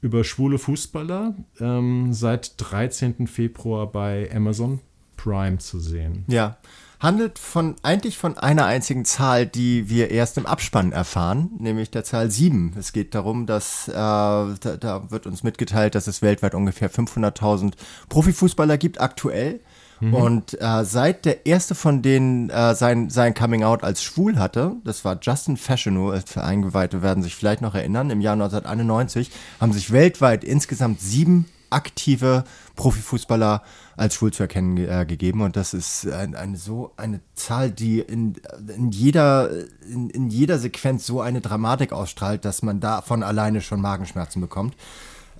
über schwule Fußballer, ähm, seit 13. Februar bei Amazon Prime zu sehen. Ja, handelt von eigentlich von einer einzigen Zahl, die wir erst im Abspann erfahren, nämlich der Zahl 7. Es geht darum, dass äh, da, da wird uns mitgeteilt, dass es weltweit ungefähr 500.000 Profifußballer gibt aktuell. Mhm. Und äh, seit der erste von denen äh, sein, sein Coming Out als schwul hatte, das war Justin Fashiono, für Eingeweihte werden sich vielleicht noch erinnern, im Jahr 1991 haben sich weltweit insgesamt sieben aktive Profifußballer als schwul zu erkennen äh, gegeben. Und das ist ein, eine so eine Zahl, die in, in, jeder, in, in jeder Sequenz so eine Dramatik ausstrahlt, dass man davon alleine schon Magenschmerzen bekommt.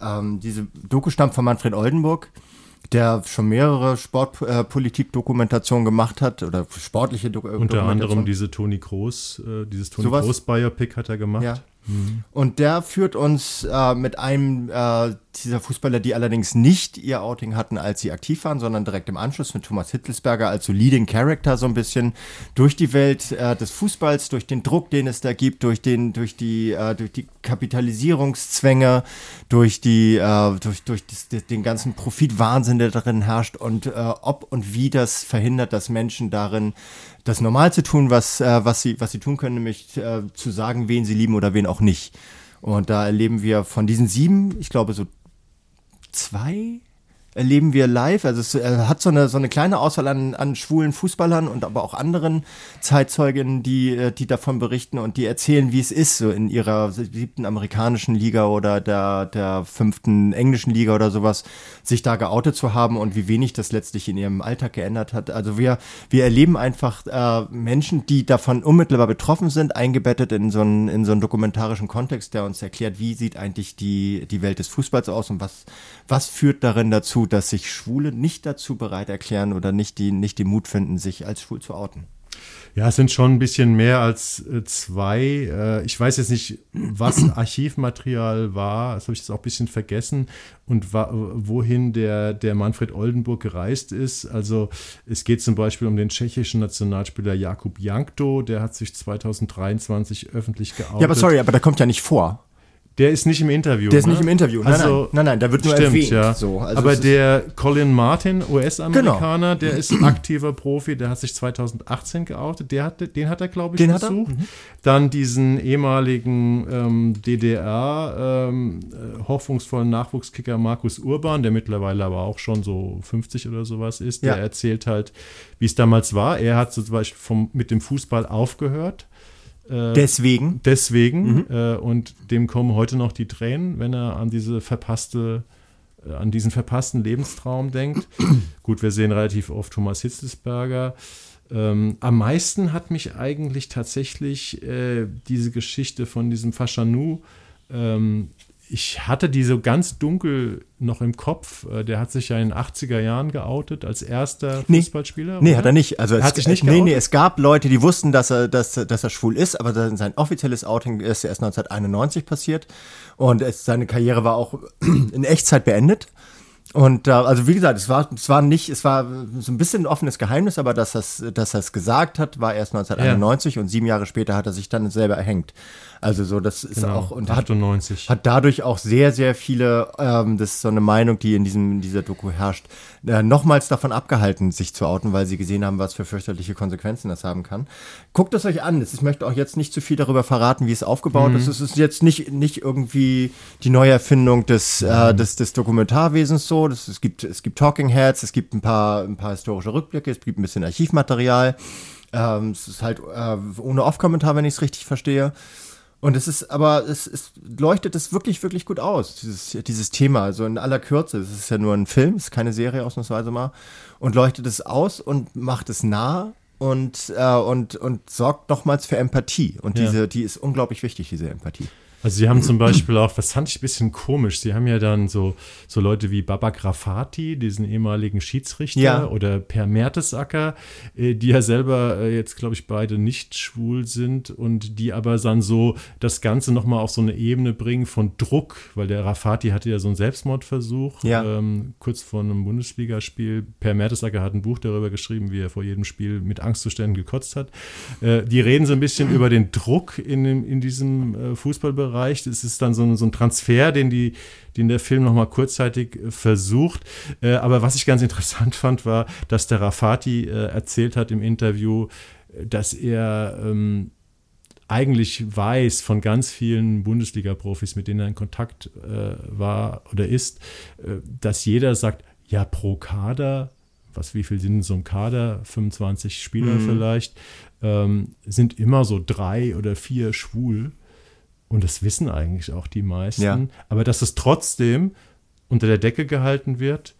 Ähm, diese Doku stammt von Manfred Oldenburg der schon mehrere Sportpolitik-Dokumentationen äh, gemacht hat oder sportliche Do Unter anderem diese Toni Groß, äh, dieses Toni Groß Biopic hat er gemacht. Ja. Und der führt uns äh, mit einem äh, dieser Fußballer, die allerdings nicht ihr Outing hatten, als sie aktiv waren, sondern direkt im Anschluss mit Thomas Hittelsberger als so Leading Character so ein bisschen durch die Welt äh, des Fußballs, durch den Druck, den es da gibt, durch den, durch die, äh, durch die Kapitalisierungszwänge, durch die, äh, durch, durch das, den ganzen Profitwahnsinn, der darin herrscht und äh, ob und wie das verhindert, dass Menschen darin das normal zu tun, was, äh, was, sie, was sie tun können, nämlich äh, zu sagen, wen sie lieben oder wen auch nicht. Und da erleben wir von diesen sieben, ich glaube so zwei erleben wir live. Also es äh, hat so eine, so eine kleine Auswahl an, an schwulen Fußballern und aber auch anderen Zeitzeuginnen, die, äh, die davon berichten und die erzählen, wie es ist, so in ihrer siebten amerikanischen Liga oder der, der fünften englischen Liga oder sowas, sich da geoutet zu haben und wie wenig das letztlich in ihrem Alltag geändert hat. Also wir, wir erleben einfach äh, Menschen, die davon unmittelbar betroffen sind, eingebettet in so einen, in so einen dokumentarischen Kontext, der uns erklärt, wie sieht eigentlich die, die Welt des Fußballs aus und was, was führt darin dazu, dass sich Schwule nicht dazu bereit erklären oder nicht, die, nicht den Mut finden, sich als schwul zu outen. Ja, es sind schon ein bisschen mehr als äh, zwei. Äh, ich weiß jetzt nicht, was <clears throat> Archivmaterial war. Das habe ich jetzt auch ein bisschen vergessen. Und wohin der, der Manfred Oldenburg gereist ist. Also es geht zum Beispiel um den tschechischen Nationalspieler Jakub Jankto. Der hat sich 2023 öffentlich geoutet. Ja, aber sorry, aber der kommt ja nicht vor. Der ist nicht im Interview. Der ist ne? nicht im Interview. Nein, also, nein, nein, nein, da wird nur stimmt, erwähnt. Ja. So, also Aber der Colin Martin, US-Amerikaner, genau. der ist aktiver Profi, der hat sich 2018 geoutet. Der hat, den hat er, glaube ich, den besucht. Mhm. Dann diesen ehemaligen ähm, DDR ähm, äh, hoffnungsvollen Nachwuchskicker Markus Urban, der mittlerweile aber auch schon so 50 oder sowas ist. Der ja. erzählt halt, wie es damals war. Er hat zum Beispiel vom, mit dem Fußball aufgehört äh, deswegen? Deswegen. Mhm. Äh, und dem kommen heute noch die Tränen, wenn er an diese verpasste, äh, an diesen verpassten Lebenstraum denkt. <clears throat> Gut, wir sehen relativ oft Thomas Hitzelsberger. Ähm, am meisten hat mich eigentlich tatsächlich äh, diese Geschichte von diesem Faschanou ähm, ich hatte die so ganz dunkel noch im Kopf. Äh, der hat sich ja in den 80er Jahren geoutet als erster nee, Fußballspieler. Nee, oder? hat er nicht. Also er hat sich nicht geoutet? Nee, nee, es gab Leute, die wussten, dass er, dass, dass er schwul ist, aber sein offizielles Outing ist erst 1991 passiert. Und es, seine Karriere war auch <clears throat> in Echtzeit beendet. Und äh, also wie gesagt, es war, es war nicht, es war so ein bisschen ein offenes Geheimnis, aber dass das, dass er es gesagt hat, war erst 1991 ja. und sieben Jahre später hat er sich dann selber erhängt. Also so, das ist genau, auch und 98. Hat, hat dadurch auch sehr, sehr viele, ähm, das ist so eine Meinung, die in diesem in dieser Doku herrscht, äh, nochmals davon abgehalten, sich zu outen, weil sie gesehen haben, was für fürchterliche Konsequenzen das haben kann. Guckt es euch an. Ich möchte auch jetzt nicht zu viel darüber verraten, wie es aufgebaut mhm. ist. Es ist jetzt nicht nicht irgendwie die Neuerfindung des äh, des, des Dokumentarwesens so. Das, es gibt es gibt Talking Heads, es gibt ein paar ein paar historische Rückblicke, es gibt ein bisschen Archivmaterial. Ähm, es ist halt äh, ohne Off-Kommentar, wenn ich es richtig verstehe. Und es ist, aber es, es leuchtet es wirklich, wirklich gut aus, dieses, dieses Thema. Also in aller Kürze. Es ist ja nur ein Film, es ist keine Serie ausnahmsweise mal. Und leuchtet es aus und macht es nah und, äh, und, und sorgt nochmals für Empathie. Und Ja. diese, die ist unglaublich wichtig, diese Empathie. Also sie haben zum Beispiel auch, das fand ich ein bisschen komisch, sie haben ja dann so, so Leute wie Baba Grafati, diesen ehemaligen Schiedsrichter, Ja. oder Per Mertesacker, äh, die ja selber äh, jetzt, glaube ich, beide nicht schwul sind und die aber dann so das Ganze nochmal auf so eine Ebene bringen von Druck, weil der Rafati hatte ja so einen Selbstmordversuch, Ja. ähm, kurz vor einem Bundesligaspiel. Per Mertesacker hat ein Buch darüber geschrieben, wie er vor jedem Spiel mit Angstzuständen gekotzt hat. Äh, die reden so ein bisschen über den Druck in, in diesem äh, Fußballbereich. Es ist dann so ein, so ein Transfer, den, die, den der Film nochmal kurzzeitig äh, versucht. Äh, aber was ich ganz <laughs> interessant fand, war, dass der Rafati äh, erzählt hat im Interview, dass er ähm, eigentlich weiß von ganz vielen Bundesliga-Profis, mit denen er in Kontakt äh, war oder ist, äh, dass jeder sagt, ja, pro Kader, was wie viel sind in so einem Kader, 25 Spieler Mhm. vielleicht, ähm, sind immer so drei oder vier schwul. Und das wissen eigentlich auch die meisten. Ja. Aber dass es trotzdem unter der Decke gehalten wird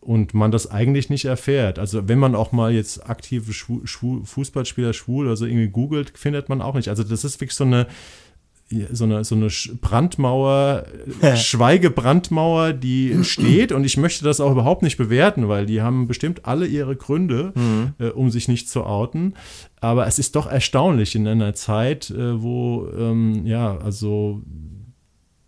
und man das eigentlich nicht erfährt. Also wenn man auch mal jetzt aktive Schwu Schwu Fußballspieler schwul oder so irgendwie googelt, findet man auch nicht. Also das ist wirklich so eine so eine, so eine Brandmauer, Schweigebrandmauer, die <clears throat> steht und ich möchte das auch überhaupt nicht bewerten, weil die haben bestimmt alle ihre Gründe, äh, um sich nicht zu outen. Aber es ist doch erstaunlich in einer Zeit, äh, wo, ähm, ja, also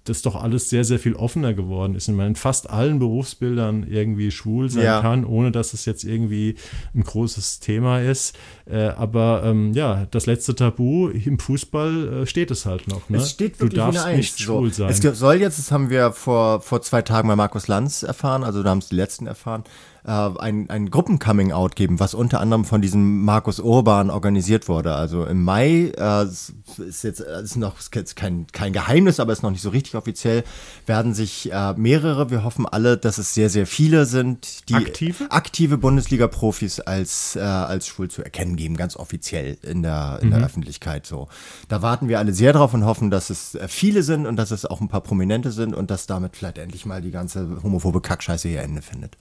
das doch alles sehr, sehr viel offener geworden ist und man in fast allen Berufsbildern irgendwie schwul sein Ja. kann, ohne dass es jetzt irgendwie ein großes Thema ist. Äh, aber ähm, ja, das letzte Tabu im Fußball äh, steht es halt noch. Ne? Es steht du wirklich darfst eine Eins. nicht schwul so. sein. Es soll jetzt, das haben wir vor, vor zwei Tagen bei Markus Lanz erfahren, also da haben es die letzten erfahren, äh, ein, ein Gruppen-Coming-out geben, was unter anderem von diesem Markus Urban organisiert wurde. Also im Mai äh, ist jetzt äh, ist noch ist jetzt kein, kein Geheimnis, aber ist noch nicht so richtig offiziell, werden sich äh, mehrere, wir hoffen alle, dass es sehr, sehr viele sind, die Aktive? aktive Bundesliga-Profis als, äh, als schwul zu erkennen geben, ganz offiziell in der, in der Öffentlichkeit so. Da warten wir alle sehr drauf und hoffen, dass es äh, viele sind und dass es auch ein paar Prominente sind und dass damit vielleicht endlich mal die ganze homophobe Kackscheiße ihr Ende findet.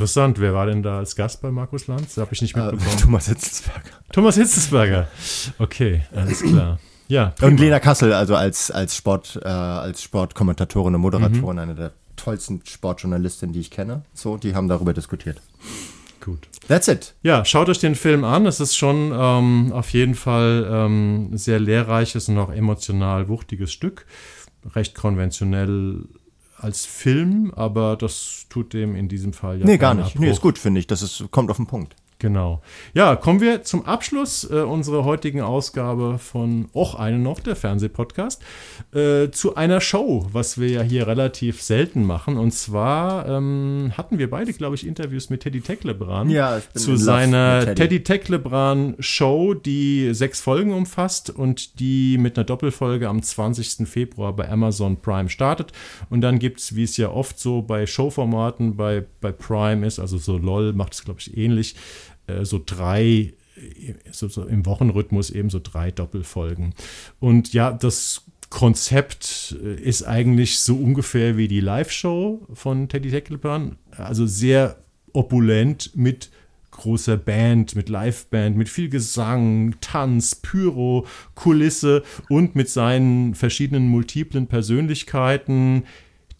Interessant, wer war denn da als Gast bei Markus Lanz? Habe ich nicht Äh, mitbekommen. Thomas Hitzelsberger. Thomas Hitzesberger. Okay, alles klar. Ja, Und Lena Kassel, also als, als Sport, äh, als Sportkommentatorin und Moderatorin, Mhm. eine der tollsten Sportjournalistinnen, die ich kenne. So, die haben darüber diskutiert. gut. That's it. Ja, schaut euch den Film an. Es ist schon ähm, auf jeden Fall ähm, sehr lehrreiches und auch emotional wuchtiges Stück. Recht konventionell als Film, aber das tut dem in diesem Fall ja Nee, gar nicht. Nee, Abbruch. ist gut, finde ich. Das ist, kommt auf den Punkt. Genau. Ja, kommen wir zum Abschluss äh, unserer heutigen Ausgabe von Och eine noch, der Fernsehpodcast, äh, zu einer Show, was wir ja hier relativ selten machen. Und zwar ähm, hatten wir beide, glaube ich, Interviews mit Teddy Tecklebrand Ja, zu seiner Teddy. Teddy Tecklebrand Show, die sechs Folgen umfasst und die mit einer Doppelfolge am 20. Februar bei Amazon Prime startet. Und dann gibt es, wie es ja oft so bei Showformaten bei, bei Prime ist, also so LOL macht es, glaube ich, ähnlich, äh, so drei, äh, so, so im Wochenrhythmus eben so drei Doppelfolgen. Und ja, das Konzept äh, ist eigentlich so ungefähr wie die Live-Show von Teddy Tecklebrand. Also sehr opulent mit großer Band, mit Liveband, mit viel Gesang, Tanz, Pyro, Kulisse und mit seinen verschiedenen multiplen Persönlichkeiten.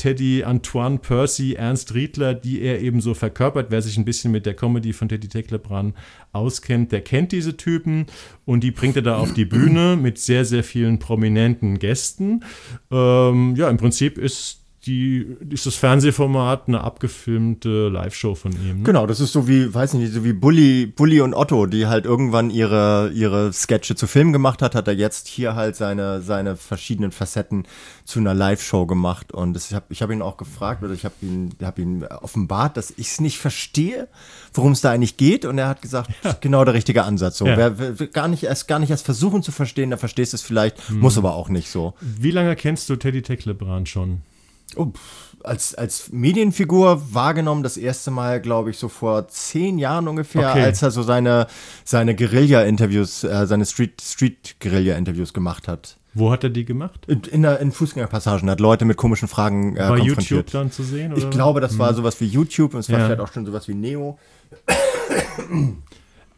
Teddy, Antoine, Percy, Ernst Riedler, die er eben so verkörpert. Wer sich ein bisschen mit der Comedy von Teddy Tecklebrand auskennt, der kennt diese Typen und die bringt er da auf die Bühne mit sehr, sehr vielen prominenten Gästen. Ähm, ja, im Prinzip ist die, ist das Fernsehformat eine abgefilmte Live-Show von ihm. Ne? Genau, das ist so wie, weiß nicht, so wie Bully, Bully und Otto, die halt irgendwann ihre, ihre Sketche zu Film gemacht hat, hat er jetzt hier halt seine, seine verschiedenen Facetten zu einer Live-Show gemacht. Und das, ich habe ich hab ihn auch gefragt, oder ich habe ihn, hab ihn offenbart, dass ich es nicht verstehe, worum es da eigentlich geht. Und er hat gesagt, genau der richtige Ansatz. So, Ja. wer, wer gar nicht erst gar nicht erst versuchen zu verstehen, der verstehst es vielleicht, Mhm. muss aber auch nicht so. Wie lange kennst du Teddy Tecklebrand schon? Oh, als, als Medienfigur wahrgenommen, das erste Mal, glaube ich, so vor zehn Jahren ungefähr, Okay. als er so seine, seine Guerilla-Interviews, äh, seine Street- Street-Guerilla-Interviews gemacht hat. Wo hat er die gemacht? In, der, in Fußgängerpassagen hat Leute mit komischen Fragen äh, Bei YouTube dann zu sehen? Oder? Ich glaube, das war hm. sowas wie YouTube und es war ja. vielleicht auch schon sowas wie Neo. <coughs>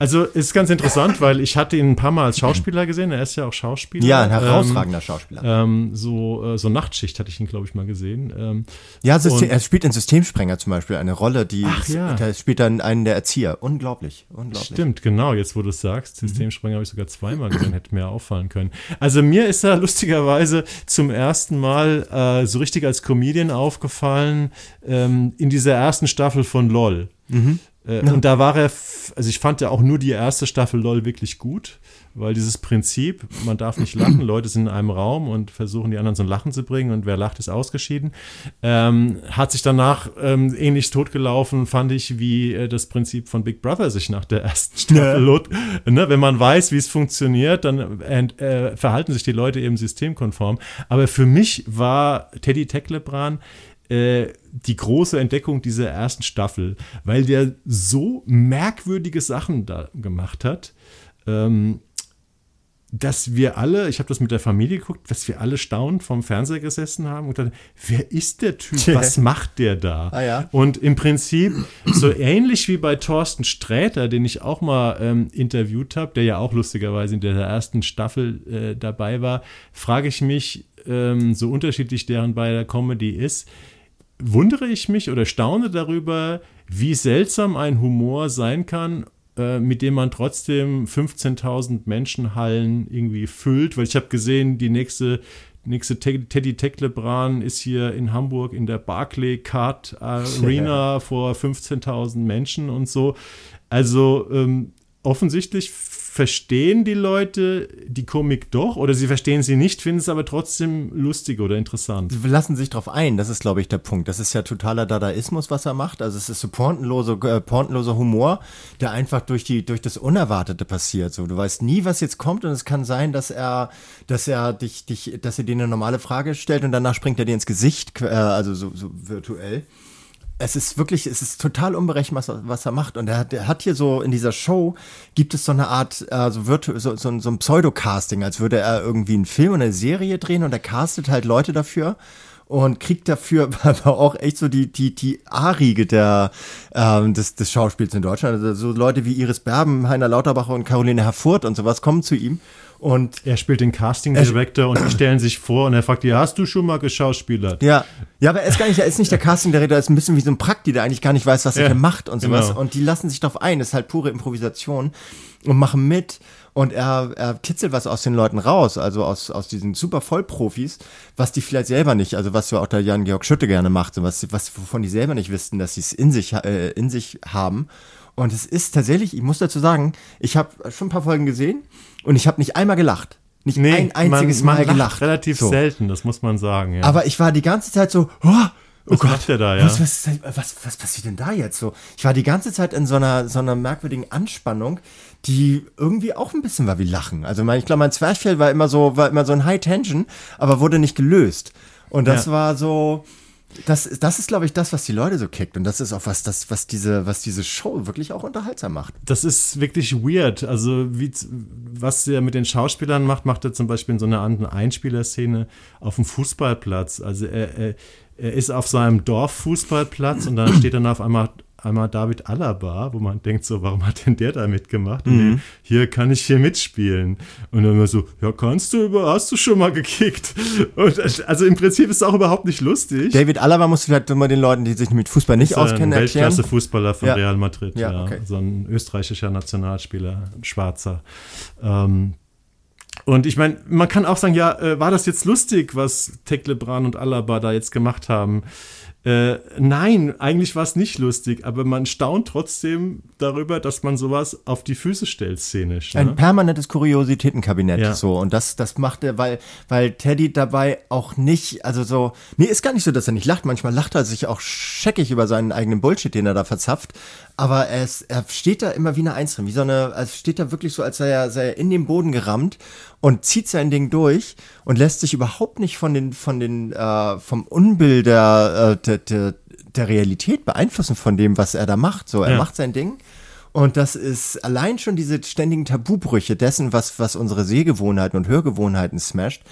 Also ist ganz interessant, weil ich hatte ihn ein paar Mal als Schauspieler gesehen. Er ist ja auch Schauspieler. Ja, ein herausragender ähm, Schauspieler. Ähm, so, äh, so Nachtschicht hatte ich ihn, glaube ich, mal gesehen. Ähm, ja, System, er spielt in Systemsprenger zum Beispiel eine Rolle, die Ach, ja. da spielt dann einen der Erzieher. Unglaublich, unglaublich. Stimmt, genau. Jetzt, wo du es sagst, mhm. Systemsprenger habe ich sogar zweimal gesehen, hätte mir auffallen können. Also mir ist er lustigerweise zum ersten Mal äh, so richtig als Comedian aufgefallen ähm, in dieser ersten Staffel von LOL. Mhm. Äh, ja. Und da war er, also ich fand ja auch nur die erste Staffel LOL wirklich gut, weil dieses Prinzip, man darf nicht lachen, <clears throat> Leute sind in einem Raum und versuchen die anderen zum Lachen zu bringen und wer lacht, ist ausgeschieden, ähm, hat sich danach ähm, ähnlich totgelaufen, fand ich, wie äh, das Prinzip von Big Brother sich nach der ersten Staffel ja. ne, Wenn man weiß, wie es funktioniert, dann äh, verhalten sich die Leute eben systemkonform. Aber für mich war Teddy Teklebran äh, die große Entdeckung dieser ersten Staffel, weil der so merkwürdige Sachen da gemacht hat, ähm, dass wir alle, ich habe das mit der Familie geguckt, dass wir alle staunend vom Fernseher gesessen haben und dann, wer ist der Typ? Was macht der da? Ah, ja. Und im Prinzip so ähnlich wie bei Thorsten Sträter, den ich auch mal ähm, interviewt habe, der ja auch lustigerweise in der ersten Staffel äh, dabei war, frage ich mich, ähm, so unterschiedlich deren bei der Comedy ist, wundere ich mich oder staune darüber, wie seltsam ein Humor sein kann, äh, mit dem man trotzdem 15.000 Menschenhallen irgendwie füllt, weil ich habe gesehen, die nächste nächste Teddy Teklebran ist hier in Hamburg in der Barclay Card <laughs> Arena vor 15.000 Menschen und so. Also ähm, offensichtlich verstehen die Leute die Komik doch oder sie verstehen sie nicht, finden es aber trotzdem lustig oder interessant. Sie lassen sich drauf ein, das ist, glaube ich, der Punkt. Das ist ja totaler Dadaismus, was er macht. Also es ist so pointenlose, äh, pointenloser Humor, der einfach durch, die, durch das Unerwartete passiert. So, du weißt nie, was jetzt kommt und es kann sein, dass er, dass er dich, dich, dass er dir eine normale Frage stellt und danach springt er dir ins Gesicht, äh, also so, so virtuell es ist wirklich, es ist total unberechenbar, was, was er macht. Und er hat, er hat hier so in dieser Show gibt es so eine Art, äh, so, so, so, so ein Pseudo-Casting, als würde er irgendwie einen Film oder eine Serie drehen und er castet halt Leute dafür und kriegt dafür <laughs> aber auch echt so die, die, die A-Riege der, ähm, des, des Schauspiels in Deutschland. Also so Leute wie Iris Berben, Heiner Lauterbach und Caroline Herfurth und sowas kommen zu ihm und er spielt den Casting Director und die stellen sich vor und er fragt, ja, hast du schon mal geschauspielert? Ja, ja, aber er ist gar nicht, er ist nicht der Casting Director, er ist ein bisschen wie so ein Prakti, der eigentlich gar nicht weiß, was er hier macht und sowas. Genau. Und die lassen sich darauf ein, das ist halt pure Improvisation und machen mit. Und er, er kitzelt was aus den Leuten raus, also aus, aus diesen super Vollprofis, was die vielleicht selber nicht, also was ja auch der Jan-Georg Schütte gerne macht, und was, was, wovon die selber nicht wüssten, dass sie es in sich, äh, in sich haben. Und es ist tatsächlich, ich muss dazu sagen, ich habe schon ein paar Folgen gesehen und ich habe nicht einmal gelacht. Nicht nee, ein einziges man, man Mal gelacht. Relativ so. selten, das muss man sagen. Ja. Aber ich war die ganze Zeit so, oh, Oh was Gott, da, ja? Was, was, was, was, passiert denn da jetzt so? Ich war die ganze Zeit in so einer, so einer merkwürdigen Anspannung, die irgendwie auch ein bisschen war wie Lachen. Also mein, ich glaube, mein Zwerchfell war immer so, war immer so ein High Tension, aber wurde nicht gelöst. Und das ja. war so, das, das ist, glaube ich, das, was die Leute so kickt. Und das ist auch was, das, was diese, was diese Show wirklich auch unterhaltsam macht. Das ist wirklich weird. Also, wie, was er mit den Schauspielern macht, macht er zum Beispiel in so einer anderen Einspielerszene auf dem Fußballplatz. Also, er, er, er ist auf seinem Dorffußballplatz und dann steht dann auf einmal einmal David Alaba, wo man denkt so, warum hat denn der da mitgemacht? Mhm. hier kann ich hier mitspielen. Und dann immer so, ja, kannst du, hast du schon mal gekickt? Und also im Prinzip ist es auch überhaupt nicht lustig. David Alaba muss vielleicht immer den Leuten, die sich mit Fußball nicht auskennen, erklären. Weltklasse-Fußballer von ja. Real Madrid, ja, ja. Okay. so ein österreichischer Nationalspieler, ein Schwarzer. Ähm, und ich meine, man kann auch sagen, ja, äh, war das jetzt lustig, was Teklebran und Alaba da jetzt gemacht haben? Äh, nein, eigentlich war es nicht lustig, aber man staunt trotzdem darüber, dass man sowas auf die Füße stellt, szenisch. Ne? Ein permanentes Kuriositätenkabinett, ja. so. Und das, das macht er, weil, weil Teddy dabei auch nicht, also so, nee, ist gar nicht so, dass er nicht lacht. Manchmal lacht er sich auch scheckig über seinen eigenen Bullshit, den er da verzapft. Aber er, ist, er steht da immer wie eine Eins drin, wie so eine, also steht da wirklich so, als sei er, sei er in den Boden gerammt und zieht sein Ding durch und lässt sich überhaupt nicht von den, von den, äh, vom Unbild der, äh, der, der, der Realität beeinflussen von dem, was er da macht. So, er ja. macht sein Ding Und das ist allein schon diese ständigen Tabubrüche dessen, was, was unsere Sehgewohnheiten und Hörgewohnheiten smasht,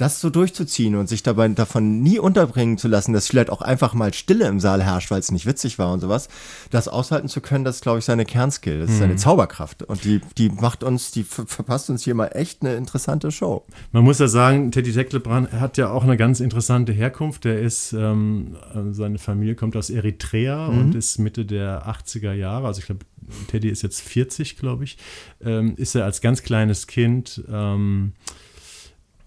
das so durchzuziehen und sich dabei davon nie unterbringen zu lassen, dass vielleicht auch einfach mal Stille im Saal herrscht, weil es nicht witzig war und sowas, das aushalten zu können, das ist, glaube ich, seine Kernskill. Das ist seine mhm. Zauberkraft. Und die, die macht uns, die verpasst uns hier mal echt eine interessante Show. Man muss ja sagen, Teddy Tecklebrand hat ja auch eine ganz interessante Herkunft. Der ist, ähm, seine Familie kommt aus Eritrea mhm. und ist Mitte der 80er Jahre, also ich glaube, Teddy ist jetzt 40, glaube ich, ähm, ist er als ganz kleines Kind ähm, äh,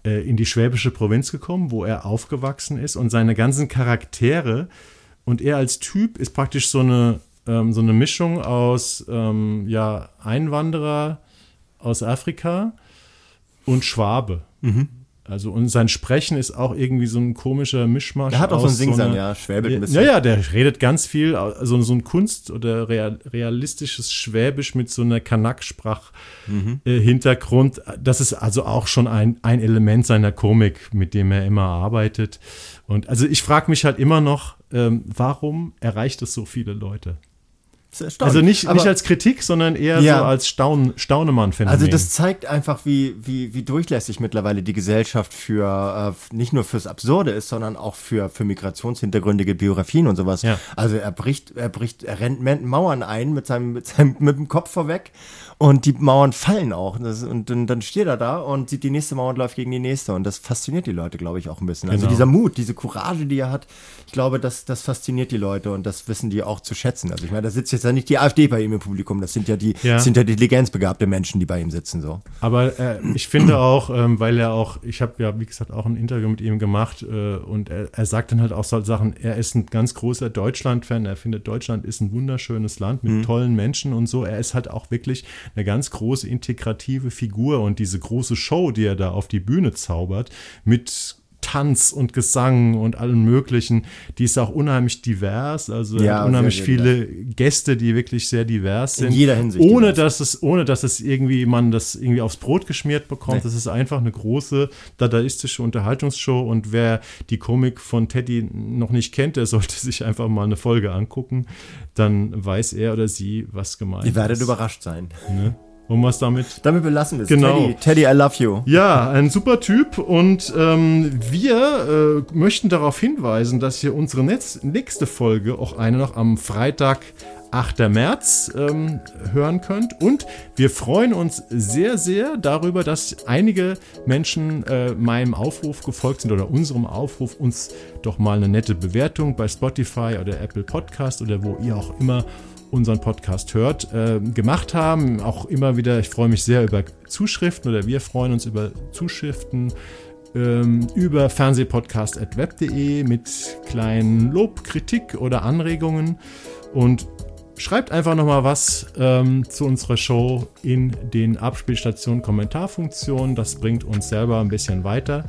in die schwäbische Provinz gekommen, wo er aufgewachsen ist und seine ganzen Charaktere und er als Typ ist praktisch so eine, ähm, so eine Mischung aus ähm, ja, Einwanderer aus Afrika und Schwabe. Mhm. Also und sein Sprechen ist auch irgendwie so ein komischer Mischmasch. Er hat auch so ein Singsang, so ja, schwäbelt ein bisschen. Ja, ja, der redet ganz viel, also so ein Kunst- oder real, realistisches Schwäbisch mit so einer Kanak-Sprach-Hintergrund. Mhm. Äh, das ist also auch schon ein, ein Element seiner Komik, mit dem er immer arbeitet. Und also ich frage mich halt immer noch, ähm, warum erreicht es so viele Leute? Also nicht, nicht als Kritik, sondern eher ja. so als Staun, Staunemann-Phänomen. Also das zeigt einfach, wie, wie, wie durchlässig mittlerweile die Gesellschaft für äh, nicht nur fürs Absurde ist, sondern auch für, für migrationshintergründige Biografien und sowas. Ja. Also er bricht, er bricht, er rennt Mauern ein mit seinem, mit seinem mit dem Kopf vorweg und die Mauern fallen auch. Das, und dann, dann steht er da und sieht die nächste Mauer und läuft gegen die nächste. Und das fasziniert die Leute, glaube ich, auch ein bisschen. Also genau. Also dieser Mut, diese Courage, die er hat, ich glaube, das, das fasziniert die Leute und das wissen die auch zu schätzen. Also ich meine, da sitzt jetzt ja nicht die AfD bei ihm im Publikum, das sind ja die, ja. sind ja die intelligenzbegabte Menschen, die bei ihm sitzen. So. Aber äh, ich finde auch, ähm, weil er auch, ich habe ja, wie gesagt, auch ein Interview mit ihm gemacht äh, und er, er sagt dann halt auch so Sachen, er ist ein ganz großer Deutschland-Fan, er findet, Deutschland ist ein wunderschönes Land mit mhm. tollen Menschen und so. Er ist halt auch wirklich eine ganz große integrative Figur und diese große Show, die er da auf die Bühne zaubert, mit Tanz und Gesang und allem Möglichen. Die ist auch unheimlich divers, also ja, unheimlich viele divers. Gäste, die wirklich sehr divers sind. In jeder Hinsicht. Ohne dass es, ohne dass es irgendwie man das irgendwie aufs Brot geschmiert bekommt. Nee. Das ist einfach eine große dadaistische Unterhaltungsshow und wer die Komik von Teddy noch nicht kennt, der sollte <laughs> sich einfach mal eine Folge angucken. Dann weiß er oder sie, was gemeint ist. Ihr werdet überrascht sein. Ne? Und was damit? Damit belassen wir es. Genau. Teddy, Teddy, I love you. Ja, ein super Typ. Und ähm, wir äh, möchten darauf hinweisen, dass ihr unsere nächste Folge, auch eine noch am Freitag, 8. März, ähm, hören könnt. Und wir freuen uns sehr, sehr darüber, dass einige Menschen äh, meinem Aufruf gefolgt sind oder unserem Aufruf, uns doch mal eine nette Bewertung bei Spotify oder Apple Podcast oder wo ihr auch immer unseren Podcast hört, äh, gemacht haben. Auch immer wieder, ich freue mich sehr über Zuschriften oder wir freuen uns über Zuschriften ähm, über fernsehpodcast.web.de mit kleinen Lob, Kritik oder Anregungen und schreibt einfach nochmal was ähm, zu unserer Show in den Abspielstationen Kommentarfunktionen. Das bringt uns selber ein bisschen weiter.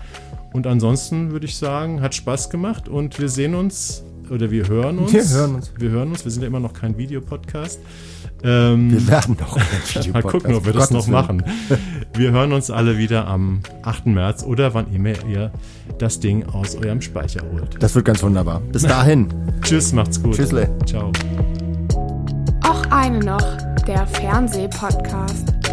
Und ansonsten würde ich sagen, hat Spaß gemacht und wir sehen uns oder wir hören uns. Wir hören uns. Wir hören uns. Wir sind ja immer noch kein Videopodcast. Ähm, wir werden noch ein Videopodcast. <laughs> Mal gucken, ob wir das noch machen. Wir hören uns alle wieder am 8. März oder wann immer ihr das Ding aus eurem Speicher holt. Das wird ganz wunderbar. Bis dahin. <laughs> Tschüss, macht's gut. Tschüssle. Ciao. Auch eine noch, der Fernsehpodcast.